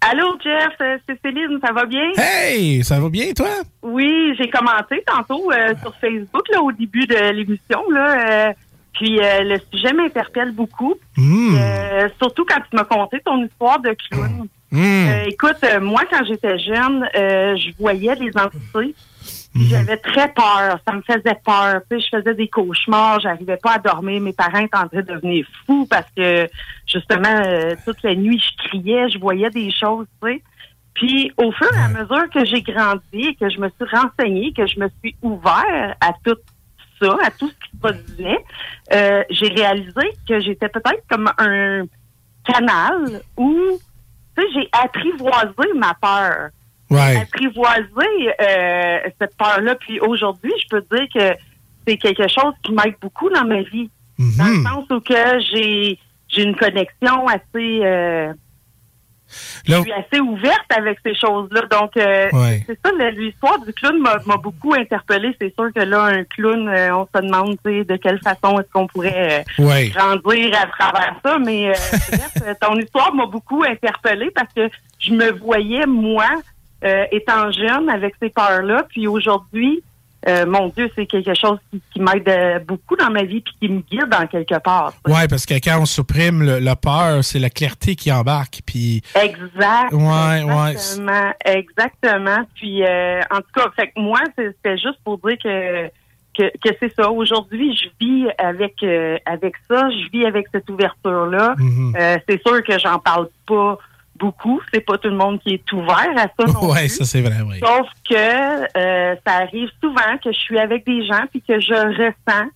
Allô, Jeff, euh, c'est Céline, ça va bien? Hey, ça va bien, toi? Oui, j'ai commenté tantôt euh, sur Facebook là, au début de l'émission. Là, euh, puis euh, le sujet m'interpelle beaucoup. Hmm. Euh, surtout quand tu m'as conté ton histoire de clown. Hmm. Euh, écoute, euh, moi, quand j'étais jeune, euh, je voyais des entités. Puis J'avais très peur. Ça me faisait peur. Tu sais, je faisais des cauchemars. J'arrivais pas à dormir. Mes parents étaient en train de devenir fous parce que, justement, euh, toute la nuit, je criais. Je voyais des choses, tu sais. Puis, au fur et à mesure que j'ai grandi que je me suis renseignée, que je me suis ouvert à tout ça, à tout ce qui se produisait, euh, j'ai réalisé que j'étais peut-être comme un canal où, tu sais, j'ai apprivoisé ma peur. Ouais. Apprivoisé euh, cette peur-là. Puis aujourd'hui, je peux dire que c'est quelque chose qui m'aide beaucoup dans ma vie. Dans le sens où que j'ai j'ai une connexion assez euh, je suis assez ouverte avec ces choses-là. Donc, euh, Ouais. c'est ça, l'histoire du clown m'a beaucoup interpellée. C'est sûr que là, un clown, euh, on se demande de quelle façon est-ce qu'on pourrait euh, Ouais. grandir à travers ça. Mais bref, ton histoire m'a beaucoup interpellée parce que je me voyais, moi, euh, étant jeune, avec ces peurs-là. Puis aujourd'hui, euh, mon Dieu, c'est quelque chose qui, qui m'aide euh, beaucoup dans ma vie puis qui me guide en quelque part. Ouais, parce que quand on supprime le, la peur, c'est la clarté qui embarque. Puis, Exact. Ouais, ouais. Exactement. Exactement. Puis, euh, en tout cas, fait que moi, c'était juste pour dire que que, que c'est ça. Aujourd'hui, je vis avec euh, avec ça. Je vis avec cette ouverture-là. Mhm. Euh, c'est sûr que j'en parle pas beaucoup. C'est pas tout le monde qui est ouvert à ça. non ouais, plus. ça c'est vrai, oui. Sauf que euh, ça arrive souvent que je suis avec des gens puis que je ressens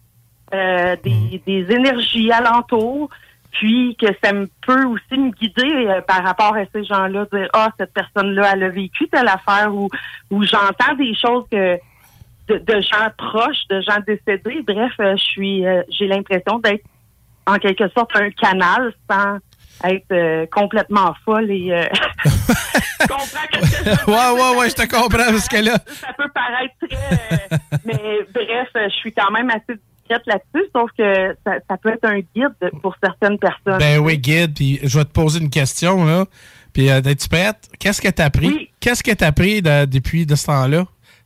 euh, des, des énergies alentour, puis que ça me peut aussi me guider euh, par rapport à ces gens-là, dire ah cette personne-là elle a vécu telle affaire ou ou j'entends des choses que de, de gens proches, de gens décédés. Bref, euh, je suis euh, j'ai l'impression d'être en quelque sorte un canal sans être euh, complètement folle et euh, ouais, ouais, ouais, je te comprends parce que là. ça peut paraître très. euh, mais bref, je suis quand même assez discrète là-dessus, sauf que ça, ça peut être un guide pour certaines personnes. Ben oui, guide, puis je vais te poser une question, là. Puis, es-tu prête? Qu'est-ce que t'as appris? Qu'est-ce que t'as appris de- depuis de ce temps-là?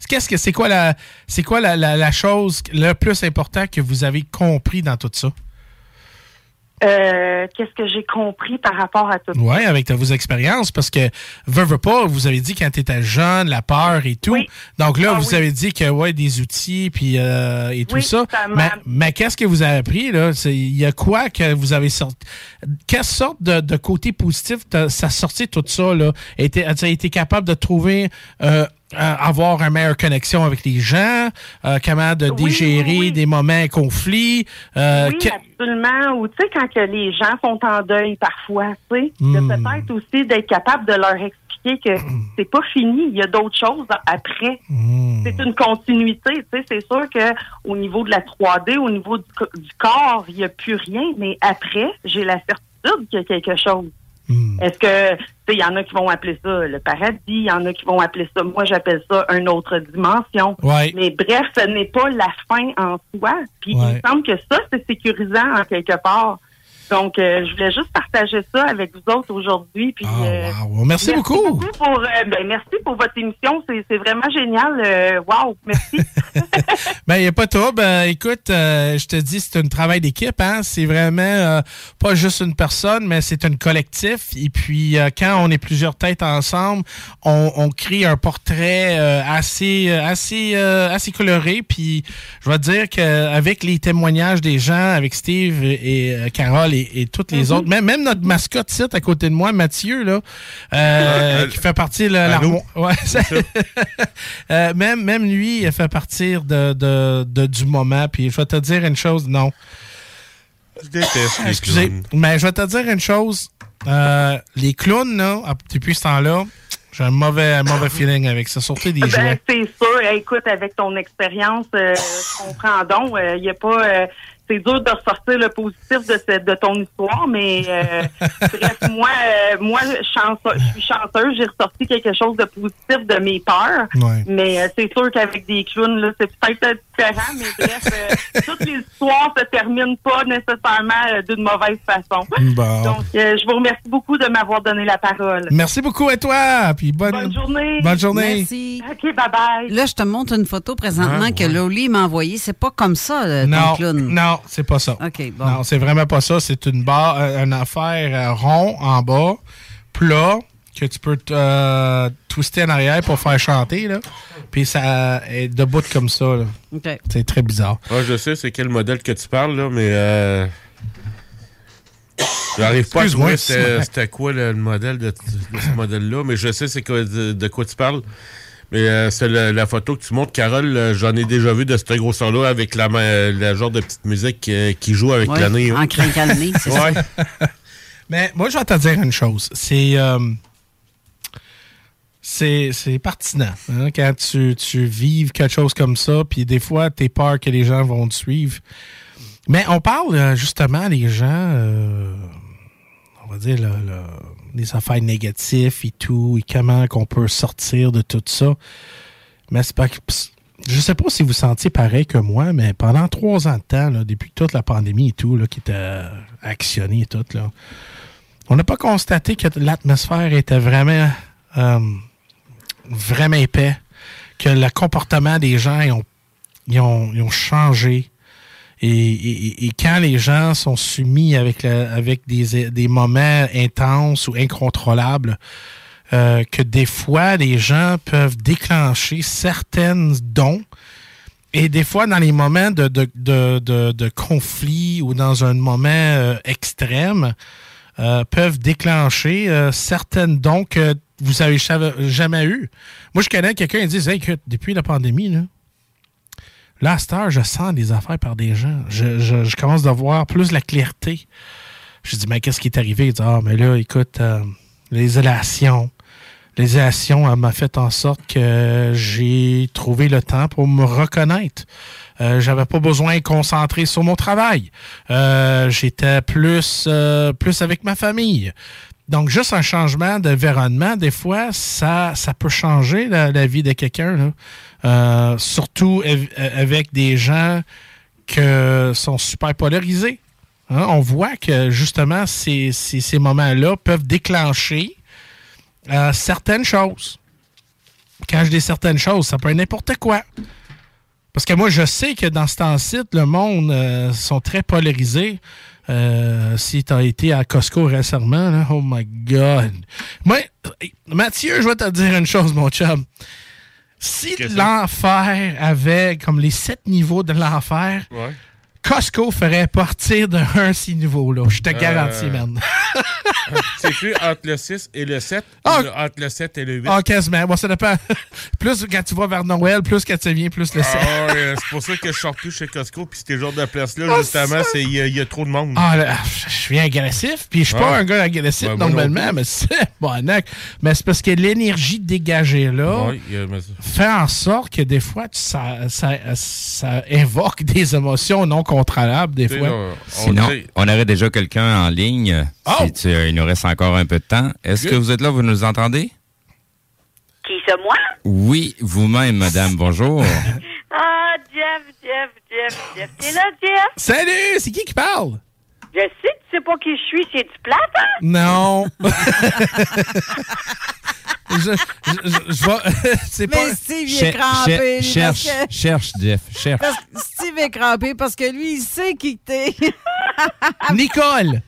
Qu'est-ce que c'est quoi la c'est quoi la, la, la chose le plus important que vous avez compris dans tout ça? Euh, Qu'est-ce que j'ai compris par rapport à tout ça? Oui, avec ta- vos expériences, parce que, veux, veux pas, vous avez dit quand tu étais jeune, la peur et tout. Donc là, Ah vous oui. avez dit que, ouais, des outils puis, euh, et tout Oui, ça. ça m'a- mais mais qu'est-ce que vous avez appris, là? Il y a quoi que vous avez sorti? Quelle sorte de, de côté positif ça sorti tout ça, là? As-tu été capable de trouver, euh, euh, avoir une meilleure connexion avec les gens, euh, comment de dégérer des moments conflits? euh, oui, que- absolument. Ou tu sais, quand que les gens sont en deuil parfois, tu sais, Hmm. de peut-être aussi d'être capable de leur expliquer que c'est pas fini. Il y a d'autres choses après. C'est une continuité. Tu sais, c'est sûr que au niveau de la 3D, au niveau du, du corps, il n'y a plus rien. Mais après, j'ai la certitude qu'il y a quelque chose. Est-ce que, tu sais, il y en a qui vont appeler ça le paradis, il y en a qui vont appeler ça, moi j'appelle ça une autre dimension. Ouais. Mais bref, ce n'est pas la fin en soi. Puis Ouais. il me semble que ça, c'est sécurisant en quelque part. Donc, euh, je voulais juste partager ça avec vous autres aujourd'hui. Puis, euh, wow. Merci beaucoup. pour, euh, ben, merci pour votre émission. C'est c'est vraiment génial. Euh, wow, merci. Ben, il n'y a pas de trouble. Écoute, je te dis, c'est un travail d'équipe. Hein? C'est vraiment pas juste une personne, mais c'est un collectif. Et puis, quand on est plusieurs têtes ensemble, on, on crée un portrait assez, assez, assez coloré. Puis, je vais te dire qu'avec les témoignages des gens, avec Steve et, Carole et, et toutes les autres, même, même notre mascotte site à côté de moi, Mathieu, là, euh, qui fait partie de Allô? l'armoire. Ouais, ça- Euh, même, même lui, il fait partir de, de- de- du moment. Puis je vais te dire une chose, non. Je déteste les Excusez, clowns. mais je vais te dire une chose. Euh, les clowns, là, à- depuis ce temps-là, j'ai un mauvais, un mauvais feeling avec ça. Surtout des Ben, jouets. c'est sûr. Écoute, avec ton expérience, euh, je comprends donc. Il y a pas. C'est dur de ressortir le positif de, cette, de ton histoire, mais euh, bref, moi, euh, moi, chance- je suis chanceuse. J'ai ressorti quelque chose de positif de mes peurs. Ouais. Mais euh, c'est sûr qu'avec des clowns, là, c'est peut-être différent, mais bref, euh, toutes les histoires se terminent pas nécessairement euh, d'une mauvaise façon. Bon. Donc, euh, je vous remercie beaucoup de m'avoir donné la parole. Merci beaucoup à toi. Puis bonne, Bonne journée. Bonne journée. Merci. OK, bye-bye. Là, je te montre une photo présentement Ah, que Loli m'a envoyée. C'est pas comme ça, ton Non, clown. non, c'est pas ça. OK, bon. Non, c'est vraiment pas ça. C'est une barre, euh, une affaire euh, rond en bas, plat, que tu peux euh, twister en arrière pour faire chanter. Là. Puis ça est debout comme ça. là. OK. C'est très bizarre. Ouais, je sais c'est quel modèle que tu parles, là, mais euh, j'arrive pas à trouver c'était quoi le modèle de, de ce modèle-là, mais je sais c'est de quoi tu parles. Mais euh, c'est la, la photo que tu montres, Carole, euh, j'en ai déjà vu de ce gros son-là avec la, ma- la genre de petite musique euh, qui joue avec Ouais, la nez. en craquant le nez, c'est ça. ouais. Mais moi, je vais te dire une chose. C'est. euh, c'est pertinent. hein, quand tu, tu vives quelque chose comme ça, puis des fois, tu peur que les gens vont te suivre. Mais on parle euh, justement, les gens, euh, on va dire, le- le- les affaires négatives et tout, et comment qu'on peut sortir de tout ça. Mais c'est pas Je sais pas si vous sentiez pareil que moi, mais pendant trois ans de temps, là, depuis toute la pandémie et tout, là, qui était euh, actionnée et tout, là, on n'a pas constaté que l'atmosphère était vraiment, euh, vraiment épais, que le comportement des gens ils ont, ils ont, ils ont changé. Et, quand les gens sont soumis avec, avec des, des moments intenses ou incontrôlables, euh, que des fois, les gens peuvent déclencher certaines dons. Et des fois, dans les moments de, de, de, de- conflit ou dans un moment euh, extrême, euh, peuvent déclencher certaines dons que vous avez jamais, eu. Moi, je connais quelqu'un qui dit depuis la pandémie, là, là, à cette heure, je sens des affaires par des gens. Je, commence à voir plus la clarté. Je dis, mais qu'est-ce qui est arrivé? Il dit, ah, mais là, écoute, euh, l'isolation. L'isolation elle m'a fait en sorte que j'ai trouvé le temps pour me reconnaître. Euh, J'avais pas besoin de concentrer sur mon travail. Euh, J'étais plus, euh, plus avec ma famille. Donc, juste un changement d'environnement, des fois, ça, ça peut changer la vie de quelqu'un. Euh, surtout av- avec des gens qui sont super polarisés. Hein, On voit que justement, ces, ces, moments-là peuvent déclencher euh, certaines choses. Quand je dis certaines choses, ça peut être n'importe quoi. Parce que moi, je sais que dans ce temps-ci, le monde euh, sont très polarisés. Euh, si tu as été à Costco récemment, oh my God. Moi, Mathieu, je vais te dire une chose, mon chum. Si l'enfer avait comme les sept niveaux de l'enfer, Ouais. Costco ferait partir de un de ces niveaux-là. Je te Euh, garantis, man. C'est entre le 6 et le 7. Ah. ou entre le 7 et le 8. Ah, quasiment. Bon, ça dépend. plus quand tu vas vers Noël, plus quand tu viens, plus le 7. Ah ouais, c'est pour ça que je sors plus chez Costco. Puis ces genres de places-là, Ah, justement, il y, a- il y a trop de monde. Ah, là, je suis agressif, puis je suis pas Ouais. un gars agressif moi non normalement, plus. mais c'est bonac. Mais c'est parce que l'énergie dégagée là Ouais, fait en sorte que des fois, tu- ça, ça, ça invoque des émotions non contrôlables, des fois. on- Sinon, on aurait déjà quelqu'un en ligne. Tu- il nous reste encore un peu de temps. Est-ce que vous êtes là, vous nous entendez? Qui, c'est moi? Oui, vous-même, madame. Bonjour. Ah, Jeff, Jeff, Jeff, Jeff. T'es là, Jeff? Salut, c'est qui qui parle? Je sais que tu sais pas qui je suis, c'est du plate, hein? Non. je, je, je- je vais. c'est pas. Mais Steve, il est crampé. lui, cherche, que- cherche, Jeff, cherche. parce que Steve est crampé parce que lui, il sait qui que t'es. Nicole.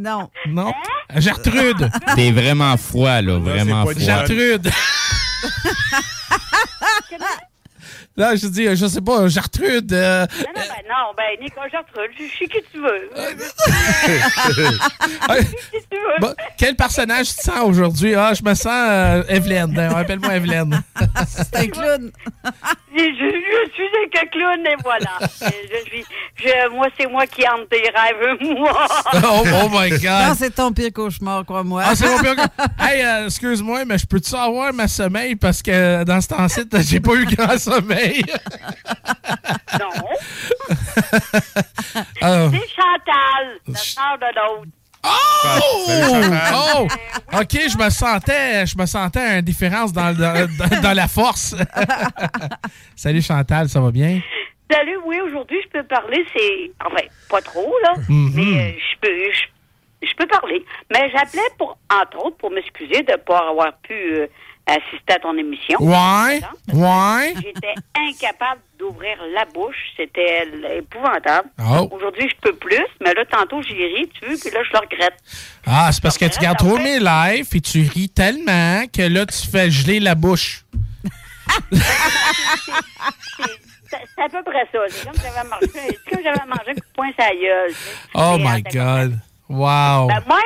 Non. Non. Gertrude. T'es vraiment froid, là, vraiment froid. Gertrude. Là, je dis, je sais pas, Gertrude. euh, Non, non, ben non, ben, Nico Gertrude, je suis qui tu veux. qui tu veux. bon, quel personnage tu sens aujourd'hui? Ah, je me sens euh, Evelyne. Ben, Appelle-moi Evelyne. C'est un clown. Je, je, suis un clown et voilà. je suis, je, moi, c'est moi qui hante tes rêves, moi. oh, oh my God. Non, c'est ton pire cauchemar, crois-moi. Ah, c'est mon pire gars. Hey, euh, excuse-moi, mais je peux-tu avoir ma sommeil? Parce que dans ce temps-ci, j'ai pas eu grand sommeil. Non. Ah. C'est Chantal, la sœur de l'autre. Oh! Oh! OK, je me sentais, je me sentais une différence dans, dans, dans- dans la force. Salut Chantal, ça va bien? Salut, oui, aujourd'hui, je peux parler, c'est... Enfin, pas trop, là, Mhm. mais euh, je peux... Je, je peux parler. Mais j'appelais, pour, entre autres, pour m'excuser de ne pas avoir pu euh, assister à ton émission. Ouais, ouais. J'étais incapable d'ouvrir la bouche. C'était épouvantable. Oh. Aujourd'hui, je peux plus, mais là, tantôt, j'ai ri, tu veux, puis là, je le regrette. Ah, c'est parce que tu regardes trop mes lives et tu ris tellement que là, tu fais geler la bouche. C'est à peu près ça. C'est comme j'avais mangé, comme j'avais mangé un coup de poing gueule. Oh my God. Wow. Ben, moi,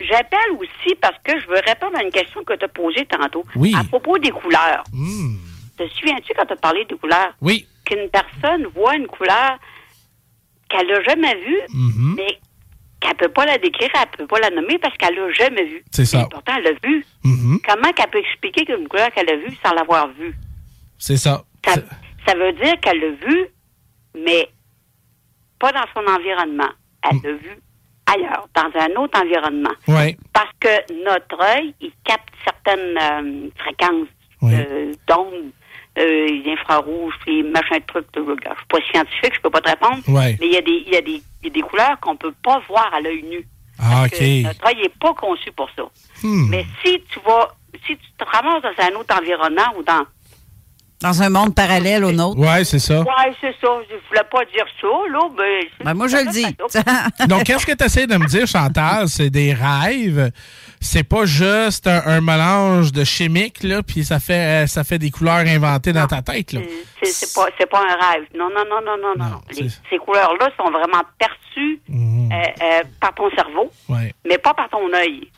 j'appelle aussi parce que je veux répondre à une question que tu as posée tantôt. Oui. À propos des couleurs. Hmm. Te souviens-tu quand tu as parlé des couleurs? Oui. Qu'une personne voit une couleur qu'elle n'a jamais vue, Mhm. mais qu'elle peut pas la décrire, elle peut pas la nommer parce qu'elle l'a jamais vue. C'est ça. Mais pourtant, elle l'a vue. Mhm. Comment qu'elle peut expliquer qu'une couleur qu'elle a vue sans l'avoir vue? C'est ça. Ça, ça veut dire qu'elle l'a vue, mais pas dans son environnement. Elle l'a vue ailleurs, dans un autre environnement. Oui. Parce que notre œil, il capte certaines euh, fréquences euh, d'ondes, euh, les infrarouges, les machins de trucs. Je ne suis pas scientifique, je peux pas te répondre. Ouais. Mais il y, a des- y, a des- il y a des couleurs qu'on peut pas voir à l'œil nu. Ah, Parce que notre œil n'est pas conçu pour ça. Hmm. Mais si tu vas, si tu te ramasses dans un autre environnement ou dans Dans un monde parallèle au nôtre. Ouais, c'est ça. Ouais, c'est ça. Je voulais pas dire ça, là, mais... Ben, moi, je le dis. Donc, qu'est-ce que tu essaies de me dire, Chantal? C'est des rêves. C'est pas juste un, un mélange de chimiques, là, puis ça fait, euh, ça fait des couleurs inventées dans ta tête, là. C'est pas, c'est pas un rêve. Non, non, non, non, non, non. non. Les- ces couleurs-là sont vraiment perçues Mhm. euh, euh, par ton cerveau, Ouais. mais pas par ton œil.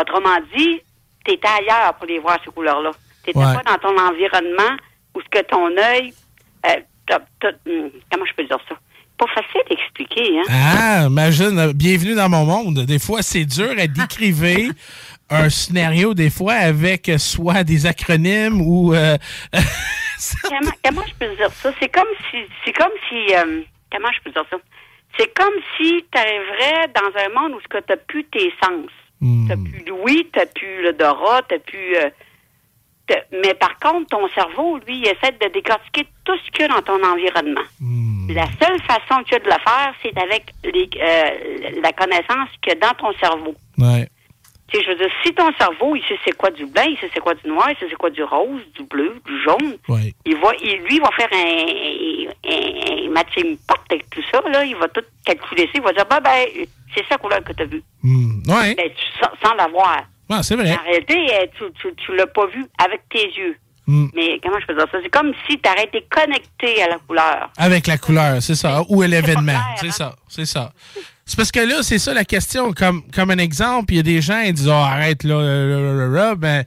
Autrement dit, tu étais ailleurs pour les voir, ces couleurs-là. Tu n'étais Ouais. pas dans ton environnement où ce que ton œil... euh, hum, comment je peux dire ça? Pas facile d'expliquer, hein? Ah, imagine, euh, bienvenue dans mon monde. Des fois, c'est dur à décriver un scénario, des fois, avec soit des acronymes ou... euh, comment, comment je peux dire ça? C'est comme si. C'est comme si. euh, comment je peux dire ça? C'est comme si tu arriverais dans un monde où tu n'as plus tes sens. Hmm. Tu n'as plus l'ouïe, tu n'as plus l'odorat, tu n'as plus. euh, mais par contre, ton cerveau, lui, il essaie de décortiquer tout ce qu'il y a dans ton environnement. Hmm. La seule façon qu'il y a de le faire, c'est avec les, euh, la connaissance qu'il y a dans ton cerveau. Ouais. Tu sais, je veux dire, si ton cerveau, il sait c'est quoi du blanc, il sait c'est quoi du noir, il sait c'est quoi du rose, du bleu, du jaune, Ouais. il va, il, lui, il va faire un, un, un matching pot avec tout ça, là, il va tout calculer ça, il va dire, bah, ben, c'est ça couleur que tu as vu. Ouais. Ben, tu, sans, sans l'avoir. Ouais, c'est vrai. En réalité, euh, tu, tu, tu l'as pas vu avec tes yeux. Hmm. Mais comment je peux dire ça? C'est comme si tu aurais été connecté à la couleur. Avec la couleur, c'est ça. Ou à l'événement, c'est hein? ça, c'est ça. C'est parce que là, c'est ça la question. Comme, comme un exemple, il y a des gens qui disent oh, arrête là, là. Ben,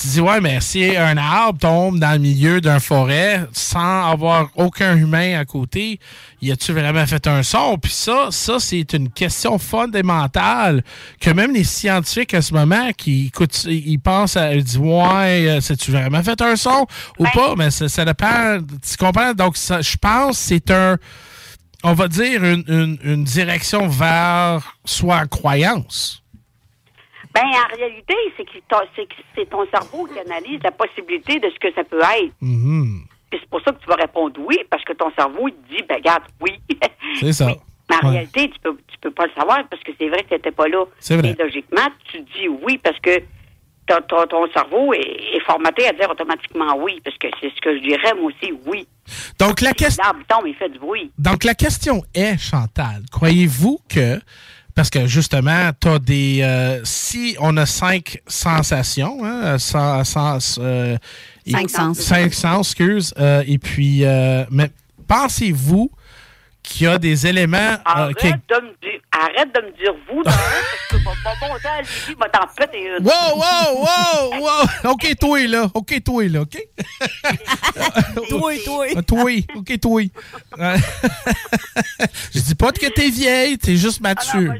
tu dis ouais, mais si un arbre tombe dans le milieu d'un forêt sans avoir aucun humain à côté, y a-tu vraiment fait un son? Puis ça, ça, c'est une question fondamentale que même les scientifiques à ce moment qui écoutent, ils pensent à ils disent Ouais, euh, c'est-tu vraiment fait un son ou pas? Mais ça, ça dépend. Tu comprends? Donc, ça, je pense que c'est un on va dire, une, une, une direction vers soit croyance. Ben, en réalité, c'est que c'est ton cerveau qui analyse la possibilité de ce que ça peut être. Mhm. Puis c'est pour ça que tu vas répondre oui, parce que ton cerveau, il te dit, ben, regarde, oui. C'est ça. Mais en Ouais. réalité, tu peux, tu peux pas le savoir parce que c'est vrai que tu n'étais pas là. C'est vrai. Et logiquement, tu dis oui parce que ton, ton, ton cerveau est, est formaté à dire automatiquement oui, parce que c'est ce que je dirais, moi aussi, oui. Donc, la question. Il fait du bruit. Donc, la question est, Chantal, croyez-vous que, parce que justement, tu as des. euh, si on a cinq sensations, hein, sans, sans, euh, Cinq et- sens. Cinq sens, excuse. euh, et puis, euh, mais pensez-vous qu'il y a des éléments. euh, Arrête, qui- de me dire, arrête de me dire vous, dans un, parce que mon, mon bon temps, Lily, va t'en péter une. Wow, wow, wow, wow! OK, toi, là. OK, toi, là. OK? toi, toi. Ah, Toi, OK, toi. Euh, Je dis pas que t'es vieille, t'es juste mature.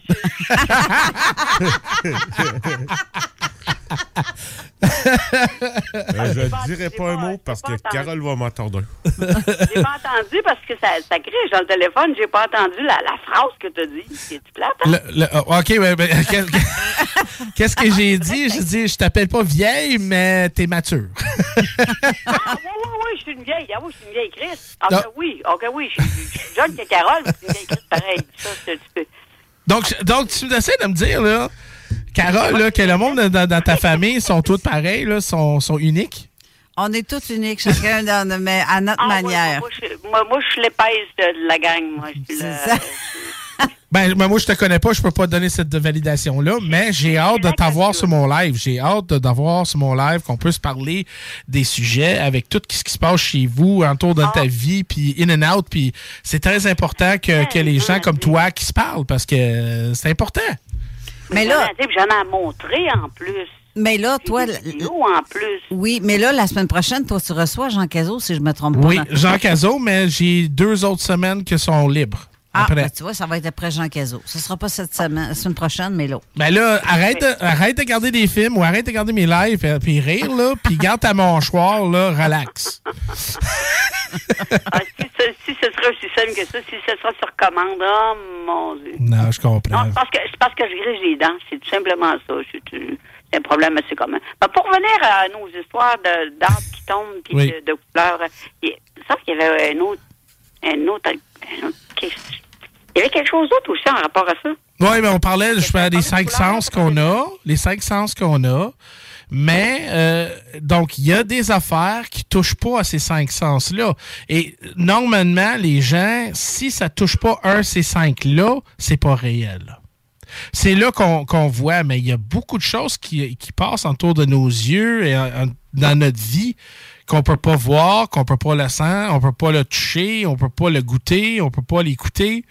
Euh, je ne dirai pas un mot parce que Carole va m'entendre. J'ai pas entendu parce que ça, ça grige dans le téléphone. J'ai pas entendu la, la phrase que tu as dit. C'est-tu plate? hein? Le- le- OK, mais, mais, qu'est- qu'est-ce que j'ai dit? J'ai dit, je t'appelle pas vieille, mais t'es mature. Ah, oui, oui, oui, je suis une vieille. Ah oui, je suis une vieille Chris. Ah, ben oui, ok, oui, je suis je suis jeune que Carole, mais je suis une vieille Chris pareil. Ça, c'est un petit peu. Donc, donc tu essaies de me dire, là, Carole, là, que le monde dans, dans ta famille sont tous pareils, là, sont, sont uniques? On est tous uniques, chacun dans, mais à notre Ah, manière. Moi, moi, je, moi, moi, je suis l'épaisse de, de la gang. Moi, je suis le- Ben, ben, moi, je te connais pas, je peux pas te donner cette validation-là, mais j'ai hâte de t'avoir sur mon live. J'ai hâte d'avoir sur mon live qu'on puisse parler des sujets avec tout ce qui se passe chez vous, autour de ta vie, puis in and out. Puis c'est très important que, que les gens comme toi qui se parlent, parce que euh, c'est important. Mais là- J'en ai- en plus. Mais là, toi. En plus. Oui, mais là, la semaine prochaine, toi, tu reçois Jean Cazot, si je me trompe pas. Oui, Jean Cazot, mais j'ai deux autres semaines qui sont libres. Ah, après. ben, tu vois, ça va être après Jean Cazot. Ce sera pas cette semaine, la semaine prochaine, mais l'autre. Ben là, arrête de, arrête de regarder des films ou arrête de regarder mes lives et puis rire, là, puis garde ta mâchoire, là, relax. Ah, si, ce, si ce serait aussi simple que ça, si ce sera sur commande, oh mon Dieu. Non, je comprends. Non, c'est parce que, parce que je grige les dents. C'est tout simplement ça. C'est un problème assez commun. Ben, pour revenir à nos histoires de- d'arbres qui tombent puis Oui. de, de couleurs, il qu'il y avait un autre. Un autre, il y avait quelque chose d'autre aussi en rapport à ça. Oui, mais on parlait, des cinq sens qu'on a, les cinq sens qu'on a. Mais, euh, donc, il y a des affaires qui touchent pas à ces cinq sens-là. Et normalement, les gens, si ça touche pas un de ces cinq-là, c'est pas réel. C'est là qu'on voit, mais il y a beaucoup de choses qui, qui passent autour de nos yeux et en- en- dans notre vie qu'on peut pas voir, qu'on peut pas le sentir, on peut pas le toucher, on peut pas le goûter, on peut pas l'écouter.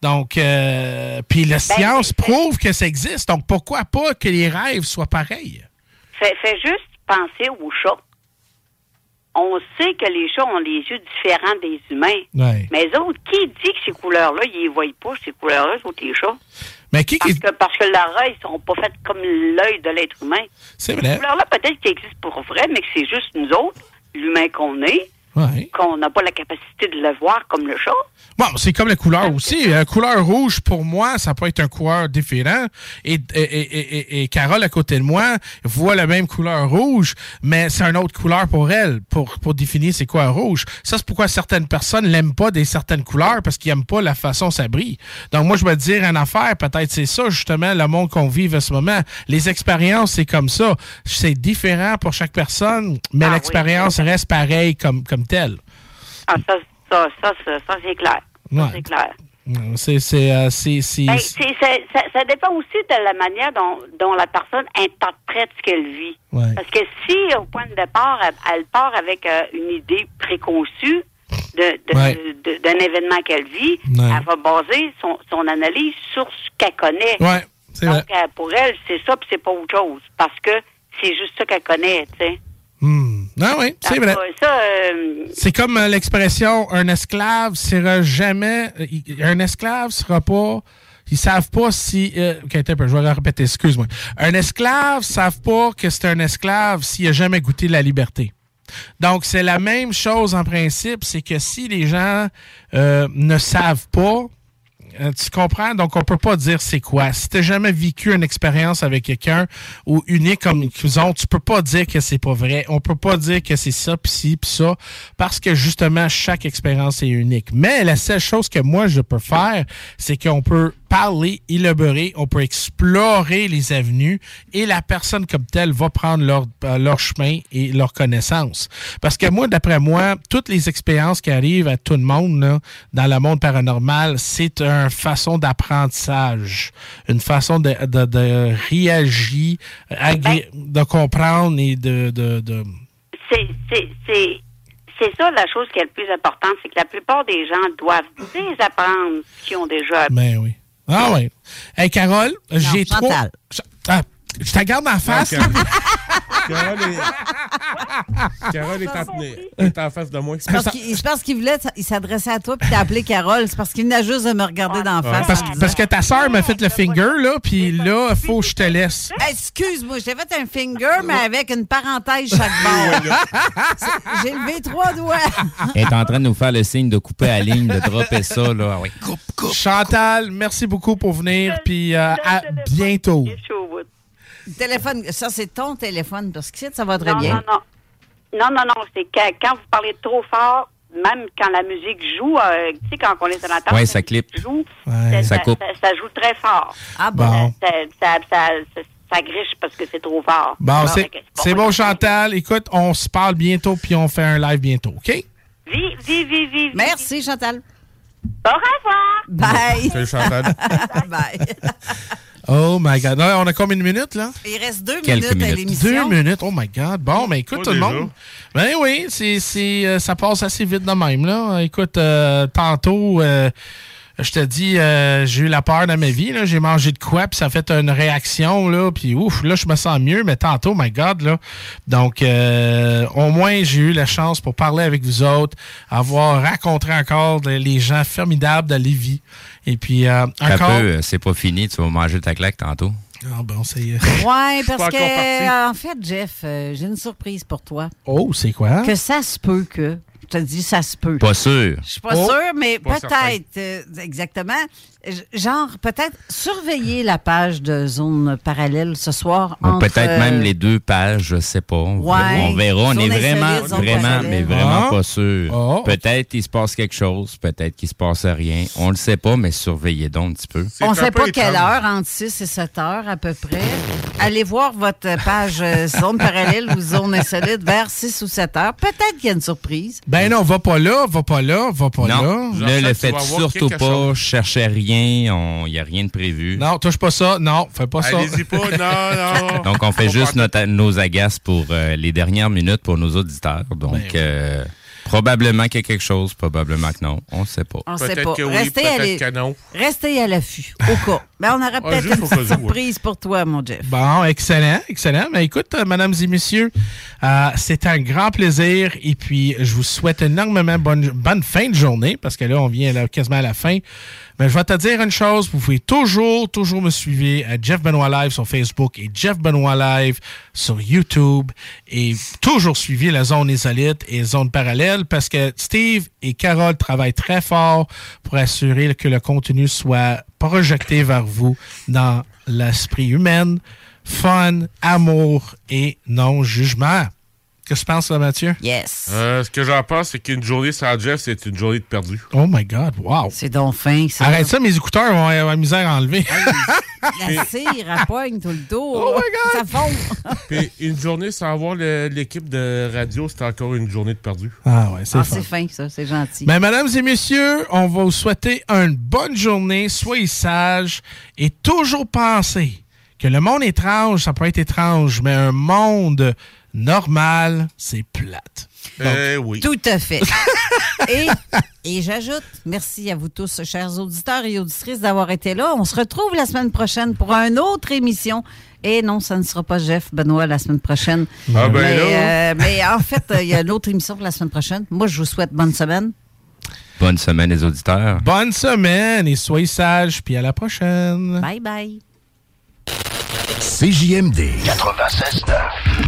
Donc, euh, puis la science prouve que ça existe. Donc, pourquoi pas que les rêves soient pareils? Fais, juste penser aux chats. On sait que les chats ont les yeux différents des humains. Ouais. Mais eux autres, qui dit que ces couleurs-là, ils les voient pas, ces couleurs-là, autres, les chats? Mais qui, Parce que, parce que leurs oreilles sont pas faites comme l'œil de l'être humain. C'est Ces vrai. couleurs-là, peut-être qu'ils existent pour vrai, mais que c'est juste nous autres, l'humain qu'on est, Ouais. qu'on n'a pas la capacité de le voir comme le chat. Bon, c'est comme la couleur aussi. La couleur rouge, pour moi, ça peut être un couleur différent. Et, et, et, et- et Carole, à côté de moi, voit la même couleur rouge, mais c'est une autre couleur pour elle, pour, pour définir c'est quoi rouge. Ça, c'est pourquoi certaines personnes l'aiment pas des certaines couleurs, parce qu'ils n'aiment pas la façon ça brille. Donc, moi, je vais dire une affaire, peut-être c'est ça, justement, le monde qu'on vit à ce moment. Les expériences, c'est comme ça. C'est différent pour chaque personne, mais Ah oui, l'expérience reste pareille comme, comme telle. Ah, ça, ça, ça, ça, ça, c'est clair. Ça, Ouais. c'est clair. C'est, c'est, euh, c'est, c'est- Ben, c'est- c'est- ça, ça dépend aussi de la manière dont, dont la personne interprète ce qu'elle vit. Ouais. Parce que si, au point de départ, elle, elle part avec euh, une idée préconçue de- de- Ouais. de- d'un événement qu'elle vit, Ouais. elle va baser son, son analyse sur ce qu'elle connaît. Donc, euh, pour elle, c'est ça, puis c'est pas autre chose. Parce que c'est juste ça qu'elle connaît, tu sais. Hmm. Ah oui, c'est vrai. euh, C'est comme euh, l'expression un esclave sera jamais. euh, un esclave sera pas. Ils savent pas si. Euh, ok, un peu, je vais répéter, excuse-moi. Un esclave savent pas que c'est un esclave s'il a jamais goûté la liberté. Donc, c'est la même chose en principe, c'est que si les gens euh, ne savent pas, tu comprends? Donc, on peut pas dire c'est quoi. Si t'as jamais vécu une expérience avec quelqu'un ou unique comme ils ont, tu peux pas dire que c'est pas vrai. On peut pas dire que c'est ça, pis ci, pis ça, parce que justement, chaque expérience est unique. Mais la seule chose que moi, je peux faire, c'est qu'on peut parler, élaborer, on peut explorer les avenues et la personne comme telle va prendre leur, euh, leur chemin et leur connaissance. Parce que moi, d'après moi, toutes les expériences qui arrivent à tout le monde là, dans le monde paranormal, c'est une façon d'apprentissage, une façon de, de, de réagir, agré- de comprendre et de... de, de- c'est c'est- c'est- c'est ça la chose qui est le plus importante, c'est que la plupart des gens doivent désapprendre ce qu'ils ont déjà appris. Ben oui. Ah oui. Hey, Carole, j'ai trois... Ah, je te garde en face. Carole est, Carole est, en, est en face de moi. C'est parce qu'il c'est parce qu'il voulait, il s'adressait à toi puis t'as appelé Carole. C'est parce qu'il venait juste de me regarder d'en Ouais, face. Parce, parce que ta soeur m'a fait le finger, là, puis là, faut que je te laisse. Excuse-moi, je t'ai fait un finger, mais avec une parenthèse chaque bord. J'ai levé trois doigts. Elle est en train de nous faire le signe de couper la ligne, de dropper ça. Là. Ah oui. Chantal, merci beaucoup pour venir, puis euh, à bientôt. Téléphone, ça c'est ton téléphone parce que ça va très non, bien. non, non. Non, non, non. C'est que quand vous parlez trop fort, même quand la musique joue, euh, tu sais, quand on est à la table, Ouais, ça clip. joue, Ouais. ça, Ça coupe. ça- ça joue très fort. Ah bon? Ça, ça, ça, ça- ça griche parce que c'est trop fort. Bon, c'est bon, Chantal. Écoute, on se parle bientôt, puis on fait un live bientôt, OK? Vive, vive, vive, vive. Merci, Chantal. Au revoir. Bye. Salut, Chantal. Bye. Oh my God. Non, on a combien de minutes, là? Il reste deux Quelques minutes, à Deux l'émission. minutes, oh my God. Bon, ben écoute, Pas tout le monde. Ben oui, c'est, c'est, euh, ça passe assez vite de même, là. Écoute, euh, tantôt, euh, je te dis, euh, j'ai eu la peur de ma vie, là. J'ai mangé de quoi, puis ça a fait une réaction, là. Puis ouf, là, je me sens mieux, mais tantôt, my God, là. Donc, euh, au moins, j'ai eu la chance pour parler avec vous autres, avoir rencontré encore les- les gens formidables de Lévis. Et puis, euh, Un encore... peu, euh, c'est pas fini. Tu vas manger ta claque tantôt. Ah bon, c'est... Ouais, parce que, parti. en fait, Jeff, euh, j'ai une surprise pour toi. Oh, c'est quoi? Que ça se peut que. Je te dis, ça se peut. Pas sûr. Je suis pas Oh, sûre, mais peut-être, euh, exactement. Genre, peut-être surveiller la page de zone parallèle ce soir. Ou peut-être euh, même les deux pages, je sais pas. On Ouais. verra. On verra. On Zone est vraiment, vraiment, parallèle. mais vraiment Ah. pas sûr. Ah. Peut-être qu'il se passe quelque chose, peut-être qu'il se passe rien. On le sait pas, mais surveillez donc un petit peu. On ne sait pas quelle heure, entre 6 et 7 heures à peu près. Allez voir votre page euh, zone parallèle ou zone insolite vers 6 ou 7 heures. Peut-être qu'il y a une surprise. Ben non, va pas là, va pas là, va pas Non, là. ne le faites surtout pas. Cherchez rien. Il n'y a rien de prévu. Non, touche pas ça. Non, fais pas ça. Allez-y pas, non, non. Donc, on fait On juste notre- nos agaces pour euh, les dernières minutes pour nos auditeurs. Donc, Ben euh, probablement qu'il y a quelque chose, probablement que non. On ne sait pas. On ne sait pas. que oui, Restez, à peut-être l'é- que non. Restez à l'affût, au cas. Mais on aurait Ah, peut-être une petite ouais. surprise pour toi, mon Jeff. Bon, excellent, excellent. Mais écoute, euh, mesdames et messieurs, euh, c'est un grand plaisir et puis je vous souhaite énormément bonne, bonne fin de journée parce que là, on vient là, quasiment à la fin. Mais je vais te dire une chose, vous pouvez toujours, toujours me suivre à Jeff Benoit Live sur Facebook et Jeff Benoit Live sur YouTube et toujours suivre la zone insolite et zone parallèle parce que Steve et Carole travaillent très fort pour assurer que le contenu soit projeté vers vous dans l'esprit humain, fun, amour et non-jugement. Qu'est-ce que tu penses, là, Mathieu? Yes. Euh, ce que j'en pense, c'est qu'une journée sans Jeff, c'est une journée de perdu. Oh my God, wow. C'est donc fin, ça. Arrête ça, mes écouteurs vont avoir la misère à enlever. La cire, elle tout le dos. Oh my Ça fond. Puis une journée sans avoir le- l'équipe de radio, c'est encore une journée de perdu. Ah ouais, c'est Ah, c'est fin, ça. C'est gentil. Ben, mesdames et messieurs, on va vous souhaiter une bonne journée. Soyez sages et toujours pensez que le monde étrange, ça peut être étrange, mais un monde normal, c'est plate. Euh, oui. Tout à fait. et et j'ajoute, merci à vous tous, chers auditeurs et auditrices, d'avoir été là. On se retrouve la semaine prochaine pour une autre émission. Et non, ça ne sera pas Jeff Benoît la semaine prochaine. Ah ben mais, là. euh, mais en fait, il y a une autre émission pour la semaine prochaine. Moi, je vous souhaite bonne semaine. Bonne semaine, les auditeurs. Bonne semaine et soyez sages, puis à la prochaine. Bye bye. CJMD 96.9.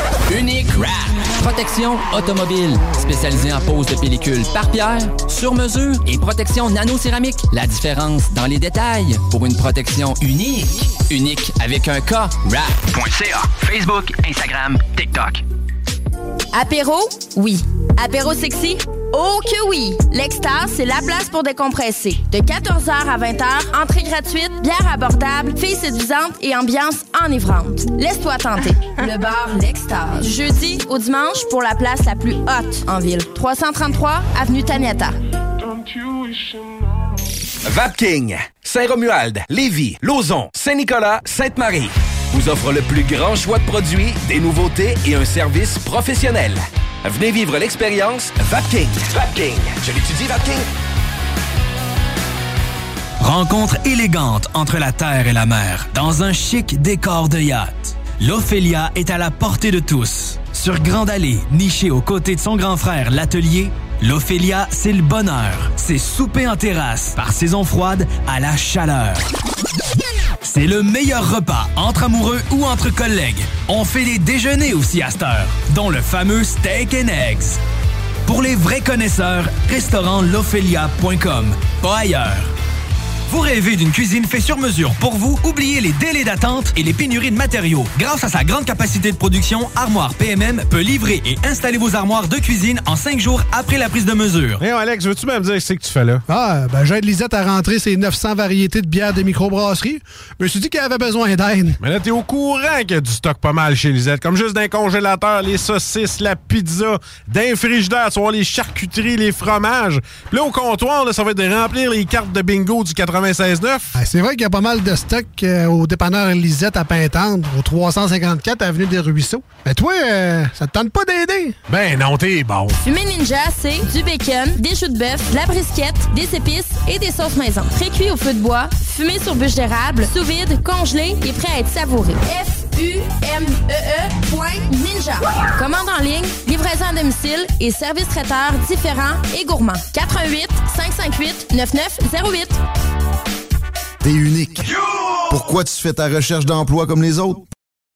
Unique Wrap. Protection automobile. Spécialisée en pose de pellicule par pierre, sur mesure et protection nano-céramique. La différence dans les détails pour une protection unique. Unique avec un K. Wrap.ca. Facebook, Instagram, TikTok. Apéro? Oui. Apéro sexy? Oh que oui! L'Extase, c'est la place pour décompresser. De 14h à 20h, entrée gratuite, bière abordable, filles séduisantes et ambiance enivrante. Laisse-toi tenter. Le bar L'Extase. Du jeudi au dimanche pour la place la plus haute en ville. 333 Avenue Taniata. Vapking, Saint-Romuald, Lévis, Lauson, Saint-Nicolas, Sainte-Marie vous offre le plus grand choix de produits, des nouveautés et un service professionnel. Venez vivre l'expérience Vapking. Vapking. Je l'étudie, Vapking. Rencontre élégante entre la terre et la mer, dans un chic décor de yacht. L'Ophélia est à la portée de tous. Sur Grande Allée, nichée aux côtés de son grand frère, l'Atelier, l'Ophélia, c'est le bonheur. C'est souper en terrasse, par saison froide à la chaleur. C'est le meilleur repas entre amoureux ou entre collègues. On fait des déjeuners aussi à cette heure, dont le fameux steak and eggs. Pour les vrais connaisseurs, restaurant l'ophélia.com, pas ailleurs. Vous rêvez d'une cuisine faite sur mesure pour vous? Oubliez les délais d'attente et les pénuries de matériaux. Grâce à sa grande capacité de production, Armoire PMM peut livrer et installer vos armoires de cuisine en cinq jours après la prise de mesure. Hé, Alex, veux-tu me dire ce que tu fais là? Ah, ben j'aide Lisette à rentrer ses 900 variétés de bières de microbrasserie. Je me suis dit qu'elle avait besoin d'aide. Mais là, t'es au courant qu'il y a du stock pas mal chez Lisette. Comme juste d'un congélateur, les saucisses, la pizza, d'un frigidaire, tu vois, les charcuteries, les fromages. Puis là, au comptoir, là, ça va être de remplir les cartes de bingo du 96.9. Ah, c'est vrai qu'il y a pas mal de stock euh, au dépanneur Lisette à Pintendre, au 354 Avenue des Ruisseaux. Mais toi, euh, ça te tente pas d'aider? Ben non, t'es bon. Fumée Ninja, c'est du bacon, des choux de bœuf, de la brisquette, des épices et des sauces maison. Précuit au feu de bois, fumé sur bûche d'érable, sous vide, congelé et prêt à être savouré. F-U-M-E-E point Ninja. Commande en ligne, livraison à domicile et service traiteur différents et gourmands. 88 558 9908. T'es unique. Pourquoi tu fais ta recherche d'emploi comme les autres?